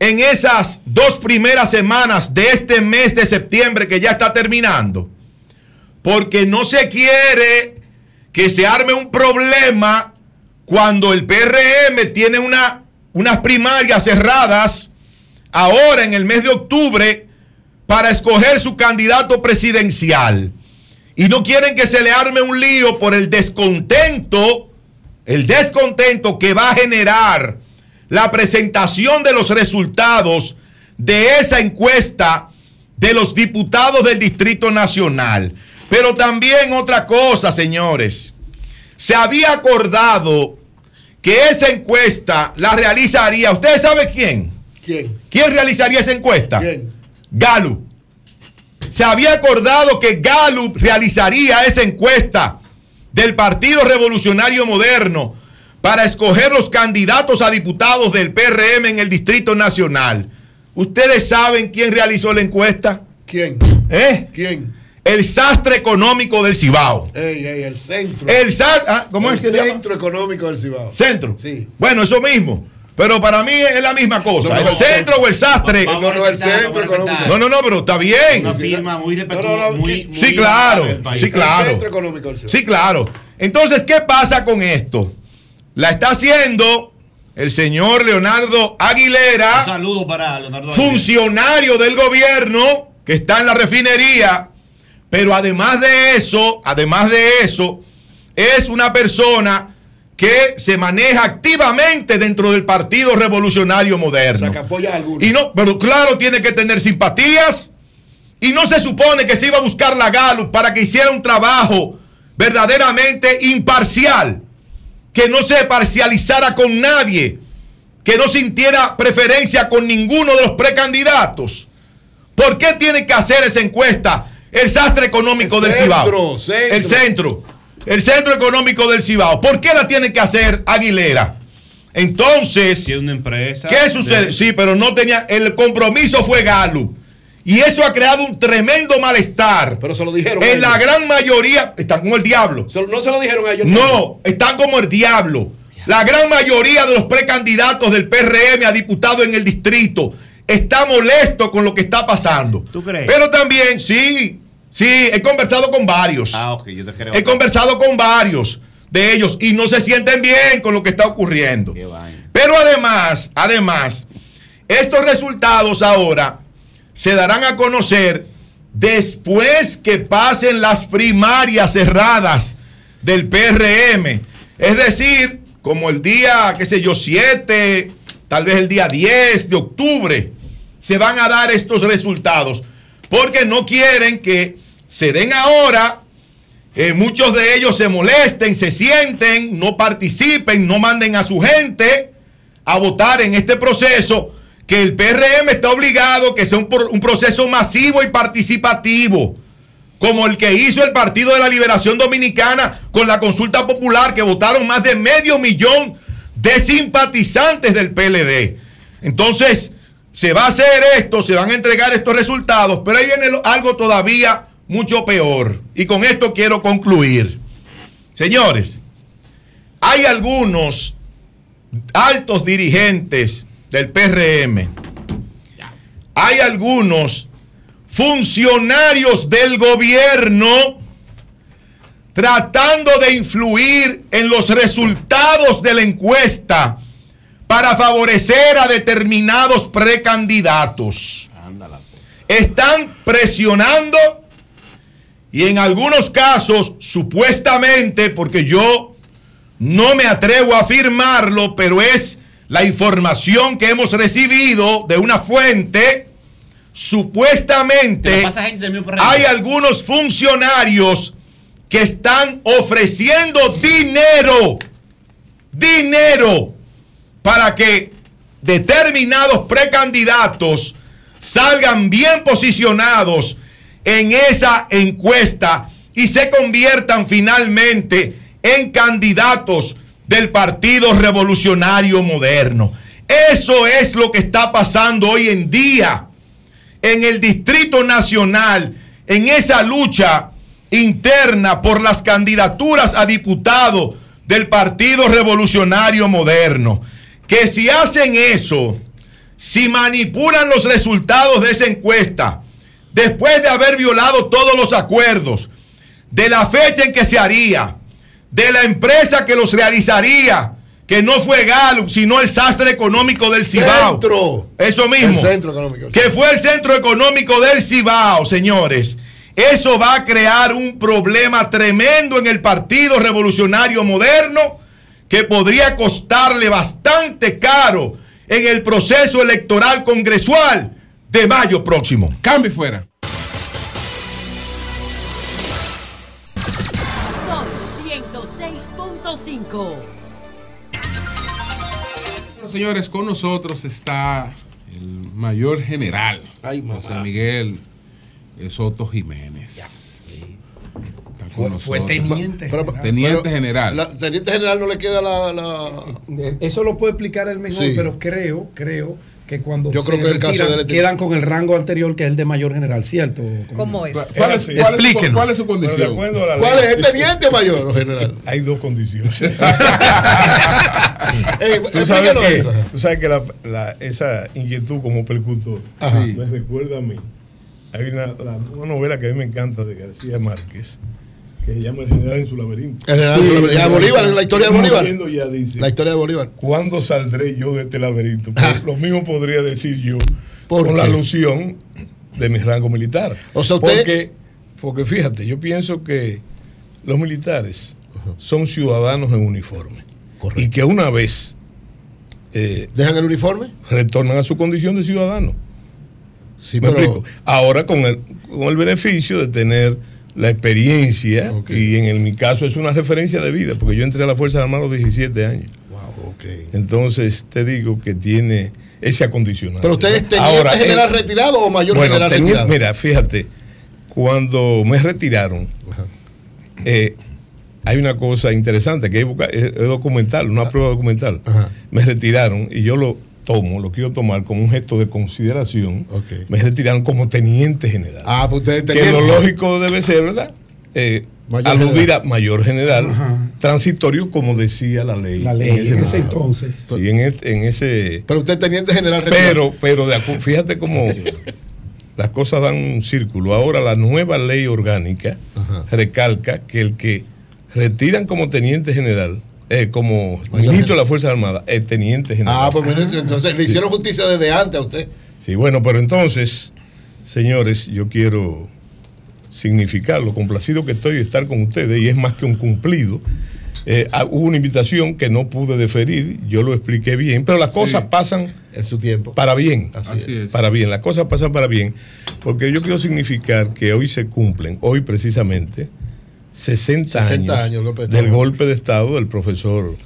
en esas dos primeras semanas de este mes de septiembre que ya está terminando. Porque no se quiere que se arme un problema cuando el PRM tiene una, unas primarias cerradas ahora en el mes de octubre para escoger su candidato presidencial. Y no quieren que se le arme un lío por el descontento, el descontento que va a generar la presentación de los resultados de esa encuesta de los diputados del Distrito Nacional. Pero también otra cosa, señores. Se había acordado que esa encuesta la realizaría, ¿ustedes saben quién? ¿Quién? ¿Quién realizaría esa encuesta? ¿Quién? Gallup. Se había acordado que Gallup realizaría esa encuesta del Partido Revolucionario Moderno para escoger los candidatos a diputados del PRM en el Distrito Nacional. ¿Ustedes saben quién realizó la encuesta? ¿Quién? ¿Eh? ¿Quién? El sastre económico del Cibao. Ey, ey, el centro. El sa- ah, ¿Cómo El es que se llama? centro económico del Cibao. Centro. Sí. Bueno, eso mismo. Pero para mí es la misma cosa. No, no, el no, centro o el sastre. No, no, el centro económico. No, no, no, pero está bien. Una firma muy muy Sí, claro. Sí, claro. El centro económico del Cibao. Sí, claro. Entonces, ¿qué pasa con esto? La está haciendo el señor Leonardo Aguilera, Un saludo para Leonardo Aguilera. funcionario del gobierno que está en la refinería, pero además de eso, además de eso, es una persona que se maneja activamente dentro del Partido Revolucionario Moderno. O sea, que apoya a algunos. Y no, pero claro, tiene que tener simpatías. Y no se supone que se iba a buscar la Gallup para que hiciera un trabajo verdaderamente imparcial. Que no se parcializara con nadie. Que no sintiera preferencia con ninguno de los precandidatos. ¿Por qué tiene que hacer esa encuesta el sastre económico El del centro, Cibao? centro. El centro. El centro económico del Cibao. ¿Por qué la tiene que hacer Aguilera? Entonces, Tiene una empresa. ¿Qué sucede? de- Sí, pero no tenía. El compromiso fue Gallup. Y eso ha creado un tremendo malestar. Pero se lo dijeron. En la gran mayoría están como el diablo. Se no se lo dijeron a ellos. No, están como el diablo. La gran mayoría de los precandidatos del PRM a diputado en el distrito está molesto con lo que está pasando. ¿Tú crees? Pero también, sí, sí, he conversado con varios. Ah, ok, yo te creo. He conversado con varios de ellos y no se sienten bien con lo que está ocurriendo. Pero además, además, estos resultados ahora se darán a conocer después que pasen las primarias cerradas del PRM. Es decir, como el día, qué sé yo, 7, tal vez el día 10 de octubre, se van a dar estos resultados. Porque no quieren que se den ahora, eh, muchos de ellos se molesten, se sienten, no participen, no manden a su gente a votar en este proceso, que el PRM está obligado que sea un, un proceso masivo y participativo, como el que hizo el Partido de la Liberación Dominicana con la consulta popular, que votaron más de medio millón de simpatizantes del PLD. Entonces, se va a hacer esto, se van a entregar estos resultados, pero ahí viene algo todavía mucho peor. Y con esto quiero concluir. Señores, hay algunos altos dirigentes del PRM, hay algunos funcionarios del gobierno tratando de influir en los resultados de la encuesta para favorecer a determinados precandidatos. Están presionando y en algunos casos, supuestamente, porque yo no me atrevo a afirmarlo, pero es la información que hemos recibido de una fuente, supuestamente hay algunos funcionarios que están ofreciendo dinero, dinero, para que determinados precandidatos salgan bien posicionados en esa encuesta y se conviertan finalmente en candidatos del Partido Revolucionario Moderno. Eso es lo que está pasando hoy en día en el Distrito Nacional, en esa lucha interna por las candidaturas a diputado del Partido Revolucionario Moderno. Que si hacen eso, si manipulan los resultados de esa encuesta, después de haber violado todos los acuerdos, de la fecha en que se haría, de la empresa que los realizaría, que no fue Gallup, sino el sastre económico del Cibao. Centro. Eso mismo. El centro económico. Que fue el centro económico del Cibao, señores. Eso va a crear un problema tremendo en el Partido Revolucionario Moderno que podría costarle bastante caro en el proceso electoral congresual de mayo próximo. Cambio fuera. 106.5. Bueno, señores, con nosotros está el mayor general, José Miguel eh, Soto Jiménez. Está con Fue- teniente Pero- general. teniente Pero, general. la- teniente general no le queda la. la- Eso lo puede explicar él mejor, Sí. pero creo, creo que cuando Yo se creo que el caso de quedan con el rango anterior que es el de mayor general, ¿cierto? ¿Cómo es? ¿Cuál es, cuál es su- Explíquenos. cuál es su condición? ¿Cuál ley, es? ¿Es teniente mayor o general? Hay dos condiciones. Ey, tú, sabes que, eso. tú sabes que la, la- esa inquietud como percutor Ajá. me recuerda a mí. Hay una, la- una novela que a mí me encanta de García Márquez que se llama El general en su laberinto. El general en su laberinto. Ya, Bolívar, la historia de Bolívar. Muriendo ya dice, La historia de Bolívar. ¿Cuándo saldré yo de este laberinto? Pues lo mismo podría decir yo ¿Por con la alusión de mi rango militar. O sea, usted- Porque, porque fíjate, yo pienso que los militares son ciudadanos en uniforme. Y que una vez eh, ¿Dejan el uniforme? retornan a su condición de ciudadano. Sí, ¿Me pero- explico? Ahora con el, con el beneficio de tener la experiencia, y en, el- mi caso es una referencia de vida, porque yo entré a la Fuerza Armada a los 17 años. Entonces te digo que tiene ese acondicionado. ¿Pero usted es ¿no? teniente Ahora, general el- retirado o mayor bueno, general tenía- retirado? Mira, fíjate, cuando me retiraron, eh, hay una cosa interesante que es, documental, una prueba documental. Me retiraron y yo lo tomo, lo quiero tomar como un gesto de consideración. Me retiraron como teniente general. Ah, pues usted es que lo lógico debe ser, ¿verdad? Eh, aludir general. a mayor general, transitorio como decía la ley. La ley, en ese, en ese entonces. Sí, en, ese... Pero usted teniente general Pero, pero de fíjate cómo las cosas dan un círculo. Ahora la nueva ley orgánica recalca que el que retiran como teniente general, eh, como ministro de la Fuerza Armada, es teniente general. Ah, pues entonces le hicieron justicia desde antes a usted. Sí, bueno, pero entonces, señores, yo quiero significar lo complacido que estoy de estar con ustedes y es más que un cumplido. Eh, ah, hubo una invitación que no pude deferir, yo lo expliqué bien, pero las cosas pasan en su tiempo. Para bien, Así es. para bien, las cosas pasan para bien, porque yo quiero significar que hoy se cumplen, hoy precisamente, 60, 60 años, del golpe de Estado del profesor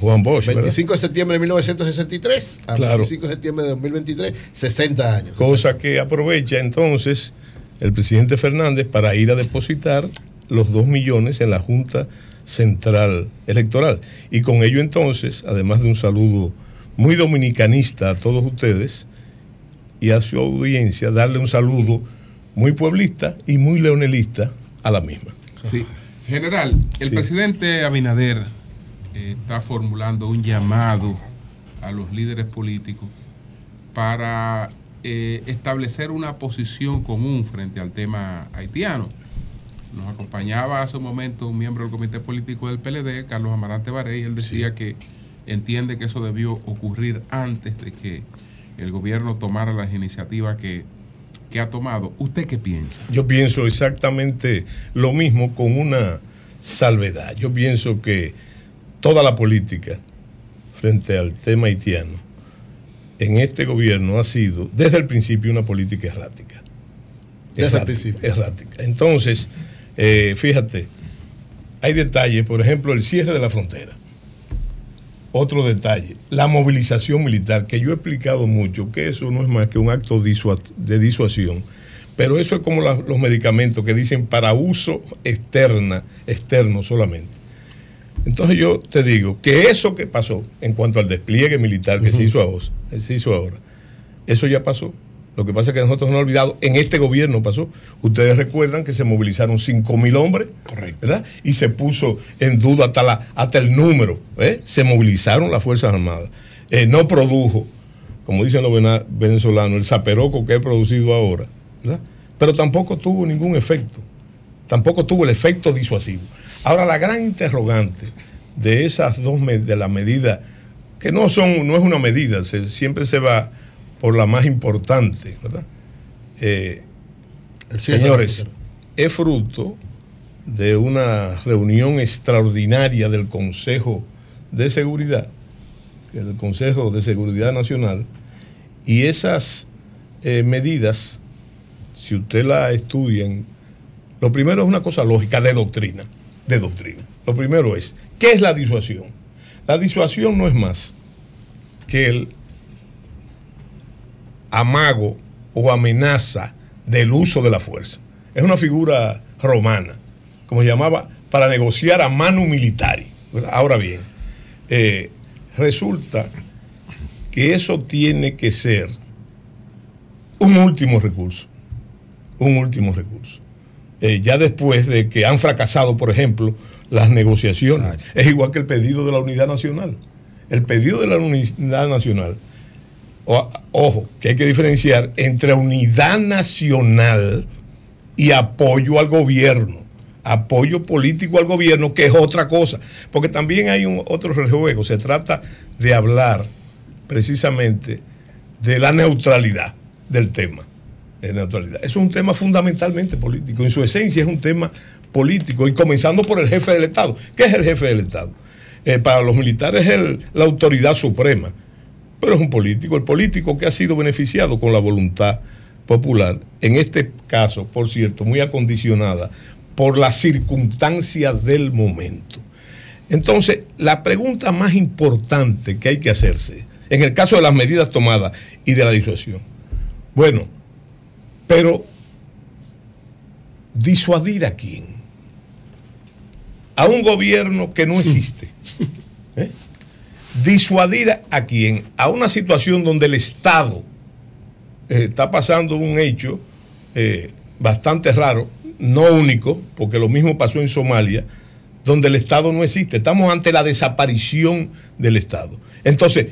Juan Bosch. ¿verdad? 25 de septiembre de 1963 a Claro. 25 de septiembre de 2023, 60 años. Cosa que aprovecha entonces el presidente Fernández para ir a depositar los 2 millones en la Junta Central Electoral. Y con ello entonces, además de un saludo muy dominicanista a todos ustedes y a su audiencia, darle un saludo muy pueblista y muy leonelista a la misma. Sí. General, el Sí. presidente Abinader eh, está formulando un llamado a los líderes políticos para eh, establecer una posición común frente al tema haitiano. Nos acompañaba hace un momento un miembro del comité político del PLD, Carlos Amarante Baré, y él decía que entiende que eso debió ocurrir antes de que el gobierno tomara las iniciativas que, que ha tomado. ¿Usted qué piensa? Yo pienso exactamente lo mismo con una salvedad. Yo pienso que toda la política frente al tema haitiano en este gobierno ha sido desde el principio una política errática. Desde el principio. Errática. Entonces, eh, fíjate, hay detalles, por ejemplo, el cierre de la frontera. Otro detalle, la movilización militar, que yo he explicado mucho, que eso no es más que un acto de disuasión, pero eso es como la- los medicamentos que dicen para uso externa, externo solamente. Entonces yo te digo que eso que pasó en cuanto al despliegue militar que se, hizo ahora, se hizo ahora, eso ya pasó. Lo que pasa es que nosotros no hemos olvidado, en este gobierno pasó. Ustedes recuerdan que se movilizaron 5 mil hombres, ¿verdad? Y se puso en duda hasta, la, hasta el número. ¿eh? Se movilizaron las Fuerzas Armadas. Eh, no produjo, como dicen los venezolanos, el zaperoco que he producido ahora, ¿verdad? Pero tampoco tuvo ningún efecto. Tampoco tuvo el efecto disuasivo. Ahora, la gran interrogante de esas dos de la medida, que no son, no es una medida, se- siempre se va por la más importante, ¿verdad? Eh, señores, es fruto de una reunión extraordinaria del Consejo de Seguridad, del Consejo de Seguridad Nacional, y esas eh, medidas, si usted la estudia, en- lo primero es una cosa lógica de doctrina, de doctrina. Lo primero es, ¿qué es la disuasión? La disuasión no es más que el amago o amenaza del uso de la fuerza. Es una figura romana, como se llamaba, para negociar a mano militari. Ahora bien, eh, resulta que eso tiene que ser un último recurso, un último recurso. Eh, ya después de que han fracasado, por ejemplo, las negociaciones. Es igual que el pedido de la unidad nacional. El pedido de la unidad nacional ojo, que hay que diferenciar entre unidad nacional y apoyo al gobierno. Apoyo político al gobierno, que es otra cosa. Porque también hay un otro rejuego. Se trata de hablar precisamente de la neutralidad del tema. De neutralidad. Es un tema fundamentalmente político. En su esencia es un tema político. Y comenzando por el jefe del Estado. ¿Qué es el jefe del Estado? Eh, para los militares es la autoridad suprema pero es un político, el político que ha sido beneficiado con la voluntad popular, en este caso, por cierto, muy acondicionada por las circunstancias del momento. Entonces, la pregunta más importante que hay que hacerse, en el caso de las medidas tomadas y de la disuasión, bueno, pero disuadir a quién? A un gobierno que no existe. ¿eh? Disuadir a quién? A una situación donde el Estado eh, está pasando un hecho eh, bastante raro, no único, porque lo mismo pasó en Somalia, donde el Estado no existe. Estamos ante la desaparición del Estado. Entonces,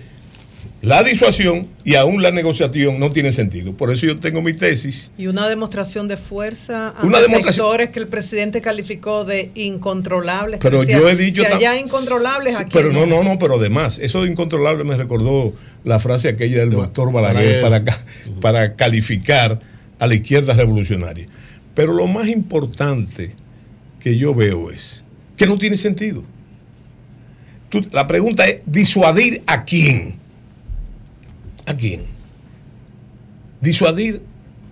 la disuasión y aún la negociación no tiene sentido. Por eso yo tengo mi tesis. Y una demostración de fuerza ante Una demostración- sectores que el presidente calificó de incontrolables. Pero yo he dicho Si allá incontrolables, Sí, aquí Pero no, no, no, pero además, eso de incontrolable me recordó la frase aquella del doctor Balaguer para, para calificar a la izquierda revolucionaria. Pero lo más importante que yo veo es que no tiene sentido. Tú- la pregunta es, ¿disuadir a quién? ¿A quién? Disuadir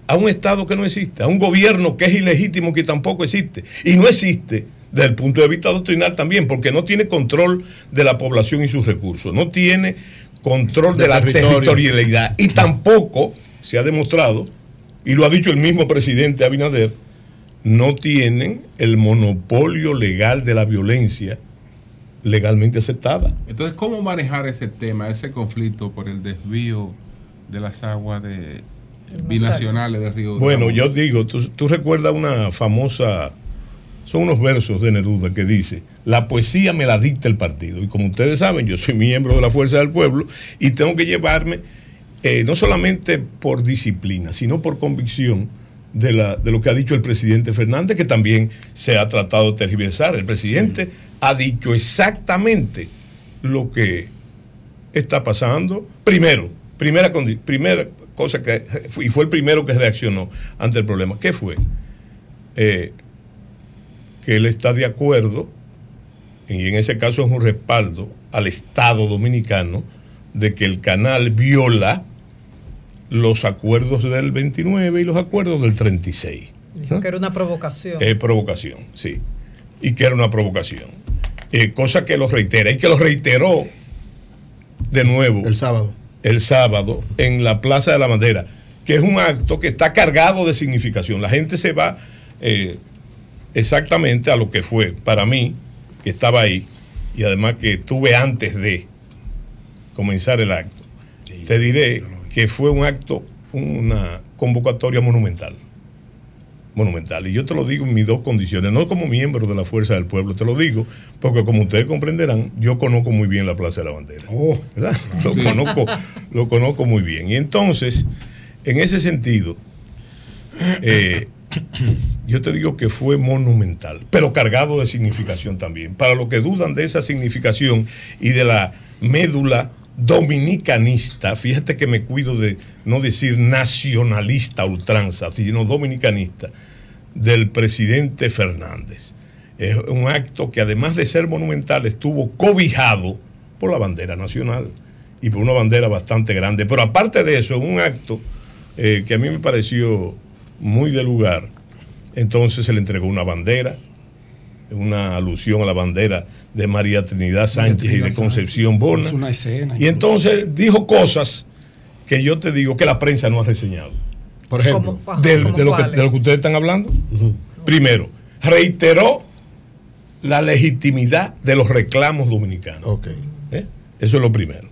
a un Estado que no existe, a un gobierno que es ilegítimo que tampoco existe. Y no existe desde el punto de vista doctrinal también, porque no tiene control de la población y sus recursos, no tiene control de, De la territorio. territorialidad y tampoco se ha demostrado, y lo ha dicho el mismo presidente Abinader, no tienen el monopolio legal de la violencia legalmente aceptada. Entonces, ¿cómo manejar ese tema, ese conflicto por el desvío de las aguas de binacionales del río? Bueno, yo digo, tú, tú recuerdas una famosa, son unos versos de Neruda que dice, la poesía me la dicta el partido. Y como ustedes saben, yo soy miembro de la Fuerza del Pueblo y tengo que llevarme, eh, no solamente por disciplina, sino por convicción de, la, de lo que ha dicho el presidente Fernández, que también se ha tratado de tergiversar. El presidente ha dicho exactamente lo que está pasando. Primero, primera, primera cosa que, y fue el primero que reaccionó ante el problema. ¿Qué fue? Eh, que él está de acuerdo, y en ese caso es un respaldo al Estado dominicano, de que el canal viola los acuerdos del 29 y los acuerdos del 36. Dijo que era una provocación. Es provocación, sí. Y que era una provocación. Eh, cosa que lo reitera y que lo reiteró de nuevo. El sábado. El sábado en la Plaza de la Bandera, que es un acto que está cargado de significación. La gente se va eh, exactamente a lo que fue para mí, que estaba ahí, y además que estuve antes de comenzar el acto. Te diré que fue un acto, una convocatoria monumental monumental. Y yo te lo digo en mis dos condiciones, no como miembro de la Fuerza del Pueblo, te lo digo, porque como ustedes comprenderán, yo conozco muy bien la Plaza de la Bandera. ¿verdad? Lo, conozco, lo conozco muy bien. Y entonces, en ese sentido, eh, yo te digo que fue monumental, pero cargado de significación también. Para los que dudan de esa significación y de la médula dominicanista, fíjate que me cuido de no decir nacionalista ultranza, sino dominicanista, del presidente Fernández. Es un acto que además de ser monumental estuvo cobijado por la bandera nacional y por una bandera bastante grande. Pero aparte de eso, es un acto eh, que a mí me pareció muy de lugar. Entonces se le entregó una bandera, una alusión a la bandera de María Trinidad Sánchez y de Concepción Bona. Es una escena. Y entonces dijo cosas que yo te digo que la prensa no ha reseñado. Por ejemplo, Del- de, lo que, de lo que ustedes están hablando. Primero, reiteró la legitimidad de los reclamos dominicanos. ¿Eh? Eso es lo primero.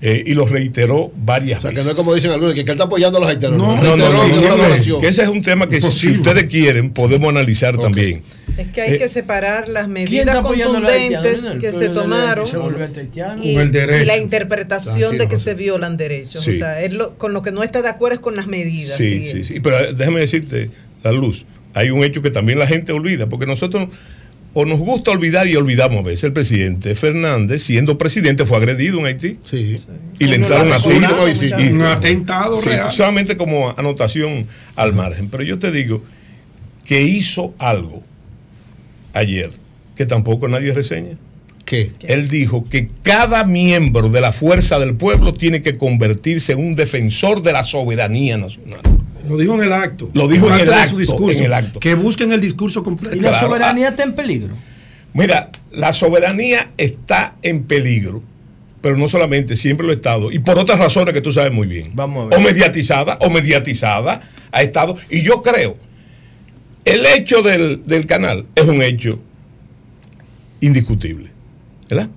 Eh, y lo reiteró varias O sea, que veces. no es como dicen algunos, que, que él está apoyando a los haitianos. No, no, no, que no, que ese es un tema que si- ustedes quieren podemos analizar también. Es que hay Eh, que separar las ¿Quién medidas contundentes que se tomaron que y, Con el y la interpretación de que José. se violan derechos. Sí. O sea, es lo- con lo que no está de acuerdo es con las medidas. Sí, sí. sí, sí. Pero eh, déjame decirte, la luz, hay un hecho que también la gente olvida, porque nosotros o nos gusta olvidar y olvidamos a veces. El presidente Fernández, siendo presidente, fue agredido en Haití. Sí. Y le entraron a su tiro. Y- Un atentado Sí, real. Solamente como anotación al margen. Pero yo te digo que hizo algo ayer que tampoco nadie reseña. ¿Qué? Él dijo que cada miembro de la fuerza del pueblo tiene que convertirse en un defensor de la soberanía nacional. Lo dijo en el acto. Lo dijo en el acto, su discurso. en el acto. Que busquen el discurso completo. ¿Y la Claro. soberanía está en peligro? Mira, la soberanía está en peligro, pero no solamente, siempre lo ha estado, y por otras razones que tú sabes muy bien. Vamos a ver. O mediatizada, o mediatizada ha estado. Y yo creo, el hecho del, del canal es un hecho indiscutible, ¿verdad?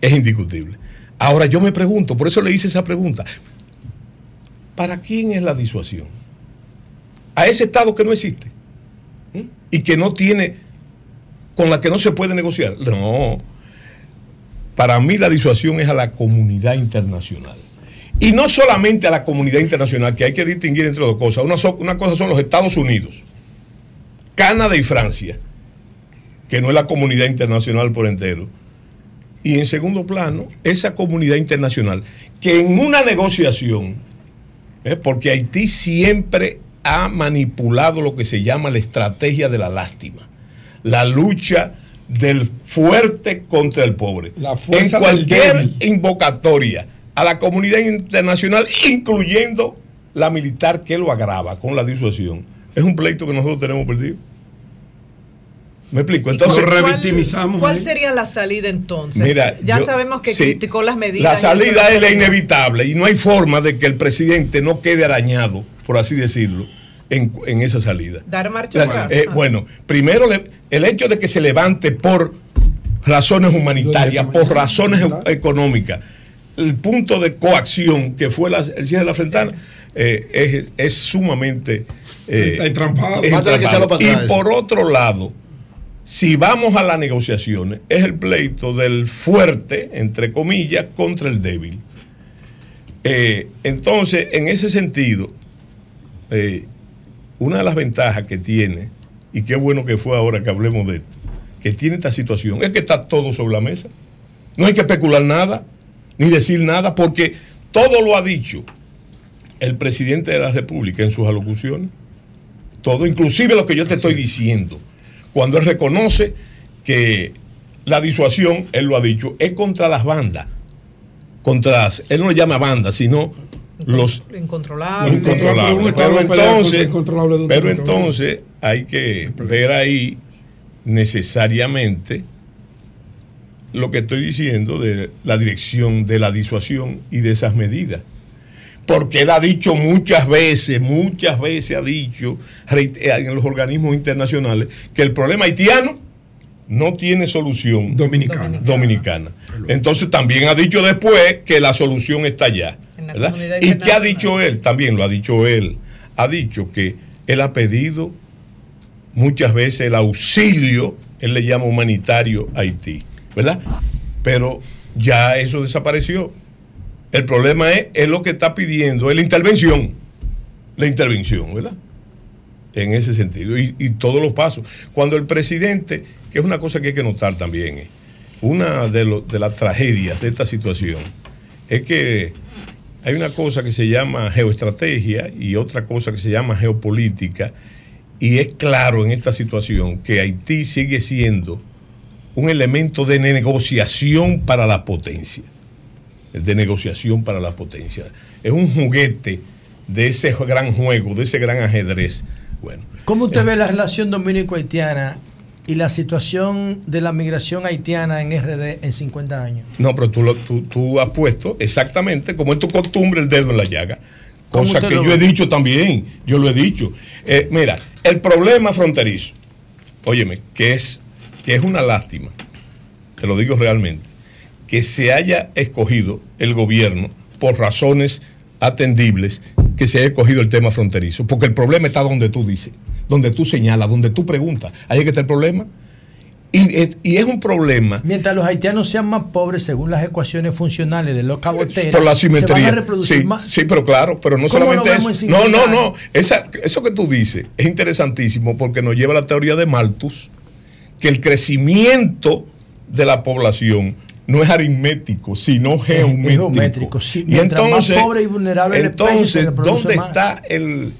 Es indiscutible. Ahora yo me pregunto, por eso le hice esa pregunta, ¿para quién es la disuasión? A ese Estado que no existe y que no tiene con la que no se puede negociar. No. Para mí la disuasión es a la comunidad internacional. Y no solamente a la comunidad internacional, que hay que distinguir entre dos cosas. Una, una cosa son los Estados Unidos, Canadá y Francia, que no es la comunidad internacional por entero. Y en segundo plano, esa comunidad internacional, que en una negociación, ¿eh? porque Haití siempre ha manipulado lo que se llama la estrategia de la lástima, la lucha del fuerte contra el pobre. en cualquier invocatoria a la comunidad internacional, incluyendo la militar que lo agrava con la disuasión, es un pleito que nosotros tenemos perdido. ¿Me explico? Entonces, ¿Cuál, cuál sería la salida entonces? Mira, ya yo- sabemos que sí, criticó las medidas. La salida es la inevitable y no hay forma de que el presidente no quede arañado, por así decirlo, en, en esa salida. Dar marcha atrás. eh, bueno, primero le- el hecho de que se levante por razones humanitarias, por razones económicas, el punto de coacción que fue la- el cierre de la ventana es, es sumamente eh, Está entrampado. para y por otro lado, si vamos a las negociaciones, es el pleito del fuerte, entre comillas, contra el débil. Eh, entonces, en ese sentido, eh, una de las ventajas que tiene, y qué bueno que fue ahora que hablemos de esto, que tiene esta situación, es que está todo sobre la mesa. No hay que especular nada, ni decir nada, porque todo lo ha dicho el presidente de la República en sus alocuciones. Todo, inclusive lo que yo te estoy diciendo. Cuando él reconoce que la disuasión, él lo ha dicho, es contra las bandas. Contra, él no le llama bandas, sino los Incontrolable. incontrolables. Pero entonces, pero entonces hay que ver ahí necesariamente lo que estoy diciendo de la dirección de la disuasión y de esas medidas. Porque él ha dicho muchas veces, muchas veces ha dicho reit- en los organismos internacionales que el problema haitiano no tiene solución dominicana. dominicana. Entonces también ha dicho después que la solución está allá. ¿Verdad? comunidad ¿Y qué ha dicho él? También lo ha dicho él. Ha dicho que él ha pedido muchas veces el auxilio, él le llama humanitario a Haití, ¿verdad? Pero ya eso desapareció. El problema es, es lo que está pidiendo, es la intervención, la intervención, ¿verdad? En ese sentido, y, y todos los pasos. Cuando el presidente, que es una cosa que hay que notar también, eh, una de, lo- de las tragedias de esta situación es que hay una cosa que se llama geoestrategia y otra cosa que se llama geopolítica, y es claro en esta situación que Haití sigue siendo un elemento de negociación para la potencia, de negociación para la potencia. Es un juguete de ese gran juego, de ese gran ajedrez. Bueno, ¿Cómo usted ve la relación dominico-haitiana y la situación de la migración haitiana en RD en 50 años? No, pero tú, lo- tú, tú has puesto exactamente, como es tu costumbre, el dedo en la llaga. ¿Cómo Cosa que yo he dicho también, yo lo he dicho. Eh, mira, el problema fronterizo, óyeme, que es, que es una lástima, te lo digo realmente, que se haya escogido el gobierno por razones atendibles, que se haya escogido el tema fronterizo, porque el problema está donde tú dices, donde tú señalas, donde tú preguntas, ahí es que está el problema. Y, eh, y es un problema Mientras los haitianos sean más pobres según las ecuaciones funcionales de los caboteros, por la se van simetría. a reproducir sí, más. sí, pero claro, pero no ¿Cómo lo solamente eso. No, 50 no, no. Esa- eso que tú dices es interesantísimo porque nos lleva a la teoría de Malthus, que el crecimiento de la población no es aritmético, sino geométrico. geométrico, sí. Y Mientras más entonces, pobre y vulnerable la especie, se entonces ¿dónde más. está el,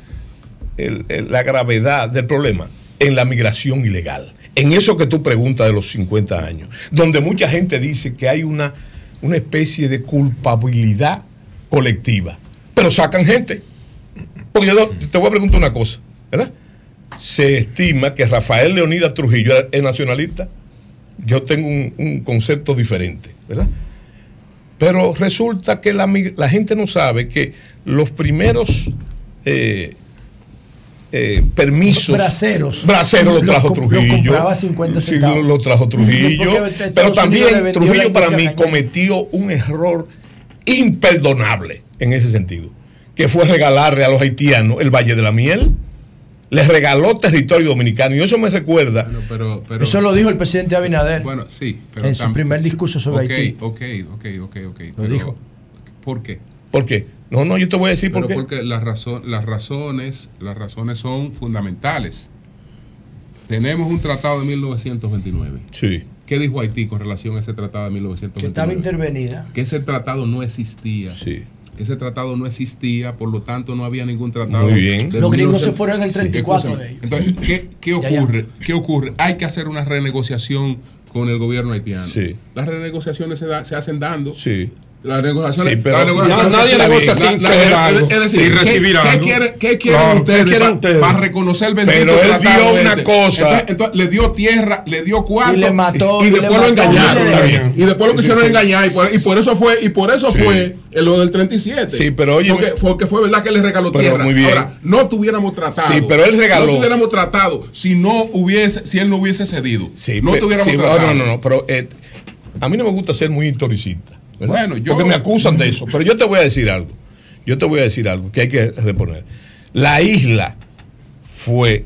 la gravedad del problema? En la migración ilegal. En eso que tú preguntas de los 50 años, donde mucha gente dice que hay una, una especie de culpabilidad colectiva, pero sacan gente. Porque yo te voy a preguntar una cosa, ¿verdad? Se estima que Rafael Leonidas Trujillo es nacionalista. Yo tengo un, un concepto diferente, ¿verdad? Pero resulta que la, la gente no sabe que los primeros eh, eh, permisos. Braceros. Braceros los Los trajo Trujillo. compraba 50 centavos. lo, lo trajo Trujillo. Pero también Trujillo para mí cometió un error imperdonable en ese sentido, que fue regalarle a los haitianos el Valle de la Miel. le regaló territorio dominicano. Y eso me recuerda. Pero, pero- Eso lo dijo el presidente Abinader. Bueno, sí. Pero en su primer discurso sobre Haití. Ok, ok, ok, ok. Lo pero- dijo. ¿Por qué? ¿Por qué? No, no, yo te voy a decir por qué. porque las, razón, las razones las razones son fundamentales. Tenemos un tratado de 1929. Sí. ¿Qué dijo Haití con relación a ese tratado de Que 1929? estaba intervenida. que ese tratado no existía. Sí. Ese tratado no existía, por lo tanto no había ningún tratado. Muy bien. Los gringos 1900. se fueron en el 34 escúchame. de ellos. Entonces, ¿qué, qué Ya, ya. ocurre? ¿Qué ocurre? Hay que hacer una renegociación con el gobierno haitiano. Sí. Las renegociaciones se, da- se hacen dando. Sí. Las negociaciones. Sí, pero- las negociaciones- Ya, nadie la- negocia la- sin la- ceder la- algo, es decir, sin ¿qué- recibir ¿qué, algo. quieren, ¿Qué quieren Claro, ¿qué ustedes quieren pa- ustedes? para reconocer el bendito Pero él dio una cosa. Entonces, entonces, le dio tierra, le dio cuarto. Y le mató, y, y después lo engañaron. bien. gente. Y después lo quisieron Sí, engañar. Y por, y por eso fue, y por eso Sí. fue eh, lo del 37. Sí, pero oye, Porque, porque fue verdad que le regaló Pero tierra. muy bien. Ahora, no tuviéramos tratado. Sí, pero él regaló. No tuviéramos tratado si no hubiese, si él no hubiese cedido. Sí, no tuviéramos tratado. no, no, no, pero eh, a mí no me gusta ser muy historicista. ¿Verdad? Bueno, yo- Porque me acusan de eso. Pero yo te voy a decir algo. Yo te voy a decir algo que hay que reponer. La isla fue,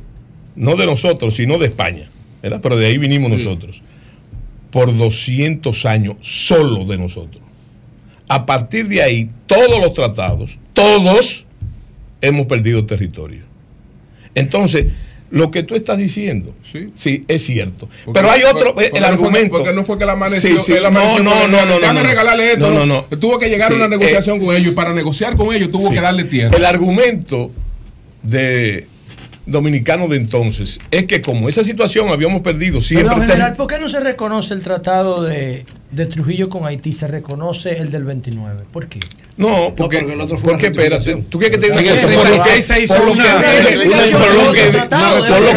no de nosotros, sino de España. ¿verdad? Pero de ahí vinimos nosotros. Por 200 años, solo de nosotros. A partir de ahí, todos los tratados, todos hemos perdido territorio. Entonces, lo que tú estás diciendo, sí, es cierto. Porque- Pero hay otro, porque- el porque no fue- argumento. porque no fue que él amaneció. Sí, sí. él amaneció No, no, no, no, Déjame no. regalarle esto. No, no, no. Tuvo que llegar a Sí, una negociación eh, con ellos y para negociar con ellos tuvo Sí. que darle tierra. El argumento de dominicano de entonces es que como esa situación habíamos perdido siempre ter- general, ¿por qué no se reconoce el tratado de, de Trujillo con Haití? Se reconoce el del 29. ¿por qué? No, porque, porque el otro fue porque espérate, tú quieres que te diga? Por lo 76 se que- hizo por lo que que-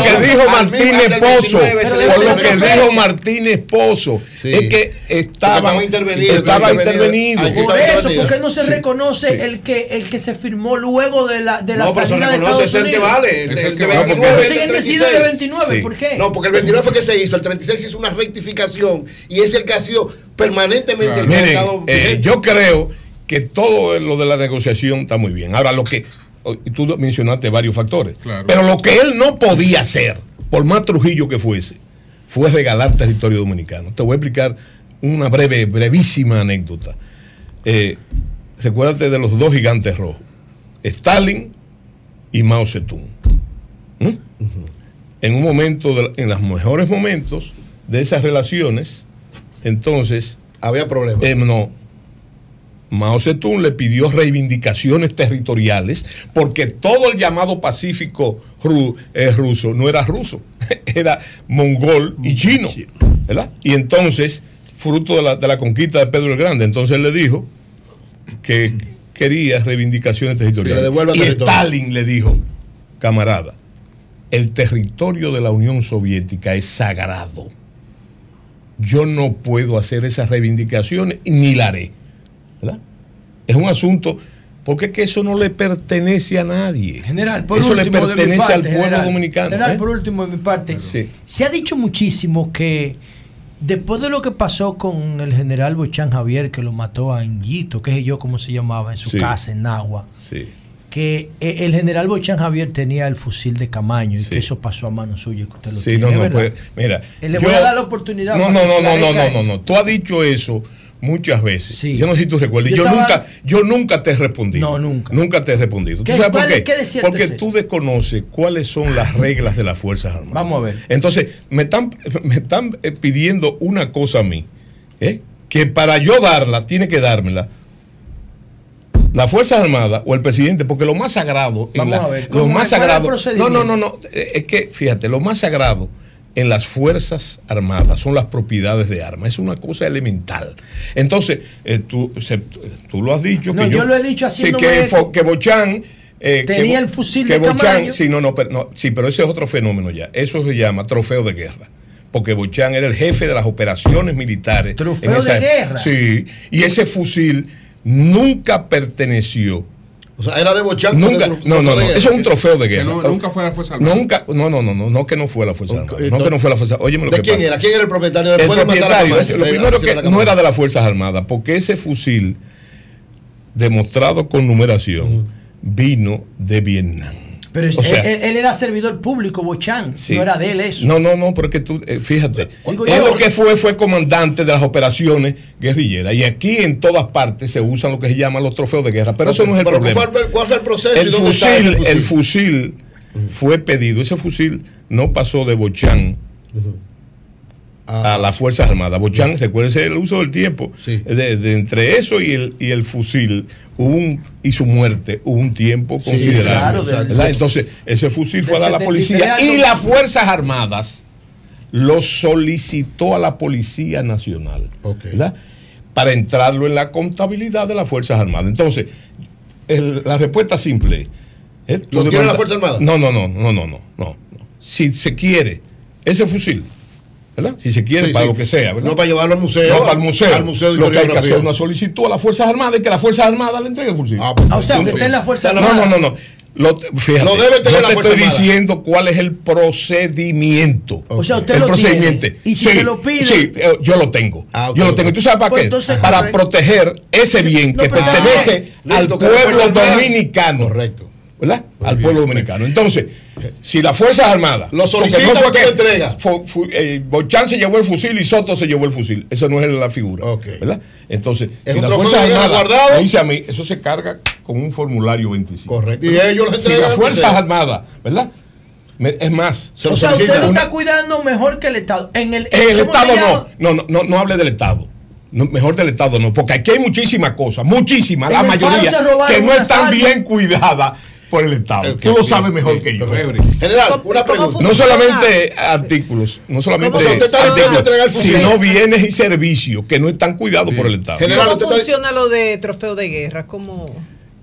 que dijo Martínez Pozo, 29 se le por lo que dijo. Martínez Pozo, es que estaba intervenido, estaba intervenido. Por eso, la ¿por qué no se reconoce el que el que se firmó luego de la, de la No, pero se salida de reconoce, Estados que Unidos? vale. El, Es el el que vale. 29 Pero el de siguen decidiendo el de 36. 29, Sí. ¿por qué? No, porque el 29 fue que se hizo, el 36 se hizo una rectificación y es el que ha sido permanentemente ha Miren, estado eh, yo creo que todo lo de la negociación está muy bien. Ahora, lo que oh, y tú mencionaste varios factores, Claro. pero lo que él no podía hacer, por más Trujillo que fuese, fue regalar territorio dominicano. Te voy a explicar una breve, brevísima anécdota. Eh, recuérdate de los dos gigantes rojos, Stalin y Mao Zedong. ¿Mm? En un momento, de- en los mejores momentos de esas relaciones, entonces Había problemas. eh, no. Mao Zedong le pidió reivindicaciones territoriales porque todo el llamado Pacífico ru- eh, ruso no era ruso, era mongol y chino. ¿verdad? Y entonces, fruto de la, de la conquista de Pedro el Grande, entonces él le dijo que quería reivindicaciones territoriales. Y. Stalin le dijo, camarada, el territorio de la Unión Soviética es sagrado yo no puedo hacer esas reivindicaciones ni la haré. ¿verdad? Es un asunto, porque es que eso no le pertenece a nadie. General, por eso le último, mi pertenece parte, al pueblo general, dominicano. General, ¿eh? por último, de mi parte, Sí. se ha dicho muchísimo que después de lo que pasó con el general Bochán Javier, que lo mató a Anguito, que es yo como se llamaba, en su Sí. casa en Nagua, Sí. Que eh, el general Bochán Javier tenía el fusil de Camaño y que eso pasó a mano suya. Que usted lo Sí, tiene, no, no, ¿verdad? pues, mira. Eh, le voy a dar la oportunidad No, no, no, no, no, no, no, no. Tú has dicho eso muchas veces. Sí. Yo no sé si tú recuerdas. Yo Yo, estaba- nunca, yo nunca te he respondido. No, nunca. Nunca te he respondido. ¿Tú ¿Qué- sabes por qué? qué Porque es tú desconoces cuáles son las reglas de las Fuerzas Armadas. Vamos a ver. Entonces, me están, me están eh, pidiendo una cosa a mí, ¿eh? que para yo darla, tiene que dármela la Fuerza Armada o el presidente, porque lo más sagrado, en Vamos la- a ver, lo ¿cómo más sagrado, no, no, no, no, eh, es que fíjate, lo más sagrado en las Fuerzas Armadas son las propiedades de armas, es una cosa elemental. Entonces, eh, tú, se- tú lo has dicho. No, que yo lo he dicho sí, haciéndome que, que Bochán eh, Tenía el fusil que de Bochán- sí, no, no, pero, no, sí, pero ese es otro fenómeno ya. Eso se llama trofeo de guerra. Porque Bochán era el jefe de las operaciones militares. Trofeo en esa de guerra. Sí, y ese fusil nunca perteneció. O sea, era de Bochán. Nunca, de- no, no, eso es un trofeo de Que guerra. no- nunca fue la Fuerza Armada. Nunca, no, no, no, no, no que no fue la Fuerza Armada. No que no fue la Fuerza Oye, lo ¿De que quién pasa. era? ¿Quién era el propietario? El de matar a propietario, lo primero que no era de las Fuerzas Armadas, porque ese fusil demostrado con numeración vino de Vietnam. Pero es- O sea- él, él era servidor público, Bochán. Sí. No era de él eso. No, no, no, porque tú, eh, fíjate, Digo él yo- lo que fue fue comandante de las operaciones guerrilleras y aquí en todas partes se usan lo que se llaman los trofeos de guerra, pero eso no es el Pero ¿cuál problema. fue el- ¿Cuál fue el proceso y El dónde fusil, el fusil fue pedido, ese fusil no pasó de Bochán a las Fuerzas Armadas. Bochán, recuérdese el uso del tiempo. De, de entre eso y el, y el fusil hubo un, y su muerte hubo un tiempo Sí, considerable. claro, del- ¿verdad? Entonces, ese fusil fue a dar a la 73 policía y las Fuerzas Armadas lo solicitó a la Policía Nacional. ¿verdad? Para entrarlo en la contabilidad de las Fuerzas Armadas. Entonces, el- la respuesta simple es. ¿Lo tú tiene la Fuerza Armada? No, no, no, no, no, no, no. no. Si se quiere ese fusil, ¿verdad? Si se quiere, Sí, para sí. lo que sea, ¿verdad? No para llevarlo al museo, No para el museo. al museo de lo que hay que hacer es una solicitud a las Fuerzas Armadas y que las Fuerzas Armadas le entreguen el fusil. Ah, o sea, que esté en la Fuerza No, Armada. no, no, no. Lo, fíjate, Lo debe tener yo te estoy Armada. diciendo cuál es el procedimiento. O sea, usted el lo procedimiento. tiene. Y si Sí, se lo pide- Sí, eh, yo lo tengo. Ah, yo lo tengo. ¿Y tú sabes para Pues qué? entonces, para correcto. proteger ese bien No, que pertenece Ah, al pueblo dominicano. Correcto. ¿Verdad? al pueblo dominicano. Entonces, si las Fuerzas Armadas. Lo solicita, fue usted que lo entrega. fu- fu- eh, Bochán se llevó el fusil y Soto se llevó el fusil. Eso no es la figura. ¿Verdad? Entonces, Es si las Fuerzas Armadas. dice a mí, eso se carga con un formulario 25. Correcto. Y ellos lo Si las Fuerzas Armadas, ¿verdad? Me- es más, Se lo o sea, usted lo está cuidando mejor que el Estado. En el, en el ¿cómo se Estado no. No, no, no, no hable del Estado. No, mejor del Estado no, porque aquí hay muchísimas cosas, muchísimas, la En mayoría, que no están bien cuidadas por el Estado. Tú lo bien, sabes mejor que yo. General, una pregunta. No solamente artículos, no solamente sino bienes y servicios que no están cuidados por el Estado. General, ¿Cómo funciona lo de trofeo de guerra? ¿Cómo?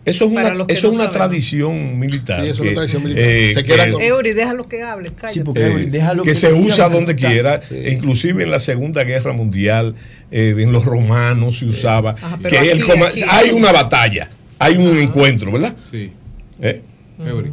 Eso es una, los que eso no es una saben. tradición militar. Sí, eso es una tradición militar. eh, Se queda que- con- Eury, déjalo que hable, cállate. porque- eh, Eury, déjalo que que se usa lo donde quiera, inclusive en la Segunda Guerra Mundial, eh, en los romanos se usaba. Ajá, que aquí, el coma- aquí. hay una batalla, hay un encuentro, ¿verdad? Sí. ¿Eh?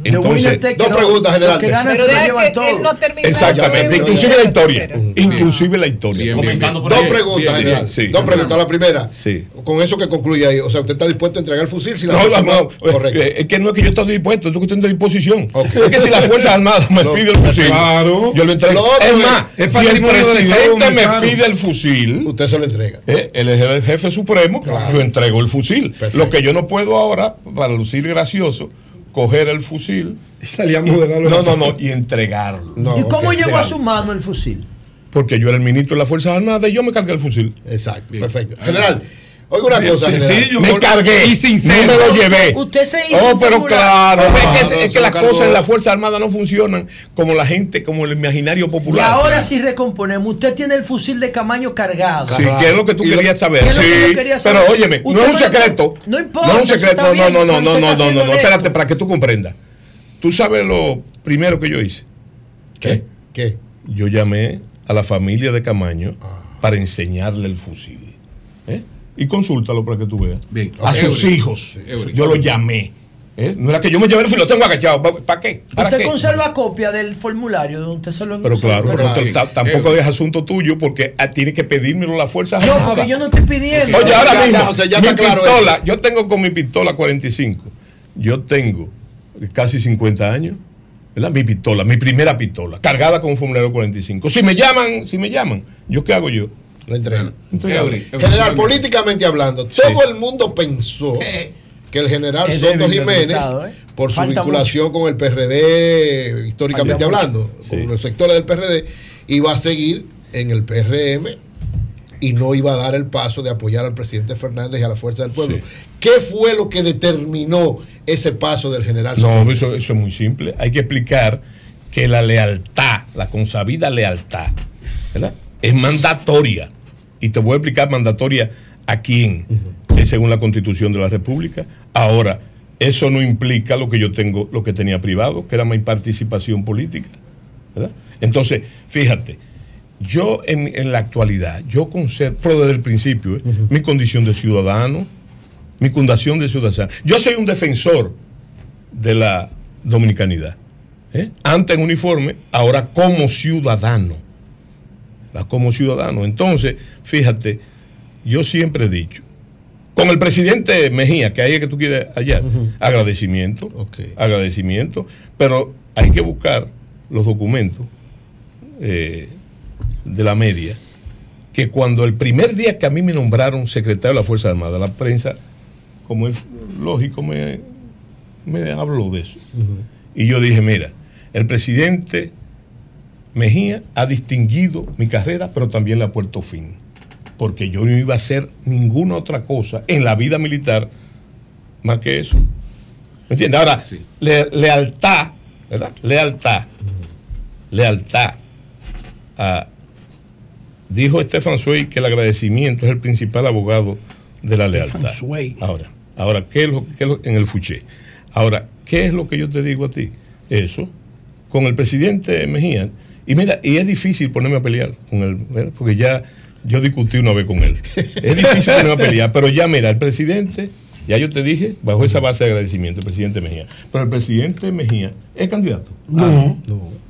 Entonces, dos all. preguntas, general. Los que ganan Pero deja que todo. él no termina. exactamente, inclusive la historia, inclusive la historia. Bien, Comenzando por Dos preguntas, bien, general. sí. Dos preguntas. La primera, Sí. con eso que concluye ahí. O sea, usted está dispuesto a entregar el fusil si la No, Fuerza no, Armada- no, Correcto. es que no es que yo estoy dispuesto, es que estoy en disposición. Es que si las Fuerzas Armadas me No. pide el fusil, Claro. yo lo entrego. Es más, es si el presidente me pide el fusil, Usted se lo entrega. eh, él es el jefe supremo, Claro. yo entrego el fusil. Lo que yo no puedo ahora, para lucir gracioso, coger el fusil, Salíamos de darlo. no, no, no, y entregarlo. No, ¿Y cómo ok. llegó a su mano el fusil? Porque yo era el ministro de las Fuerzas Armadas y yo me cargué el fusil. Exacto, perfecto. General, oiga una cosa, sencillo. Me cargué. Y sincero. No me lo llevé. Usted se hizo Oh, pero claro. No, es que, es que las cosas en las Fuerzas Armadas no funcionan como la gente, como el imaginario Y popular. ahora sí recomponemos. Usted tiene el fusil de Camaño cargado. Sí, ¿qué es lo que tú Y querías saber? ¿Qué es lo que Sí, pero óyeme, no es un secreto. no importa, No es un secreto. No, no, no, no, no, no, no, espérate, para que tú comprendas. Tú sabes lo primero que yo hice. ¿Qué? ¿Qué? Yo llamé a la familia de Camaño para enseñarle el fusil. ¿eh? Y consúltalo para que tú veas. Bien. A sus Eury. hijos. Eury. Yo lo llamé. ¿eh? No era que yo me llevé el fusil, lo tengo agachado. ¿Para qué? ¿Para ¿Usted qué? conserva copia del formulario donde usted se lo Pero claro, Pero- pero Claro. tampoco es asunto tuyo porque ah, tiene que pedírmelo la fuerza No, porque yo no estoy pidiendo. Oye, ahora Ya, mismo, ya, o sea, ya mi está claro pistola, yo tengo con mi pistola 45, yo tengo casi 50 años, ¿verdad? Mi pistola, mi primera pistola, cargada con un formulario 45. Si me llaman, si me llaman, ¿yo qué hago yo? General, políticamente hablando, todo el mundo pensó que el general Es Soto Jiménez, ¿eh? por su Falta vinculación con el PRD, históricamente Falta hablando, con los sectores del PRD, iba a seguir en el PRM y no iba a dar el paso de apoyar al presidente Fernández y a la Fuerza del Pueblo. Sí. ¿Qué fue lo que determinó ese paso del general Soto? No, eso, eso es muy simple. Hay que explicar que la lealtad, la consabida lealtad, ¿verdad? Es mandatoria. Y te voy a explicar mandatoria a quién, es según la constitución de la República. Ahora, eso no implica lo que yo tengo, lo que tenía privado, que era mi participación política. ¿verdad? Entonces, fíjate, yo en, en la actualidad, yo conservo, pero desde el principio, ¿eh? mi condición de ciudadano, mi condición de ciudadano. Yo soy un defensor de la dominicanidad. ¿eh? Antes en uniforme, ahora como ciudadano. Como ciudadano. Entonces, fíjate, yo siempre he dicho Con el presidente Mejía, que ahí es que tú quieres hallar, agradecimiento, agradecimiento, pero hay que buscar los documentos eh, de la media, que cuando el primer día que a mí me nombraron secretario de la Fuerza Armada, la prensa, como es lógico, me, me habló de eso. Y yo dije, mira, el presidente Mejía ha distinguido mi carrera, pero también le ha puesto fin. Porque yo no iba a hacer ninguna otra cosa en la vida militar más que eso. ¿Me entiendes? Ahora, le- lealtad, ¿verdad? Lealtad. Lealtad. a- dijo Estefan Suey que el agradecimiento es el principal abogado de la lealtad. Sway. Ahora, ahora ¿qué es lo, qué es lo- en el fuché? Ahora, ¿qué es lo que yo te digo a ti? Eso, con el presidente Mejía, y mira, y es difícil ponerme a pelear con él, ¿verdad? porque ya yo discutí una vez con él. Es difícil ponerme a pelear, pero ya mira, el presidente, ya yo te dije, bajo esa base de agradecimiento, el presidente Mejía. Pero el presidente Mejía es candidato. No.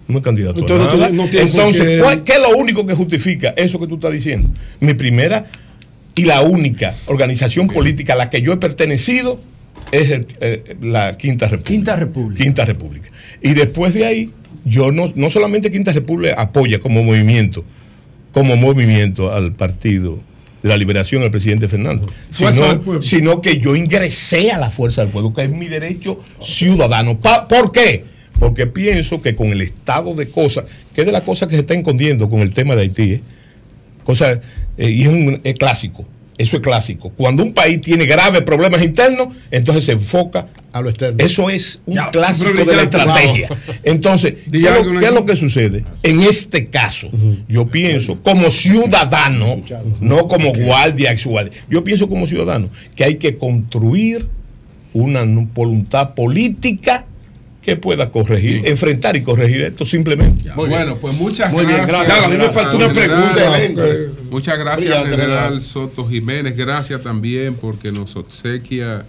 No es candidato. a Entonces, nada. no Entonces, qué- ¿cuál- ¿qué es lo único que justifica eso que tú estás diciendo? Mi primera y la única organización política a la que yo he pertenecido es el- eh, la Quinta República. Quinta República. Quinta República. Y después de ahí, yo no, no solamente Quinta República apoya como movimiento, como movimiento al partido de la liberación del presidente Fuerza sino, que yo ingresé a la Fuerza del Pueblo, que es mi derecho ciudadano. Pa- ¿Por qué? Porque pienso que con el estado de cosas, que es de las cosas que se está escondiendo con el tema de Haití, ¿eh? Cosa, eh, y es, un, es clásico, eso es clásico. Cuando un país tiene graves problemas internos, entonces se enfoca a lo externo. Eso es un Ya, clásico de la estrategia. Entonces, ¿qué, lo, qué es lo que sucede? En este caso, yo pienso como ciudadano, no como guardia, ex guardia, yo pienso como ciudadano que hay que construir una voluntad política que pueda corregir, enfrentar y corregir esto simplemente. bueno, pues muchas Muy bien, gracias. gracias. A mí me falta una General. pregunta. Eh, Muchas gracias, Brillante, general. Soto Jiménez. Gracias también porque nos obsequia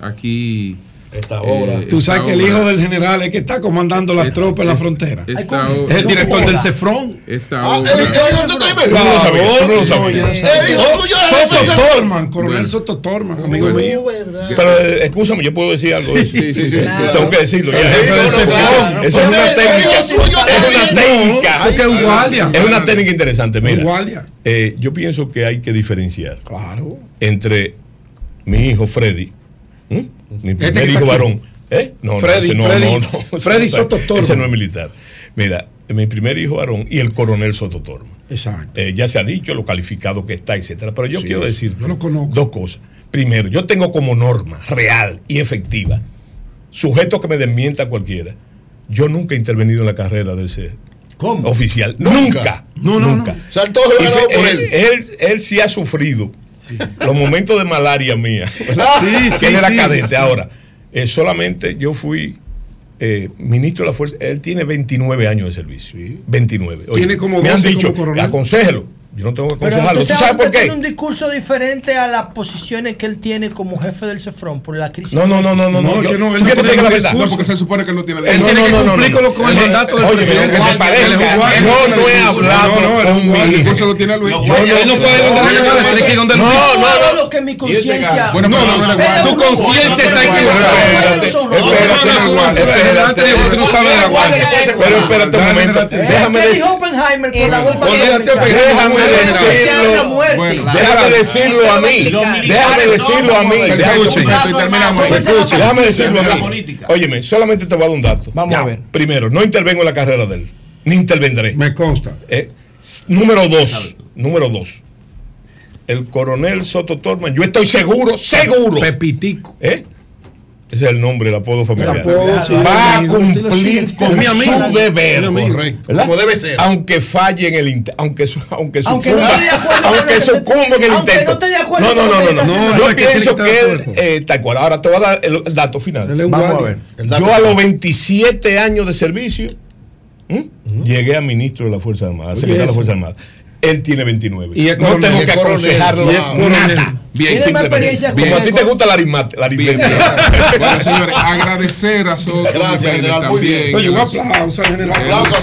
aquí. Esta obra. Tú sabes que el hijo del general es que está comandando las tropas en la frontera. esta Es el director del CEFRON. Esta Ah, obra- el Soto no. Torman, coronel. Soto Torman, amigo mío. Pero eh, escúchame, yo puedo decir algo de eso. Sí, sí, sí. Tengo que decirlo. Esa es una técnica. Es una técnica. Es un guardia. Es una técnica interesante. Mira, guardia. eh, yo pienso que hay que diferenciar Claro. entre mi hijo Freddy. Mi Este primer hijo aquí. varón. ¿Eh? No, Freddy, no, ese no, Freddy, no, no. Freddy Soto Torma. Ese no es militar. Mira, mi primer hijo varón y el coronel Soto Torma. Exacto. Eh, ya se ha dicho lo calificado que está, etcétera. Pero yo Sí, quiero decir yo lo conozco. dos cosas. Primero, yo tengo como norma real y efectiva, sujeto que me desmienta cualquiera. Yo nunca he intervenido en la carrera de ese ¿Cómo? oficial. Nunca. Nunca. No, no, nunca. no. O sea, todo se Y lo fe- ganó por él, él. él, él sí ha sufrido los momentos de malaria mía. Sí, sí, él era sí. cadete. Ahora, eh, solamente yo fui eh, ministro de la Fuerza. Él tiene 29 años de servicio. 29. Oye, Tiene como me han 12 dicho, aconsejelo. Yo no tengo que Pero aconsejarlo. ¿Tú sabes sabe por que tiene qué? un discurso diferente a las posiciones que él tiene como jefe del CEFRON por la crisis. No, no, no, no, no. No, no, yo- él ¿tú no quieres que te diga la tiene verdad? No, porque se supone que no tiene Él derecho. tiene que no, no, cumplir no, con, no. lo- con el Él- mandato del oye, presidente. Él yo no he hablado No, no, él es un con mi El discurso lo tiene Luis. Yo Él no tiene donde No, no, no. lo que mi conciencia. No, no, no, no, Tu conciencia está equivocada. Espérate, Tú no sabes de la guardia. Pero espérate un momento. Déjame ¿Qué decir. la? Déjame decirlo. muerte. Bueno, Déjame decirlo a mí. Déjame decirlo a mí. Déjame déjame decirlo a mí. Óyeme, solamente te voy a dar un dato. Vamos a ver. Primero, no intervengo en la carrera de él. Ni intervendré. Me consta. Eh, número dos. Número dos. El coronel Soto Torman, yo estoy seguro, seguro. Pepitico. ¿Eh? Ese es el nombre, el apodo familiar. apodo, sí. Va a cumplir con Es mi amigo. su deber. Correcto. ¿verdad? Como debe ser. Aunque falle en el intento, aunque, su- aunque Aunque sucumba, no aunque sucumba en el aunque intento. no esté de acuerdo no, no, no, no, no. Yo pienso que él, eh, tal cual. Ahora te voy a dar el, el dato final. Vamos a ver. Yo a los final. 27 años de servicio ¿m? llegué a ministro de la Fuerza Armada, secretario de la. Fuerza Armada. Él tiene 29. Y no tengo que aconsejarlo Y es nada. Bien, simplemente. Como a ti te gusta la aritmética. Bueno, señores, agradecer a Soto Gracias, general, muy bien. Oye, un aplauso al general. Un aplauso.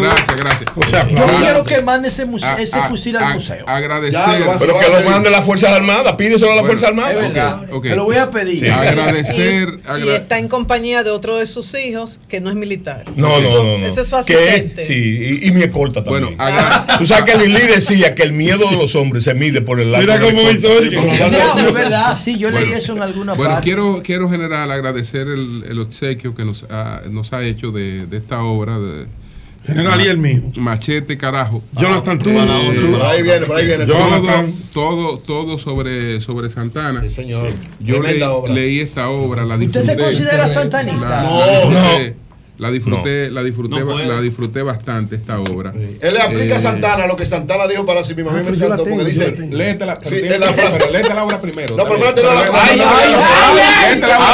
Gracias, gracias. O sea, Yo Ah, quiero que mande ese, muse- a- ese a- fusil al a- museo. Agradecer. Pero que lo mande las Fuerzas Armadas, pídeselo a la Bueno, Fuerza Armada. es verdad. Ok, ok. Te lo voy a pedir. Agradecer. Y está en compañía de otro de sus hijos que no es militar. No, no, no. Ese es su asistente. sí, y, mi escolta también. Bueno, Tú sabes que Lili decía que el miedo de los hombres se mide por el lado Mira cómo hizo, es verdad, sí, yo leí Bueno, eso en alguna Bueno, parte. quiero, quiero general agradecer el, el obsequio que nos ha, nos ha hecho de, de esta obra. De, General, y el mío. Machete, carajo. Jonathan, tú. Eh, tú. Por ahí viene, por ahí viene. todo, Jonathan. todo, todo sobre, sobre Santana. Sí, señor. Yo leí, obra. leí esta obra, la ¿Usted se considera santanista? La, No, la disfruté, La disfruté, la, disfruté No la disfruté bastante esta obra. Él le aplica a Eh, Santana lo que Santana dijo para sí mismo. A mí me yo la encantó porque dice. Léetela, Sí, la que- pero léete la obra primero. No, pero léete la obra primero, Léete la obra,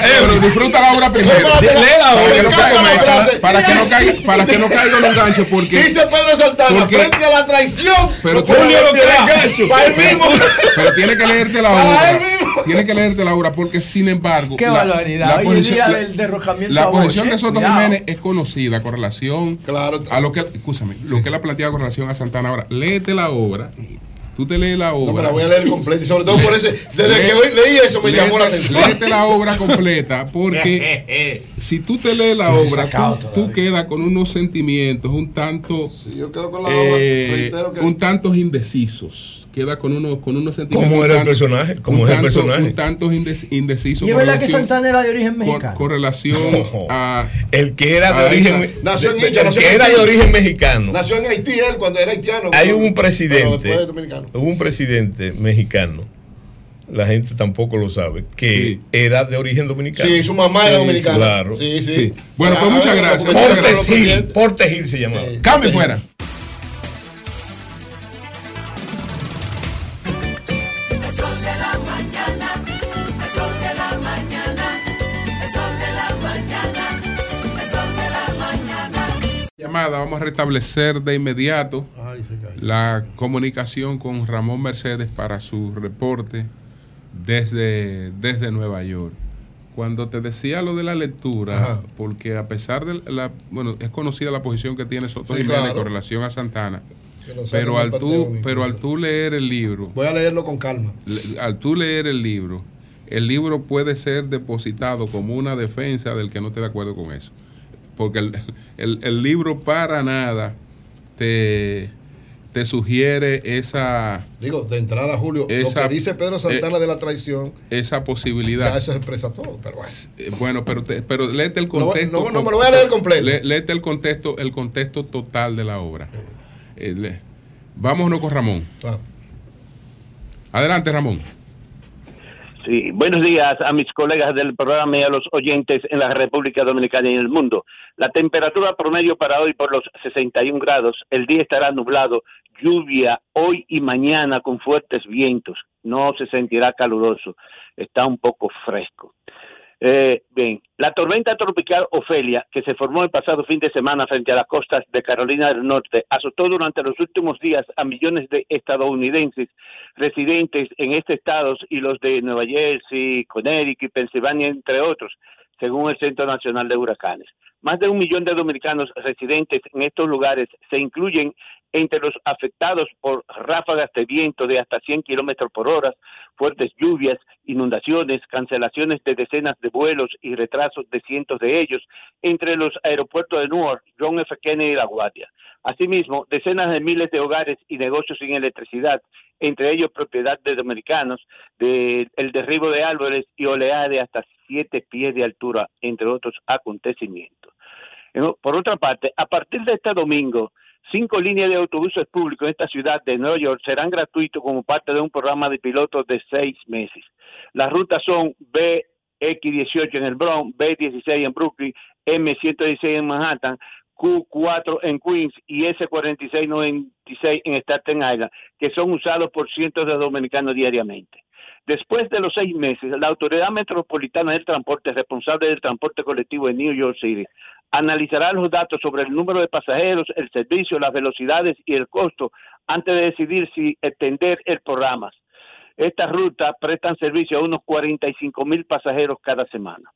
ay, disfruta la obra primero. Me que para que no caiga, para que no caiga en un gancho, porque Dice Pedro Santana, Porque- frente a la traición. Pero Julio respirar. tiene gancho. Para él mismo. pero tiene que leerte la Para obra. él mismo. Tiene que leerte la obra porque sin embargo Qué la- barbaridad. la Hoy posición- día la- del derrocamiento la posición ¿eh? de Soto Cuidado. Jiménez es conocida con relación Claro. a lo que, escúchame, lo que él ha planteado con relación a Santana. Ahora, léete la obra. Tú te lees la No, obra. pero la voy a leer completa. Y sobre todo por ese. Desde que hoy leí eso me llamó la Léete- atención. Léete la obra completa porque si tú te lees la obra, tú, tú quedas con unos sentimientos un tanto, Yo quedo con la eh, obra. reitero que- un tantos indecisos. Queda con unos, con unos sentimientos. ¿Cómo era el personaje? ¿Cómo es el personaje? Tantos indecisos. Y es verdad que Santana era de origen mexicano. con relación a. El que era de origen, esa- Nació en el nació que en era Haití. de origen mexicano. Nació en Haití él cuando era haitiano. Hay un presidente, hubo un presidente mexicano, la gente tampoco lo sabe, que Sí. era de origen dominicano. Sí, su mamá era Sí, dominicana. claro. Sí, sí. Sí. Bueno, pues A muchas gracias. Porte Gil. Porte Gil se llamaba. Sí. Cambio fuera. Llamada, vamos a restablecer de inmediato la comunicación con Ramón Mercedes para su reporte desde, desde Nueva York. Cuando te decía lo de la lectura, Ajá. porque a pesar de la, bueno, es conocida la posición que tiene Soto Sí, Jiménez claro. con relación a Santana, pero al tú, pero al tú leer el libro, Voy a leerlo con calma. le- al tú leer el libro, el libro puede ser depositado como una defensa del que no esté de acuerdo con eso. Porque el, el- el libro para nada te, te sugiere esa, Digo, de entrada, Julio, Esa- lo que dice Pedro Santana eh, de la traición, esa posibilidad. ya eso expresa todo. Pero bueno. Eh, Bueno, pero, te- pero léete el No, contexto. no, no, me lo voy a leer completo. Lé- léete el contexto, el contexto total de la obra. Eh, le- vámonos con Ramón. Ah. Adelante, Ramón. Sí, buenos días a mis colegas del programa y a los oyentes en la República Dominicana y en el mundo. La temperatura promedio para hoy por los 61 grados, el día estará nublado, lluvia hoy y mañana con fuertes vientos, no se sentirá caluroso, está un poco fresco. Eh, bien, la tormenta tropical Ofelia, que se formó el pasado fin de semana frente a las costas de Carolina del Norte, azotó durante los últimos días a millones de estadounidenses residentes en este estado y los de Nueva Jersey, Connecticut, Pensilvania, entre otros, según el Centro Nacional de Huracanes. Más de un millón de dominicanos residentes en estos lugares se incluyen entre los afectados por ráfagas de viento de hasta 100 kilómetros por hora, fuertes lluvias, inundaciones, cancelaciones de decenas de vuelos y retrasos de cientos de ellos entre los aeropuertos de Newark, John F. Kennedy y La Guardia. Asimismo, decenas de miles de hogares y negocios sin electricidad, entre ellos propiedad de dominicanos, de el derribo de árboles y oleaje de hasta siete pies de altura, entre otros acontecimientos. En- Por otra parte, a partir de este domingo, cinco líneas de autobuses públicos en esta ciudad de Nueva York serán gratuitos como parte de un programa de pilotos de seis meses. Las rutas son BX18 en el Bronx, B16 en Brooklyn, M116 en Manhattan, Q4 en Queens y S4696 en Staten Island, que son usados por cientos de dominicanos diariamente. Después de los seis meses, la Autoridad Metropolitana del Transporte, responsable del transporte colectivo en New York City, analizará los datos sobre el número de pasajeros, el servicio, las velocidades y el costo antes de decidir si extender el programa. Estas rutas prestan servicio a unos 45 mil pasajeros cada semana.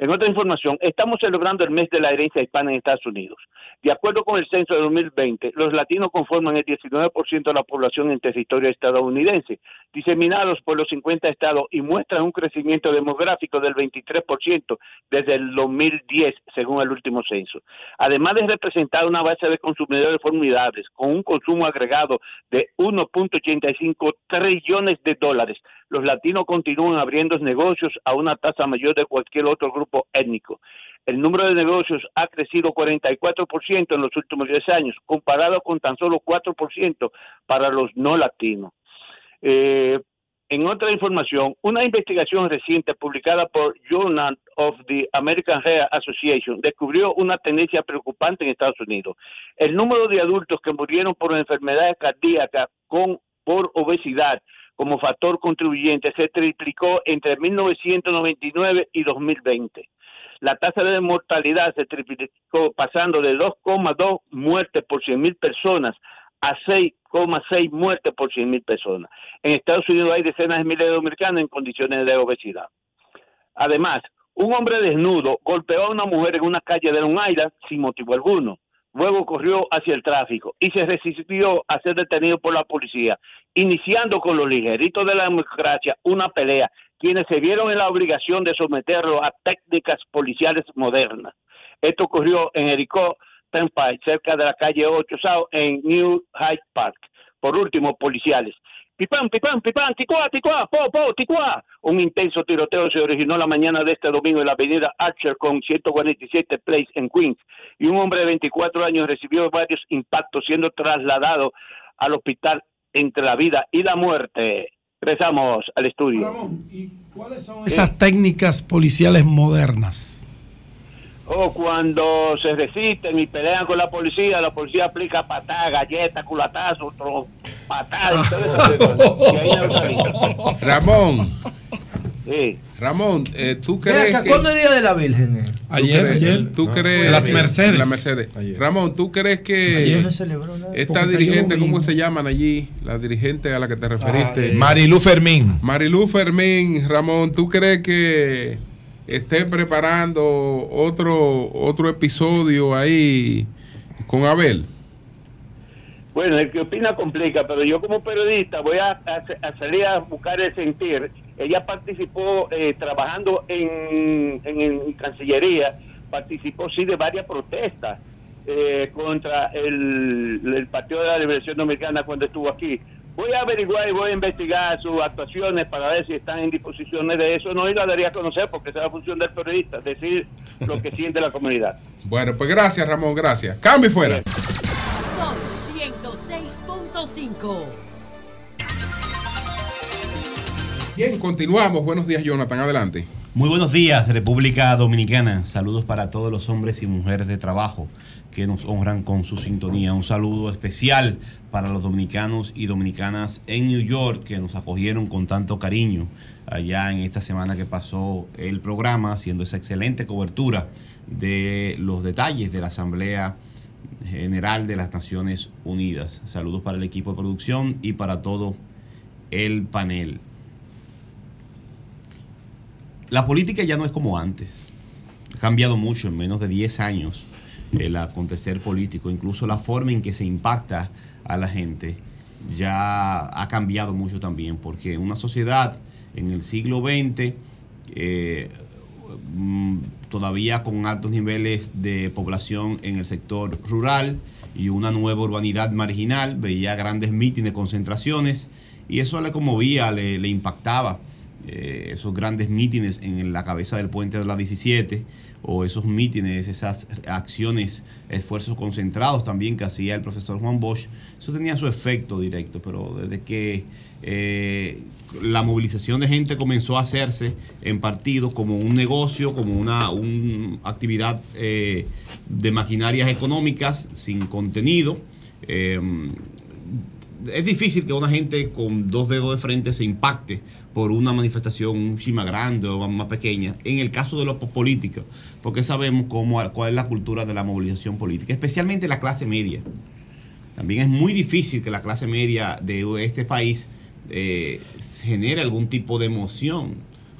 En otra información, estamos celebrando el mes de la herencia hispana en Estados Unidos. De acuerdo con el censo de 2020, los latinos conforman el 19% de la población en territorio estadounidense, diseminados por los 50 estados y muestran un crecimiento demográfico del 23% desde el 2010, según el último censo. Además de representar una base de consumidores formidables con un consumo agregado de 1.85 trillones de dólares, los latinos continúan abriendo negocios a una tasa mayor de cualquier otro grupo étnico. El número de negocios ha crecido 44% en los últimos 10 años, comparado con tan solo 4% para los no latinos. Eh, en otra información, una investigación reciente publicada por Journal of the American Heart Association descubrió una tendencia preocupante en Estados Unidos. El número de adultos que murieron por enfermedades cardíacas con por obesidad como factor contribuyente se triplicó entre 1999 y 2020. La tasa de mortalidad se triplicó pasando de 2,2 muertes por 100.000 personas a 6,6 muertes por 100.000 personas. En Estados Unidos hay decenas de miles de dominicanos en condiciones de obesidad. Además, un hombre desnudo golpeó a una mujer en una calle de Long Island sin motivo alguno. Luego corrió hacia el tráfico y se resistió a ser detenido por la policía, iniciando con los ligeritos de la democracia una pelea, quienes se vieron en la obligación de someterlo a técnicas policiales modernas. Esto ocurrió en Ericó, Turnpike, cerca de la calle 8 South, en New Hyde Park. Por último, policiales. Pipán, pipán, pipán, ticuá, ticuá, po, po, ticuá. Un intenso tiroteo se originó la mañana de este domingo en la avenida Archer con 147 Place en Queens y un hombre de 24 años recibió varios impactos siendo trasladado al hospital entre la vida y la muerte. Regresamos al estudio. ¿Cuáles son esas técnicas policiales modernas? O cuando se resisten y pelean con la policía, la policía aplica patada, galleta, culatazo, tro- patada y todo eso. Y ahí no sale. Ramón. Sí. Ramón, eh, ¿tú crees que... ¿Cuándo es el día de la Virgen? eh? ¿Tú crees- ¿Tú Ah, crees... Las Mercedes. La Mercedes. Ramón, ¿tú crees que Ayer se celebró nada. esta dirigente, ¿cómo se llaman allí? La dirigente a la que te referiste. eh, Marilú Fermín. Marilú Fermín, Ramón, ¿tú crees que esté preparando otro, otro episodio ahí con Abel? Bueno, el que opina complica, pero yo como periodista voy a, salir a buscar el sentir. Ella participó eh, trabajando en, en, en Cancillería, participó sí de varias protestas eh, contra el, el Partido de la Liberación Dominicana cuando estuvo aquí. Voy a averiguar y voy a investigar sus actuaciones para ver si están en disposiciones de eso. No y la daría a conocer porque esa es la función del periodista, decir lo que siente la comunidad. Bueno, pues gracias, Ramón, gracias. Cambio y fuera. Son 106.5. Bien, continuamos. Buenos días, Jonathan. Adelante. Muy buenos días, República Dominicana. Saludos para todos los hombres y mujeres de trabajo que nos honran con su sintonía. Un saludo especial para los dominicanos y dominicanas en New York que nos acogieron con tanto cariño allá en esta semana que pasó el programa, haciendo esa excelente cobertura de los detalles de la Asamblea General de las Naciones Unidas. Saludos para el equipo de producción y para todo el panel. La política ya no es como antes. Ha cambiado mucho en menos de 10 años el acontecer político, incluso la forma en que se impacta a la gente ya ha cambiado mucho también, porque una sociedad en el siglo XX, eh, mm, todavía con altos niveles de población en el sector rural y una nueva urbanidad marginal, veía grandes mítines, concentraciones, y eso le conmovía, le, le impactaba eh, esos grandes mítines en la cabeza del puente de la 17 o esos mítines, esas acciones, esfuerzos concentrados también que hacía el profesor Juan Bosch, eso tenía su efecto directo, pero desde que eh, la movilización de gente comenzó a hacerse en partidos como un negocio, como una un actividad eh, de maquinarias económicas sin contenido, es difícil que una gente con dos dedos de frente se impacte por una manifestación un chima grande o más pequeña, en el caso de los políticos, porque sabemos cómo, cuál es la cultura de la movilización política, especialmente la clase media. también es muy difícil que la clase media de este país eh, genere algún tipo de emoción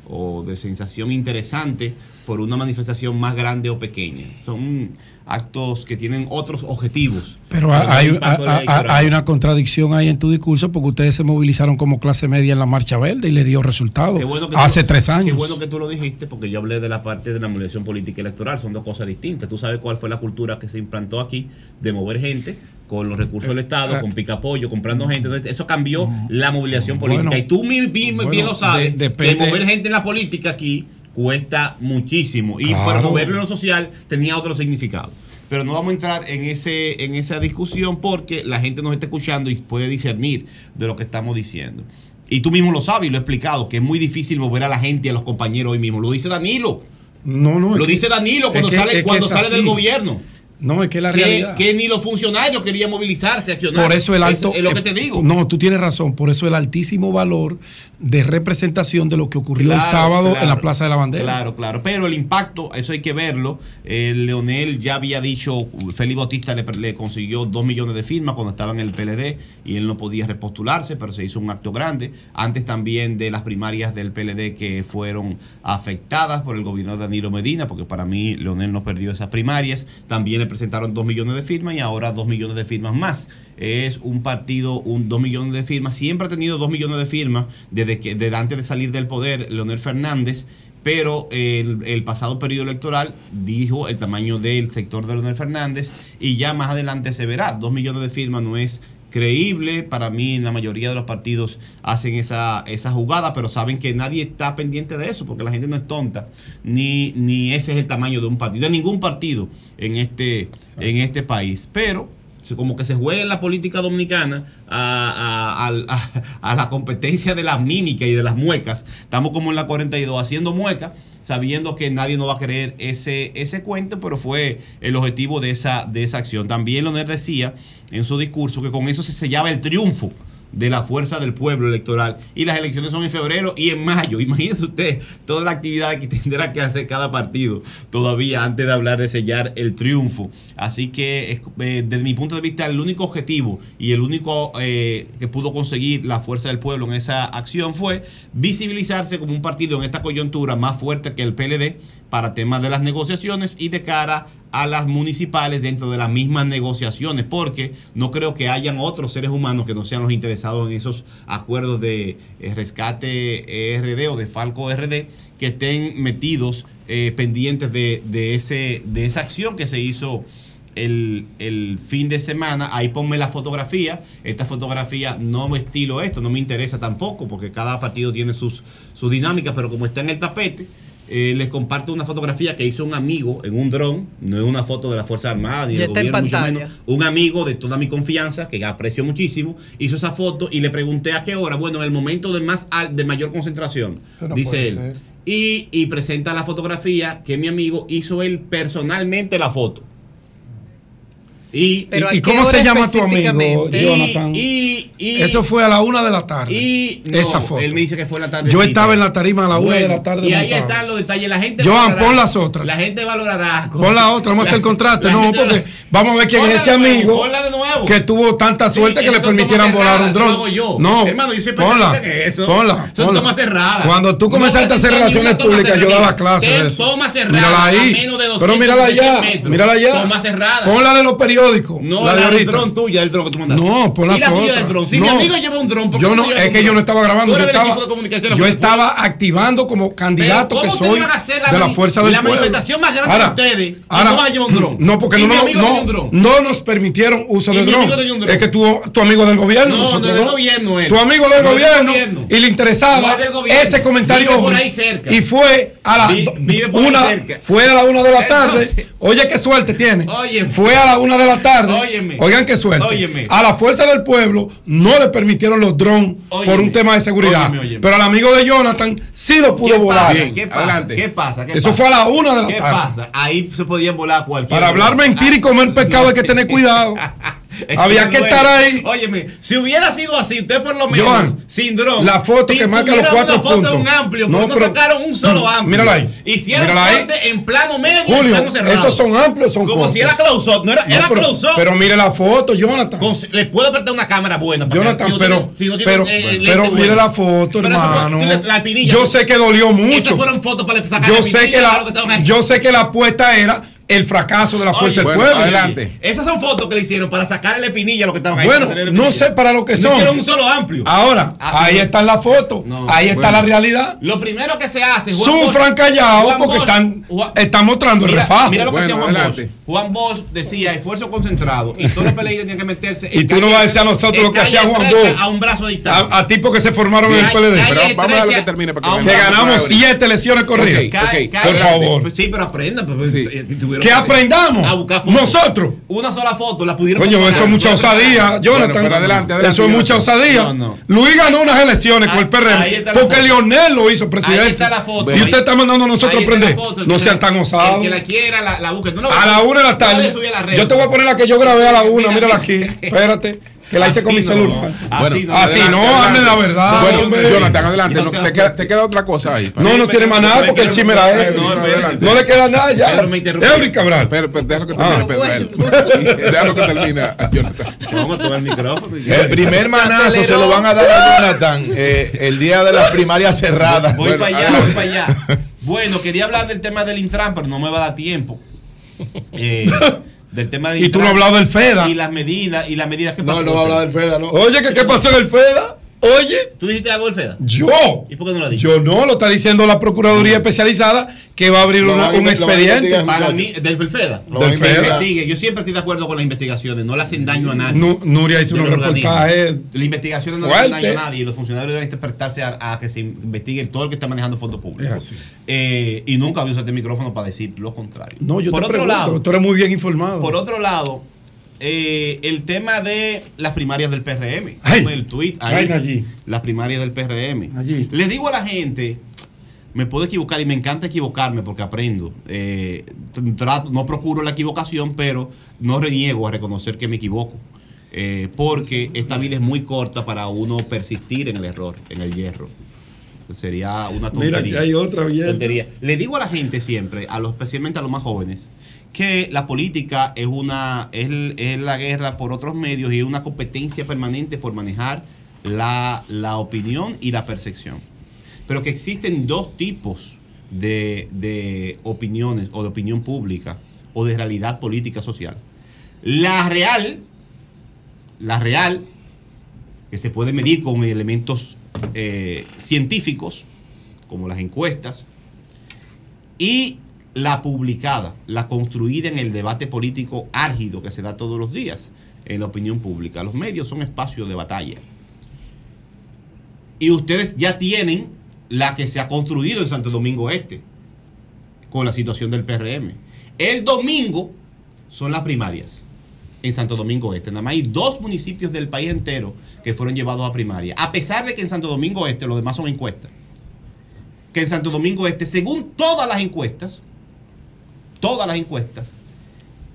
o de sensación interesante por una manifestación más grande o pequeña. Son actos que tienen otros objetivos. Pero hay, una contradicción ahí en tu discurso porque ustedes se movilizaron como clase media en la marcha verde y le dio resultado Qué bueno que hace tú- tres años. Qué bueno que tú lo dijiste, porque yo hablé de la parte de la movilización política y electoral, son dos cosas distintas. Tú sabes cuál fue la cultura que se implantó aquí de mover gente con los recursos del Estado, eh, con picapollo, comprando gente. Entonces, eso cambió la movilización política. bueno, y tú bien, bueno, bien lo sabes, de- depende- que mover gente en la política aquí cuesta muchísimo. Y Claro. para moverlo en lo social tenía otro significado. Pero no vamos a entrar en, ese, en esa discusión porque la gente nos está escuchando y puede discernir de lo que estamos diciendo. Y tú mismo lo sabes y lo he explicado, que es muy difícil mover a la gente y a los compañeros hoy mismo. Lo dice Danilo. No, no. Lo que- dice Danilo cuando es que- sale, es que cuando sale del gobierno. No, es que la que, realidad. que ni los funcionarios querían movilizarse, accionar. Por eso el alto. Es, es lo que te digo. No, tú tienes razón. Por eso el altísimo valor de representación de lo que ocurrió el Claro, sábado en la Plaza de la Bandera. Claro, claro. Pero el impacto, eso hay que verlo. Eh, Leonel ya había dicho, Félix Bautista le, le consiguió dos millones de firmas cuando estaba en el PLD y él no podía repostularse, pero se hizo un acto grande. Antes también de las primarias del PLD que fueron afectadas por el gobierno de Danilo Medina, porque para mí Leonel no perdió esas primarias. También le presentaron dos millones de firmas y ahora dos millones de firmas más. Es un partido, un dos millones de firmas. Siempre ha tenido dos millones de firmas desde que desde antes de salir del poder Leonel Fernández pero el, el pasado periodo electoral dijo el tamaño del sector de Leonel Fernández y ya más adelante se verá. Dos millones de firmas no es creíble. Para mí, la mayoría de los partidos hacen esa, esa jugada, pero saben que nadie está pendiente de eso, porque la gente no es tonta, ni, ni ese es el tamaño de un partido, de ningún partido en este, en este país. Pero como que se juega en la política dominicana a, a- a la competencia de las mímicas y de las muecas. Estamos como en la 42 haciendo muecas, sabiendo que nadie nos va a creer ese, ese cuento, pero fue el objetivo de esa, de esa acción. También Leonel decía en su discurso que con eso se sellaba el triunfo de la fuerza del pueblo electoral. Y las elecciones son en febrero y en mayo. Imagínese usted toda la actividad que tendrá que hacer cada partido todavía antes de hablar de sellar el triunfo. Así que, eh, desde mi punto de vista, el único objetivo y el único eh, que pudo conseguir la fuerza del pueblo en esa acción fue visibilizarse como un partido en esta coyuntura más fuerte que el PLD para temas de las negociaciones y de cara a las municipales dentro de las mismas negociaciones, porque no creo que hayan otros seres humanos que no sean los interesados en esos acuerdos de eh, rescate RD o de Falco RD que estén metidos eh, pendientes de, de ese, de esa acción que se hizo el, el fin de semana. Ahí ponme la fotografía. Esta fotografía no me estilo esto, no me interesa tampoco, porque cada partido tiene sus, sus dinámicas, pero como está en el tapete, eh, les comparto una fotografía que hizo un amigo en un dron, no es una foto de la Fuerza Armada ni del gobierno, mucho menos. Un amigo de toda mi confianza, que aprecio muchísimo, hizo esa foto y le pregunté a qué hora. Bueno, en el momento de, más al- de mayor concentración, no dice él. y presenta la fotografía que mi amigo hizo él personalmente la foto. Y, Pero ¿Y- ¿a y cómo se llama tu amigo? Jonathan? Y, y- Eso fue a la una de la tarde. y no, esa foto. Él me dice que fue la tarde. Yo estaba en la tarima a la una de la tarde Y ahí están los detalles. La gente Joan, valorará- pon las otras. La gente valorará. Pon la otra, vamos a hacer el contrato. No, porque vamos a ver quién Ponla es ese amigo ponla de nuevo. que tuvo tanta suerte Sí, que le permitieran volar un dron. No, Hermano, yo soy ponla, en eso. ponla, Son ponla. tomas cerradas. Cuando tú comenzaste a hacer relaciones públicas, yo daba clases de eso. toma cerrada, Mírala ahí. Pero mírala 216 allá, mírala allá. Toma cerrada. Ponla de los periódicos. No, la la del dron tuya, el dron que tú mandaste. No, las la tuya otras. del dron. Si mi No. amigo lleva un dron, ¿por Yo tú no, es que yo no estaba grabando. Tú Yo del estaba, yo ¿cómo estaba activando como candidato que ¿cómo ustedes soy van a hacer la de la fuerza del la pueblo. manifestación más grande Ahora, de ustedes ahora, no llevar un dron? No, porque no, mi no, no, nos permitieron uso Y de mi dron. Es que tu, tu amigo del gobierno. No, no es del gobierno. Tu amigo del del gobierno, y le interesaba del ese comentario. Por ahí cerca. Y fue a la por ahí una, fue a la una de la tarde. Oye, qué suerte tiene. Fue a la una de la tarde. Óyeme. Oigan qué suerte. Óyeme. A la fuerza del pueblo no le permitieron los drones por un tema de seguridad. Óyeme, óyeme. Pero al amigo de Jonathan sí lo pudo ¿Qué volar. pasa? ¿Qué pasa? ¿Qué pasa? ¿Qué Eso pasa? fue a la una de la ¿Qué tarde. pasa? Ahí se podían volar cualquier. Para hablar mentira y comer pescado hay que tener cuidado. Había que estar ahí. Óyeme, si hubiera sido así, usted por lo menos, Joan, sin dron, la foto si que marca los cuatro una foto puntos. un amplio, No, no, no pero- sacaron un solo Mm, amplio. míralo ahí. Hicieron Míralo ahí. en plano medio y en Julio, plano cerrado. ¿esos son amplios son Como cortos? si era close-up, no era, No, era pero- close-up. Pero mire la foto, Jonathan. Con- le puedo prestar una cámara buena. para que- Jonathan, si no pero, si no tiene, pero, eh, pero mire la foto, Pero eso fue- hermano. la- la espinilla yo sé que dolió Esas mucho. fueron fotos para sacar Yo la sé que la, yo sé que la apuesta era el fracaso de la fuerza Oye, del bueno, pueblo. adelante. Esas son fotos que le hicieron para sacar la espinilla a lo que estaban ahí. Bueno, no sé para lo que No son. hicieron un solo amplio. Ahora, Así ahí es. está la foto. ahí está bueno. la realidad. Lo primero que se hace. Juan Sufran callados porque Bosch- están, Juan- están mostrando el Mira, refajo. mira lo que decía Juan Bosch. Juan Bosch decía esfuerzo concentrado y todos los peleadores tenían que meterse. Y tú no vas a decir a nosotros lo que hacía Juan Bosch. A un brazo de distancia. A, a tipos que se formaron en el PLD. Pero vamos a estrecha- que termine que ganamos siete elecciones corridas. Por adelante. favor. Pues sí, pero aprendan. Que aprendamos. A buscar fotos. Nosotros. Una sola foto la pudieron Coño, eso es mucha osadía, Jonathan. pero adelante, adelante, eso es mucha osadía. No, no. Luis ganó unas elecciones con el ahí PRM porque foto. Leonel lo hizo presidente. Ahí está la foto. Y usted está mandando a nosotros Ahí prender. foto, No sean tan El osados. que la quiera, la, la busque. Tú no A la una de la tarde. la. Yo te voy a poner la que yo grabé a la una. Mírala aquí. Espérate. Que la hice con mi celular. así Bueno, no, así adelante, no, adelante. hable la verdad. Bueno. Jonathan, adelante. Te, queda, te queda otra cosa ahí. No, no tiene más nada porque el chisme era ese. No, no, adelante. No le queda nada ya. Pedro me interrumpió. Eury Cabral. Pero, pero déjalo que Ah. termine, Pedro. Déjalo que termine, Jonathan. Vamos a tomar el micrófono. y- El primer manazo se lo van a dar a Jonathan eh, el día de las primarias cerradas. Voy para allá, voy para allá. Bueno, quería hablar del tema del Intran, pero no me va a dar tiempo. Eh, del tema Y tú no has hablado del FEDA. Y las medidas, y las medidas que No, pasó. no va a hablar del FEDA, ¿no? Oye, ¿qué, qué pasó en el FEDA? Oye. ¿Tú dijiste algo del FEDA? Yo. ¿Y por qué no lo dicho? Yo no, lo está diciendo la Procuraduría Especializada que va a abrir Lo una- un lo expediente. Para mí, del del FEDA. Lo van a Del FEDA. investigar. Investigue. Yo siempre estoy de acuerdo con las investigaciones, no le hacen daño a nadie. Nu- Nuria hizo de un los organismos. reportaje. Las investigaciones no le hacen daño a nadie y los funcionarios deben prestarse a, a que se investigue todo el que está manejando fondos públicos. Es así. Eh, y nunca voy a usar este micrófono para decir lo contrario. No, yo por te otro pregunto, lado, tú eres muy bien informado. por otro lado, eh, el tema de las primarias del PRM. Ay. el tweet Ay, Nayib. las primarias del PRM. Nayib. Les digo a la gente, me puedo equivocar y me encanta equivocarme porque aprendo. Eh, trato, no procuro la equivocación, pero no reniego a reconocer que me equivoco. Eh, porque esta vida es muy corta para uno persistir en el error, en el hierro. Sería una tontería. Mira que hay otra. Tontería. Le digo a la gente siempre, a los, especialmente a los más jóvenes, que la política es una es, es la guerra por otros medios y es una competencia permanente por manejar la, la opinión y la percepción. Pero que existen dos tipos de, de opiniones o de opinión pública o de realidad política social. La real, la real, que se puede medir con elementos eh, científicos, como las encuestas, y la publicada, la construida en el debate político álgido que se da todos los días en la opinión pública. Los medios son espacios de batalla. Y ustedes ya tienen la que se ha construido en Santo Domingo Este, con la situación del PRM. El domingo son las primarias en Santo Domingo Este. Nada más hay dos municipios del país entero que fueron llevados a primaria. A pesar de que en Santo Domingo Este los demás son encuestas. Que en Santo Domingo Este, según todas las encuestas, todas las encuestas,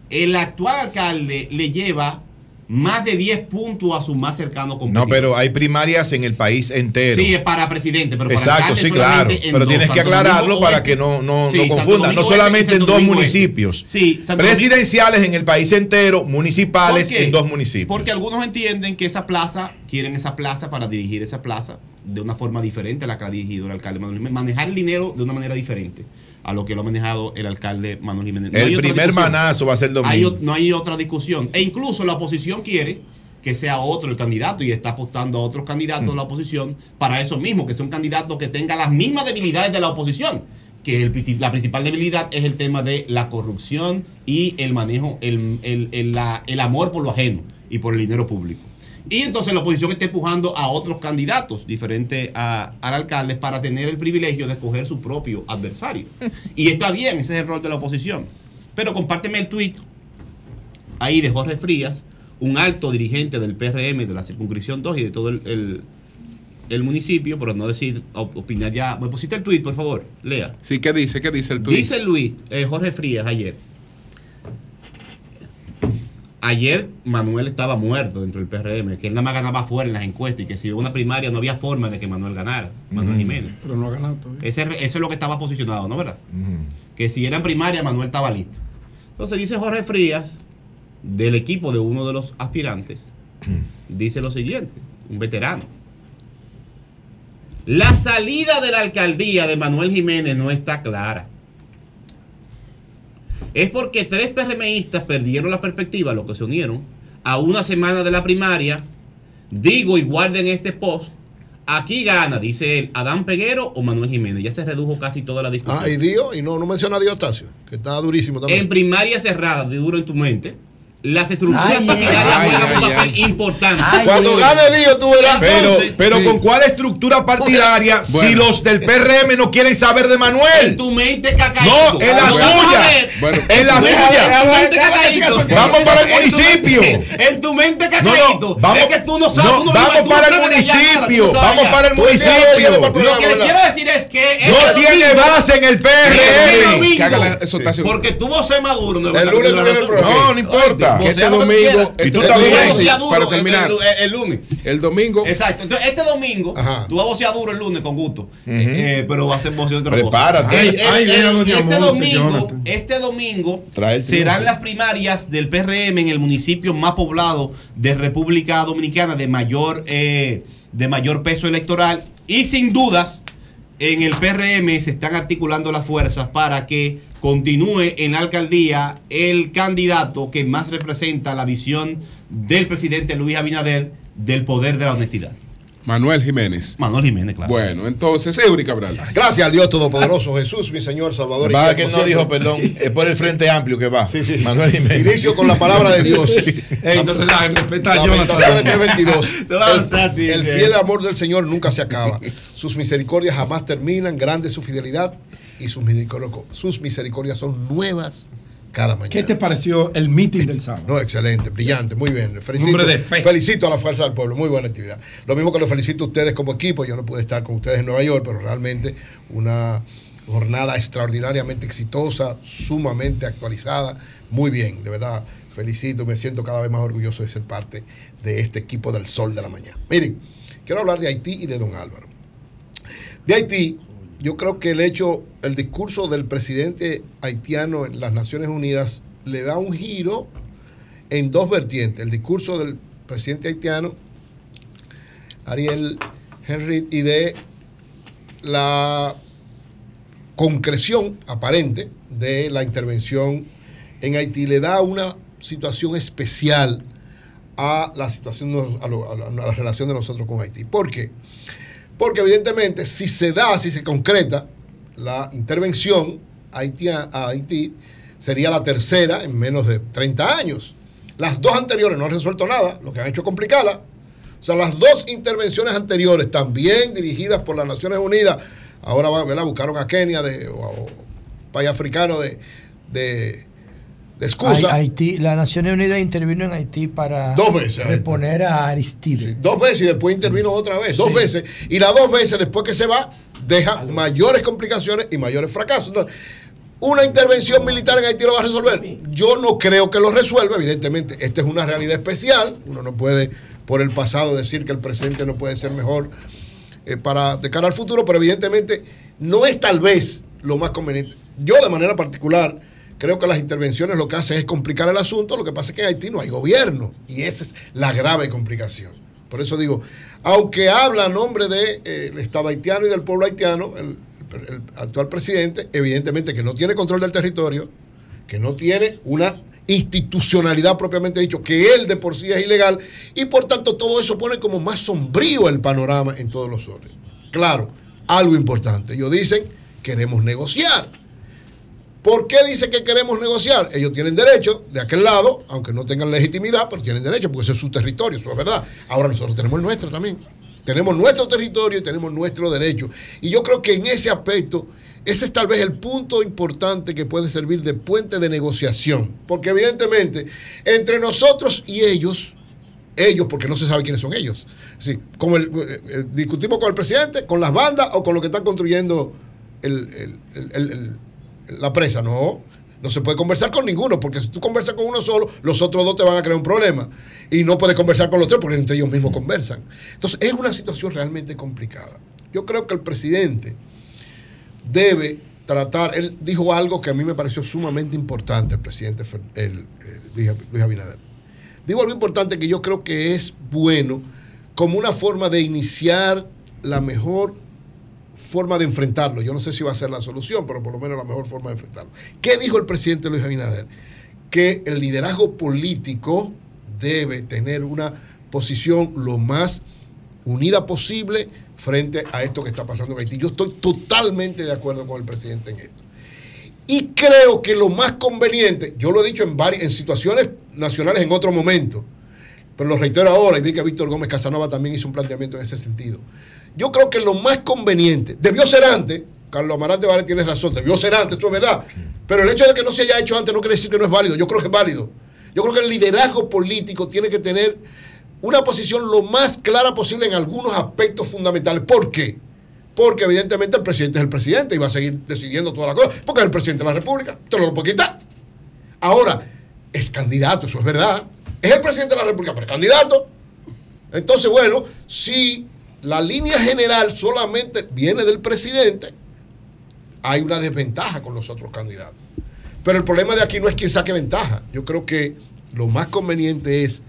el actual alcalde le lleva más de 10 puntos a su más cercano No, competidor. pero hay primarias en el país entero. Sí, es para presidente, pero para Exacto, sí, claro. Pero dos, tienes que Santo aclararlo para que no, no, Sí, no confundan. No solamente en dos Domingo municipios. Sí, Presidenciales en el país entero, municipales en dos municipios. Porque algunos entienden que esa plaza, quieren esa plaza para dirigir esa plaza de una forma diferente a la que ha dirigido el alcalde Manuel. Manejar el dinero de una manera diferente a lo que lo ha manejado el alcalde Manuel Jiménez. No hay el primer manazo va a ser el Hay domingo. o- no hay otra discusión. E incluso la oposición quiere que sea otro el candidato y está apostando a otros candidatos Mm. de la oposición para eso mismo, que sea un candidato que tenga las mismas debilidades de la oposición. Que el la principal debilidad es el tema de la corrupción y el manejo, el, el- el- la- el amor por lo ajeno y por el dinero público. Y entonces la oposición está empujando a otros candidatos diferentes a- al alcalde para tener el privilegio de escoger su propio adversario. Y está bien, ese es el rol de la oposición. Pero compárteme el tuit ahí de Jorge Frías, un alto dirigente del PRM de la circunscripción 2 y de todo el, el- el municipio, por no decir, op- opinar ya. ¿Me pusiste el tuit, por favor? Lea. Sí, ¿qué dice? ¿Qué dice el tuit? Dice Luis, eh, Jorge Frías ayer. Ayer Manuel estaba muerto dentro del PRM, que él nada más ganaba afuera en las encuestas y que si hubo una primaria no había forma de que Manuel ganara, Manuel. Jiménez. Pero no ha ganado todavía. Ese, eso es lo que estaba posicionado, ¿no? ¿Verdad? Que si eran primaria, Manuel estaba listo. Entonces dice Jorge Frías, del equipo de uno de los aspirantes, dice lo siguiente, un veterano. La salida de la alcaldía de Manuel Jiménez no está clara. Es porque tres PRMistas perdieron la perspectiva, los que se unieron, a una semana de la primaria. Digo y guarden este post. Aquí gana, dice él, Adán Peguero o Manuel Jiménez. Ya se redujo casi toda la discusión. Ah, y Dio, y no, no menciona a Dio Octavio, que está durísimo también. En primaria cerrada, de duro en tu mente, las estructuras Ay, partidarias ay, juegan ay, un ay, papel importante. Cuando gane Dio, tú verás. Pero, Entonces, pero sí. con cuál estructura partidaria si Bueno. los del PRM no quieren saber de Manuel. En tu mente cacaíto. No, en la tuya. Bueno, En la tuya. en tu mente cacaíto. Vamos para el municipio. En tu mente cacaíto. es que tú no sabes. vamos para el municipio. Vamos para el municipio. Lo que le quiero decir es que. No este tiene base en el este PRM. Porque tú voces Maduro. No, El lunes programa. No, no importa. Este domingo, este tú vocear duro para el- terminar. el- el lunes. El domingo. Exacto. Entonces, este domingo, tú vas a vocear duro el lunes con gusto. Eh, eh, pero va a ser voceo de otra Prepárate. cosa. Doña este domingo, este domingo serán las primarias del PRM en el municipio más poblado de República Dominicana de mayor, eh, de mayor peso electoral. Y sin dudas, en el PRM se están articulando las fuerzas para que continúe en la alcaldía el candidato que más representa la visión del presidente Luis Abinader del poder de la honestidad. Manuel Jiménez. Manuel Jiménez, claro. Bueno, entonces, Eury Cabral. Gracias al Dios Todopoderoso, Jesús, mi Señor Salvador. y Va Cristo que no siempre. dijo, perdón, es por el Frente Amplio que va. Manuel Jiménez. Inicio con la palabra de Dios. Ey, no relajes, respeta a Jonathan. 3:22. Te vas a lanzar, El, el tío. fiel amor del Señor nunca se acaba. Sus misericordias jamás terminan. Grande es su fidelidad y sus misericordias, sus misericordias son nuevas cada mañana. ¿Qué te pareció el meeting del sábado? No, excelente, brillante, muy bien. Felicito, de fe. felicito a la Fuerza del Pueblo, muy buena actividad. Lo mismo que lo felicito a ustedes como equipo. Yo no pude estar con ustedes en Nueva York, pero realmente una jornada extraordinariamente exitosa, sumamente actualizada. Muy bien, de verdad, felicito, me siento cada vez más orgulloso de ser parte de este equipo del Sol de la Mañana. Miren, quiero hablar de Haití y de Don Álvaro. De Haití, yo creo que el hecho, el discurso del presidente haitiano en las Naciones Unidas le da un giro en dos vertientes. El discurso del presidente haitiano, Ariel Henry, y de la concreción aparente de la intervención en Haití le da una situación especial a la situación, a, la relación de nosotros con Haití. ¿Por qué? Porque evidentemente si se da, si se concreta la intervención Haití a Haití, sería la tercera en menos de 30 años. Las dos anteriores no han resuelto nada, lo que han hecho es complicarla. O sea, las dos intervenciones anteriores, también dirigidas por las Naciones Unidas, ahora ¿verdad? buscaron a Kenia de, o, o país africano de, de, de excusa. Hai- Haití, la Naciones Unidas intervino en Haití para Dos veces. reponer a Aristide. Dos veces y después intervino otra vez, dos Sí. veces. Y las dos veces después que se va, deja mayores complicaciones y mayores fracasos. Entonces, una intervención militar en Haití lo va a resolver. Yo no creo que lo resuelva, evidentemente. Esta es una realidad especial. Uno no puede, por el pasado, decir que el presente no puede ser mejor eh, para de cara al futuro, pero evidentemente no es tal vez lo más conveniente. Yo, de manera particular, creo que las intervenciones lo que hacen es complicar el asunto. Lo que pasa es que en Haití no hay gobierno y esa es la grave complicación. Por eso digo, aunque habla a nombre del Estado haitiano y del pueblo haitiano, el, el actual presidente, evidentemente que no tiene control del territorio, que no tiene una institucionalidad propiamente dicho, que él de por sí es ilegal, y por tanto todo eso pone como más sombrío el panorama en todos los órdenes. Claro, algo importante, ellos dicen, queremos negociar. ¿Por qué dicen que queremos negociar? Ellos tienen derecho de aquel lado, aunque no tengan legitimidad, pero tienen derecho porque ese es su territorio, eso es verdad. Ahora nosotros tenemos el nuestro también. Tenemos nuestro territorio y tenemos nuestro derecho. Y yo creo que en ese aspecto, ese es tal vez el punto importante que puede servir de puente de negociación. Porque evidentemente, entre nosotros y ellos, ellos, porque no se sabe quiénes son ellos. Sí, como eh, eh, discutimos con el presidente, con las bandas o con lo que están construyendo el- el- la presa. No, No se puede conversar con ninguno, porque si tú conversas con uno solo, los otros dos te van a crear un problema. Y no puedes conversar con los tres porque entre ellos mismos conversan. Entonces, es una situación realmente complicada. Yo creo que el presidente debe tratar, él dijo algo que a mí me pareció sumamente importante, el presidente Luis Abinader. Digo algo importante que yo creo que es bueno como una forma de iniciar la mejor forma de enfrentarlo. Yo no sé si va a ser la solución, pero por lo menos la mejor forma de enfrentarlo. ¿Qué dijo el presidente Luis Abinader? Que el liderazgo político debe tener una posición lo más unida posible frente a esto que está pasando en Haití. Yo estoy totalmente de acuerdo con el presidente en esto. Y creo que lo más conveniente, yo lo he dicho en, varias, en situaciones nacionales en otro momento, pero lo reitero ahora y vi que Víctor Gómez Casanova también hizo un planteamiento en ese sentido. Yo creo que lo más conveniente, debió ser antes, Carlos Amarante Vare tiene razón, debió ser antes, eso es verdad, pero el hecho de que no se haya hecho antes no quiere decir que no es válido, yo creo que es válido. Yo creo que el liderazgo político tiene que tener una posición lo más clara posible en algunos aspectos fundamentales. ¿Por qué? Porque evidentemente el presidente es el presidente y va a seguir decidiendo todas las cosas, porque es el presidente de la República, esto no lo puede quitar. Ahora, es candidato, eso es verdad. Es el presidente de la República, pero es candidato. Entonces, bueno, si la línea general solamente viene del presidente, hay una desventaja con los otros candidatos. Pero el problema de aquí no es quien saque ventaja. Yo creo que lo más conveniente es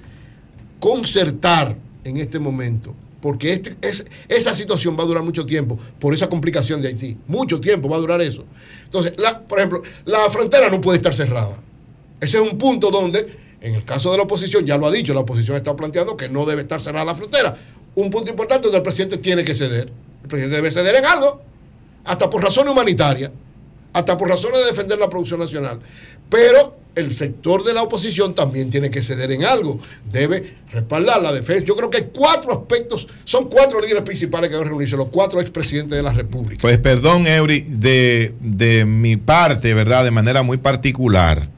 concertar en este momento, porque este, es, esa situación va a durar mucho tiempo por esa complicación de Haití. Mucho tiempo va a durar eso. Entonces, por ejemplo, la frontera no puede estar cerrada. Ese es un punto donde, en el caso de la oposición, ya lo ha dicho, la oposición está planteando que no debe estar cerrada la frontera. Un punto importante donde el presidente tiene que ceder. El presidente debe ceder en algo, hasta por razones humanitarias, hasta por razones de defender la producción nacional. Pero el sector de la oposición también tiene que ceder en algo. Debe respaldar la defensa. Yo creo que hay cuatro aspectos, son cuatro líderes principales que deben reunirse, los cuatro expresidentes de la República. Pues perdón, Eury, de, de mi parte, ¿verdad? De manera muy particular,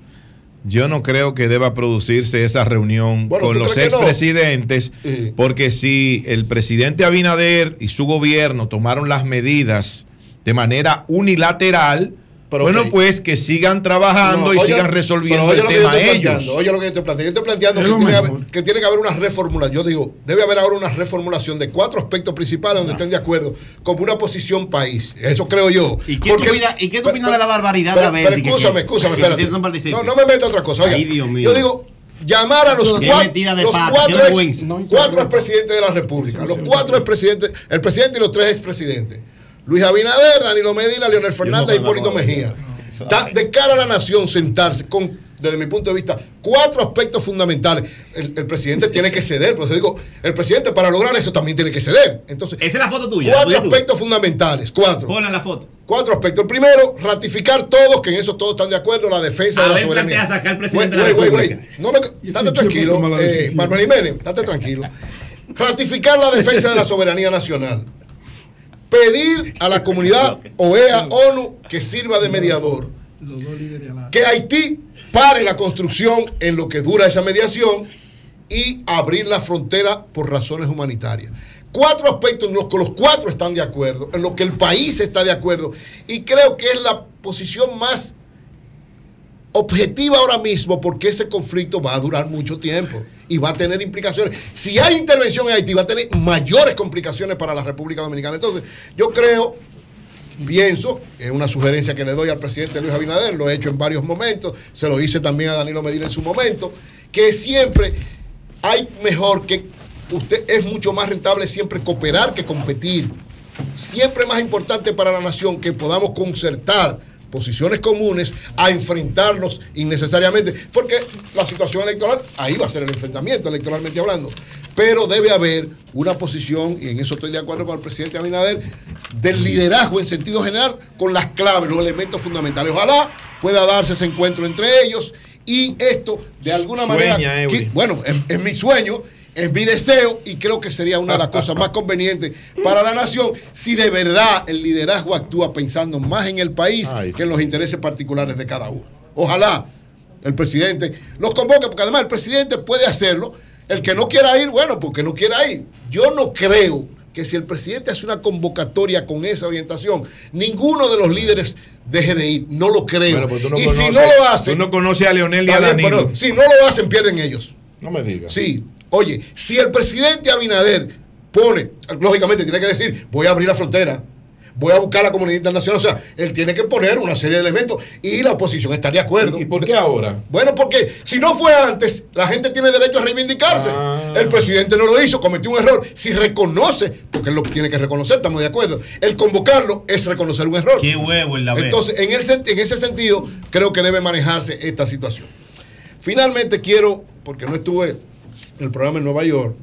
yo no creo que deba producirse esa reunión Bueno, con ¿tú los que no? expresidentes, porque si el presidente Abinader y su gobierno tomaron las medidas de manera unilateral, bueno, pues que sigan trabajando No, y oye- sigan resolviendo pero el tema ellos. Oye lo que yo estoy planteando. Yo estoy planteando Es que tiene, que haber, que tiene que haber una reformulación. Yo digo, debe haber ahora una reformulación de cuatro aspectos principales donde estén de acuerdo, como una posición país. Eso creo yo. ¿Y qué tú opinas- y qué tú opinas de la barbaridad de pero, Aberti, pero que- escúchame, escúchame, espérate. no? No, no me meto a otra cosa. Oiga, Ay, Dios mío. Yo digo, llamar a los, Qué cua- metida de los pata, cuatro, ex- cuatro expresidentes de la República, los cuatro expresidentes, el presidente y los tres expresidentes. Luis Abinader, Danilo Medina, Leonel Fernández y Hipólito Mejía. Da- de cara a la nación, sentarse con, desde mi punto de vista, cuatro aspectos fundamentales. El, el presidente tiene que ceder, por eso digo, el presidente para lograr eso también tiene que ceder. Entonces, Esa es la foto tuya. cuatro tú. aspectos fundamentales, cuatro. Ponla la foto. Cuatro aspectos. El primero, ratificar todos, que en eso todos están de acuerdo, la defensa de la soberanía. plantea sacar al presidente de la wait. No me, estate tranquilo, eh, Manuel Jiménez, estate tranquilo. Ratificar la defensa de la soberanía nacional. Pedir a la comunidad OEA, ONU, que sirva de mediador. Que Haití pare la construcción en lo que dura esa mediación y abrir la frontera por razones humanitarias. Cuatro aspectos en los que los cuatro están de acuerdo, en los que el país está de acuerdo, y creo que es la posición más objetiva ahora mismo porque ese conflicto va a durar mucho tiempo y va a tener implicaciones. Si hay intervención en Haití, va a tener mayores complicaciones para la República Dominicana. Entonces, yo creo, pienso, es una sugerencia que le doy al presidente Luis Abinader, lo he hecho en varios momentos, se lo hice también a Danilo Medina en su momento, que siempre hay mejor que usted es mucho más rentable siempre cooperar que competir. Siempre más importante para la nación que podamos concertar posiciones comunes a enfrentarnos innecesariamente, porque la situación electoral, ahí va a ser el enfrentamiento electoralmente hablando, pero debe haber una posición, y en eso estoy de acuerdo con el presidente Abinader, del liderazgo en sentido general con las claves, los elementos fundamentales. Ojalá pueda darse ese encuentro entre ellos y esto de alguna Sueña, manera, que- bueno, es, es mi sueño, es mi deseo y creo que sería una de las cosas más convenientes para la nación si de verdad el liderazgo actúa pensando más en el país que en los intereses particulares de cada uno. Ojalá el presidente los convoque, porque además el presidente puede hacerlo. El que no quiera ir, bueno, porque no quiera ir. Yo no creo que si el presidente hace una convocatoria con esa orientación, ninguno de los líderes deje de ir. No lo creo. Bueno, pues no y si no lo hacen. Tú no conoces a Leonel a Danilo. pero si no lo hacen, pierden ellos. No me digas. Sí. Oye, si el presidente Abinader pone, lógicamente tiene que decir, voy a abrir la frontera, voy a buscar la comunidad internacional, o sea, él tiene que poner una serie de elementos y la oposición está de acuerdo. ¿Y por qué ahora? Bueno, porque si no fue antes, la gente tiene derecho a reivindicarse. Ah. El presidente no lo hizo, cometió un error. Si reconoce, porque él lo tiene que reconocer, estamos de acuerdo. El convocarlo es reconocer un error. Qué huevo el la vez. Entonces, en, el en ese sentido, creo que debe manejarse esta situación. Finalmente quiero, porque no estuve en el programa en Nueva York,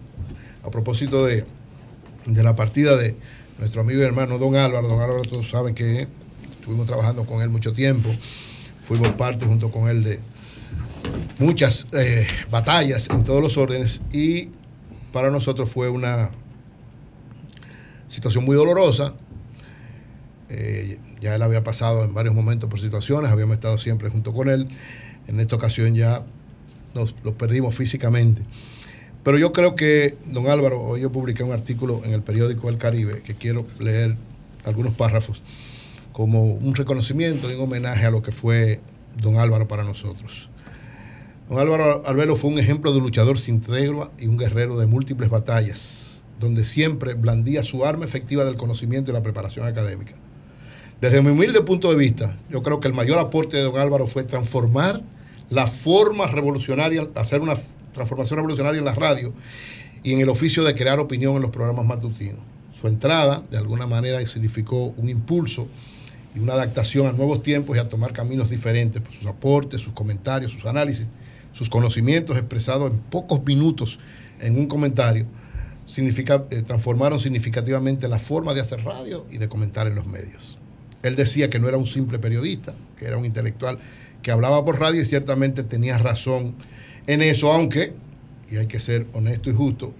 a propósito de, de la partida de nuestro amigo y hermano Don Álvaro. Don Álvaro, todos saben que estuvimos trabajando con él mucho tiempo. Fuimos parte junto con él de muchas eh, batallas en todos los órdenes y para nosotros fue una situación muy dolorosa. Eh, ya él había pasado en varios momentos por situaciones, habíamos estado siempre junto con él. En esta ocasión ya nos lo perdimos físicamente. Pero yo creo que, don Álvaro, hoy yo publiqué un artículo en el periódico El Caribe que quiero leer algunos párrafos como un reconocimiento y un homenaje a lo que fue don Álvaro para nosotros. Don Álvaro Arbelo fue un ejemplo de luchador sin tregua y un guerrero de múltiples batallas, donde siempre blandía su arma efectiva del conocimiento y la preparación académica. Desde mi humilde punto de vista, yo creo que el mayor aporte de don Álvaro fue transformar la forma revolucionaria, hacer una transformación revolucionaria en la radio y en el oficio de crear opinión en los programas matutinos. Su entrada, de alguna manera, significó un impulso y una adaptación a nuevos tiempos y a tomar caminos diferentes sus aportes, sus comentarios, sus análisis, sus conocimientos expresados en pocos minutos en un comentario, significa, eh, transformaron significativamente la forma de hacer radio y de comentar en los medios. Él decía que no era un simple periodista, que era un intelectual que hablaba por radio y ciertamente tenía razón en eso, aunque, y hay que ser honesto y justo,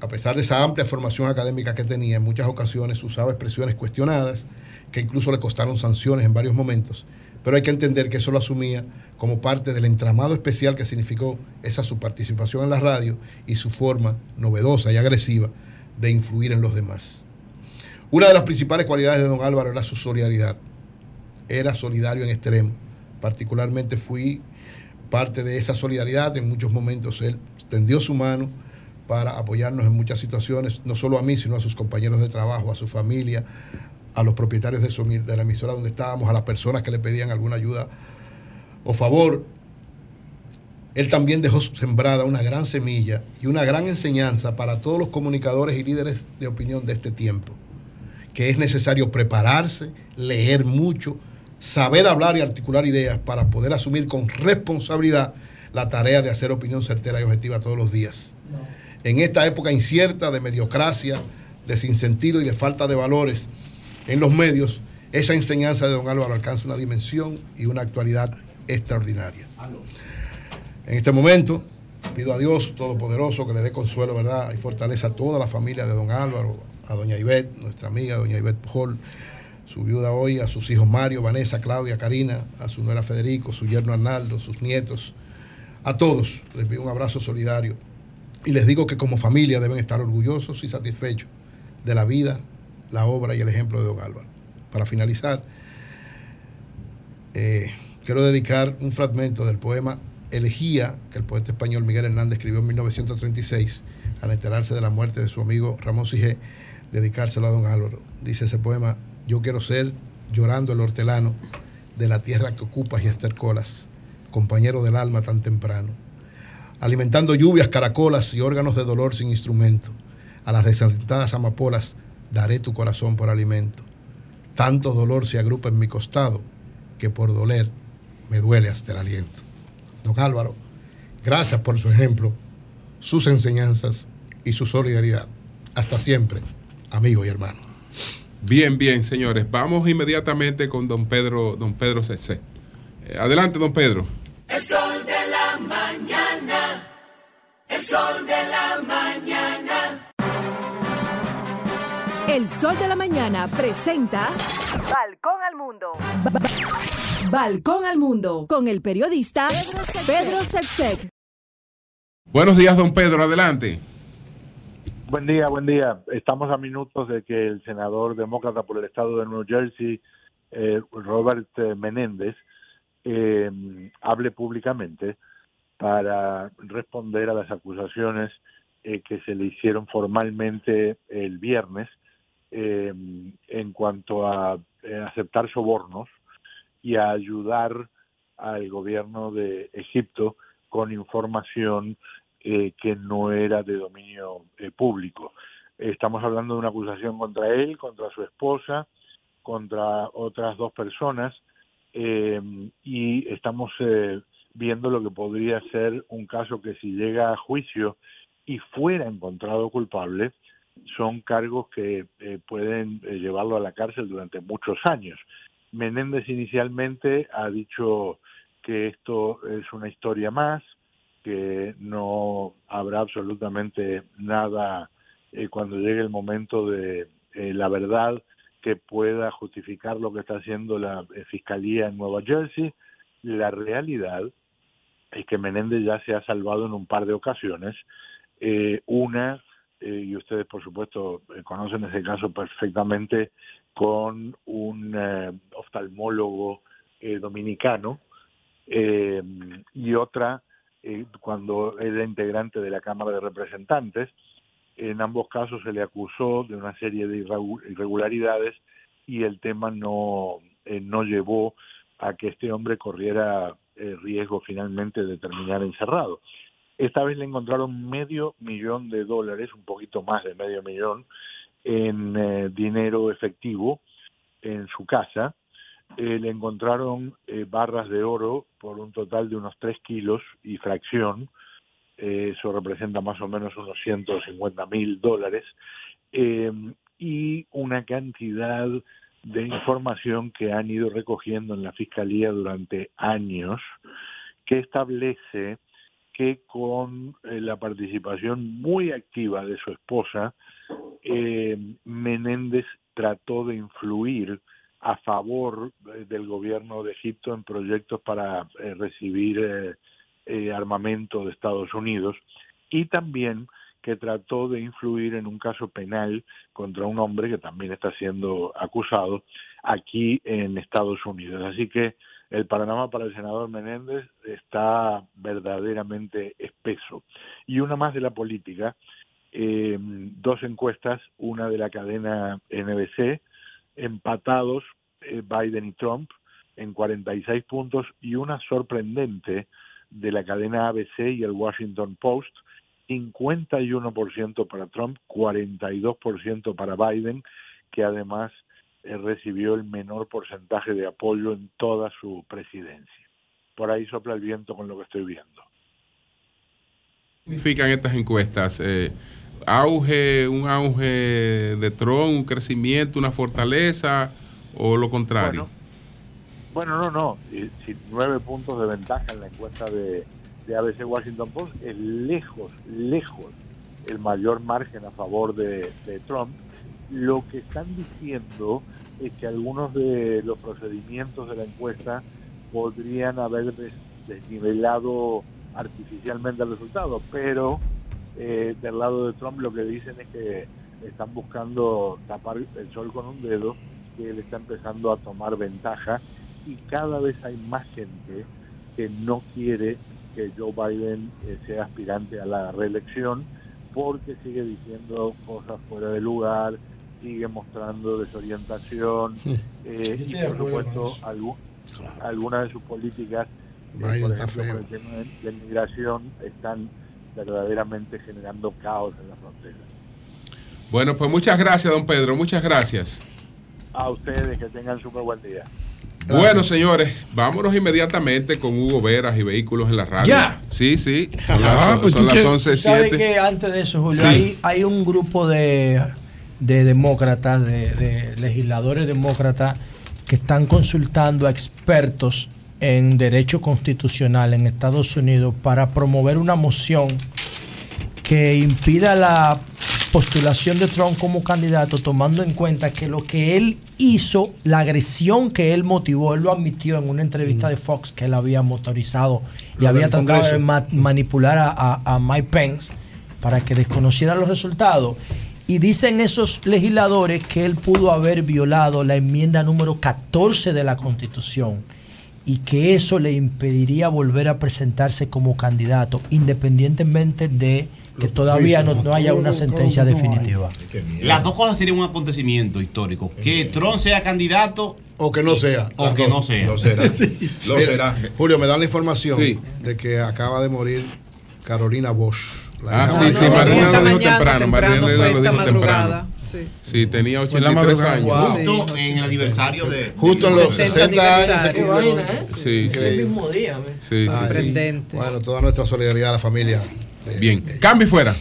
a pesar de esa amplia formación académica que tenía, en muchas ocasiones usaba expresiones cuestionadas, que incluso le costaron sanciones en varios momentos, pero hay que entender que eso lo asumía como parte del entramado especial que significó esa su participación en la radio y su forma novedosa y agresiva de influir en los demás. Una de las principales cualidades de don Álvaro era su solidaridad. Era solidario en extremo. Particularmente fui parte de esa solidaridad. En muchos momentos él tendió su mano para apoyarnos en muchas situaciones, no solo a mí, sino a sus compañeros de trabajo, a su familia, a los propietarios de, su, de la emisora donde estábamos, a las personas que le pedían alguna ayuda o favor. Él también dejó sembrada una gran semilla y una gran enseñanza para todos los comunicadores y líderes de opinión de este tiempo, que es necesario prepararse, leer mucho, saber hablar y articular ideas para poder asumir con responsabilidad la tarea de hacer opinión certera y objetiva todos los días. En esta época incierta de mediocracia, de sinsentido y de falta de valores en los medios, esa enseñanza de don Álvaro alcanza una dimensión y una actualidad extraordinaria. En este momento, pido a Dios Todopoderoso que le dé consuelo, ¿verdad? Y fortaleza a toda la familia de don Álvaro, a doña Ivette, nuestra amiga doña Ivette Pujol, su viuda hoy, a sus hijos Mario, Vanessa, Claudia, Karina, a su nuera Federico, su yerno Arnaldo, sus nietos, a todos les pido un abrazo solidario y les digo que como familia deben estar orgullosos y satisfechos de la vida, la obra y el ejemplo de don Álvaro. Para finalizar, eh, quiero dedicar un fragmento del poema Elegía que el poeta español Miguel Hernández escribió en 1936 al enterarse de la muerte de su amigo Ramón Sigé, dedicárselo a don Álvaro. Dice ese poema, yo quiero ser, llorando el hortelano, de la tierra que ocupas y estercolas, compañero del alma tan temprano, alimentando lluvias, caracolas y órganos de dolor sin instrumento, a las desalentadas amapolas daré tu corazón por alimento. Tanto dolor se agrupa en mi costado que por doler me duele hasta el aliento. Don Álvaro, gracias por su ejemplo, sus enseñanzas y su solidaridad. Hasta siempre, amigo y hermano. Bien, bien, señores. Vamos inmediatamente con don Pedro, don Pedro Cecé. Eh, adelante, don Pedro. El sol de la mañana. El sol de la mañana. El Sol de la Mañana presenta Balcón al Mundo. Balcón al Mundo con el periodista Pedro Sepsek. Buenos días, don Pedro. Adelante. Buen día, buen día. Estamos a minutos de que el senador demócrata por el estado de New Jersey, eh, Robert eh, Menéndez, eh, hable públicamente para responder a las acusaciones eh, que se le hicieron formalmente el viernes eh, en cuanto a aceptar sobornos y a ayudar al gobierno de Egipto con información eh, que no era de dominio eh, público. Estamos hablando de una acusación contra él, contra su esposa, contra otras dos personas eh, y estamos eh, viendo lo que podría ser un caso que si llega a juicio y fuera encontrado culpable, son cargos que eh, pueden llevarlo a la cárcel durante muchos años. Menéndez inicialmente ha dicho que esto es una historia más, que no habrá absolutamente nada eh, cuando llegue el momento de eh, la verdad que pueda justificar lo que está haciendo la eh, Fiscalía en Nueva Jersey. La realidad es que Menéndez ya se ha salvado en un par de ocasiones. Una, y ustedes por supuesto conocen ese caso perfectamente, con un oftalmólogo dominicano, y otra eh, cuando era integrante de la Cámara de Representantes. En ambos casos se le acusó de una serie de irregu- irregularidades y el tema no, eh, no llevó a que este hombre corriera eh, riesgo finalmente de terminar encerrado. Esta vez le encontraron medio millón de dólares, un poquito más de medio millón, en eh, dinero efectivo en su casa. Eh, le encontraron eh, barras de oro por un total de unos 3 kilos y fracción. Eh, eso representa más o menos unos 150 mil dólares. Eh, y una cantidad de información que han ido recogiendo en la Fiscalía durante años que establece que con eh, la participación muy activa de su esposa, Menéndez trató de influir a favor eh, del gobierno de Egipto en proyectos para eh, recibir eh, eh, armamento de Estados Unidos y también que trató de influir en un caso penal contra un hombre que también está siendo acusado aquí en Estados Unidos. Así que el panorama para el senador Menéndez está verdaderamente espeso. Y una más de la política, eh, dos encuestas, una de la cadena NBC, empatados eh, Biden y Trump en 46 puntos y una sorprendente de la cadena ABC y el Washington Post, 51% para Trump, 42% para Biden, que además eh, recibió el menor porcentaje de apoyo en toda su presidencia. Por ahí sopla el viento con lo que estoy viendo. significan estas encuestas? Eh, ¿Auge, un auge de Trump, un crecimiento, una fortaleza o lo contrario? Bueno, no, no. Si, si nueve puntos de ventaja en la encuesta de, de ABC Washington Post es lejos, lejos el mayor margen a favor de, de Trump. Lo que están diciendo es que algunos de los procedimientos de la encuesta podrían haber des- desnivelado artificialmente el resultado, pero eh, del lado de Trump lo que dicen es que están buscando tapar el sol con un dedo, que él está empezando a tomar ventaja y cada vez hay más gente que no quiere que Joe Biden eh, sea aspirante a la reelección porque sigue diciendo cosas fuera de lugar, sigue mostrando desorientación eh, y por supuesto algu- algunas de sus políticas eh, por ejemplo, por el tema de, de migración están verdaderamente generando caos en la frontera. Bueno, pues muchas gracias, don Pedro, muchas gracias. A ustedes que tengan súper buen día. Bueno, señores, vámonos inmediatamente con Hugo Veras y Vehículos en la Radio. ¿Ya? Sí, sí. Son Ah, las, pues son las qué- 11, ¿Sabe 7. que antes de eso, Julio, Sí. hay, hay un grupo de, de demócratas, de, de legisladores demócratas, que están consultando a expertos en derecho constitucional en Estados Unidos para promover una moción que impida la postulación de Trump como candidato, tomando en cuenta que lo que él hizo, la agresión que él motivó, él lo admitió en una entrevista de Fox que él había motorizado y había tratado de ma- manipular a, a- a Mike Pence para que desconociera los resultados. Y dicen esos legisladores que él pudo haber violado la enmienda número 14 de la Constitución y que eso le impediría volver a presentarse como candidato, independientemente de que todavía no, no haya una sentencia definitiva. Las dos cosas serían un acontecimiento histórico. Que Trump sea candidato o que no sea. O que no sea. Lo será. Lo será. Julio, me da la información de que acaba de morir Carolina Bosch. Ah, sí, sí, Mariana lo dijo temprano. fue lo esta dijo madrugada, temprano. sí. Sí, tenía Fue en la 83 madrugada. años. Justo en el aniversario de. Justo en los 60 60 años. Qué vaina, ¿eh? Sí, Sí. El mismo día. ¿ves? Sí, sí. Bueno, toda nuestra solidaridad a la familia. Bien, cambio y fuera.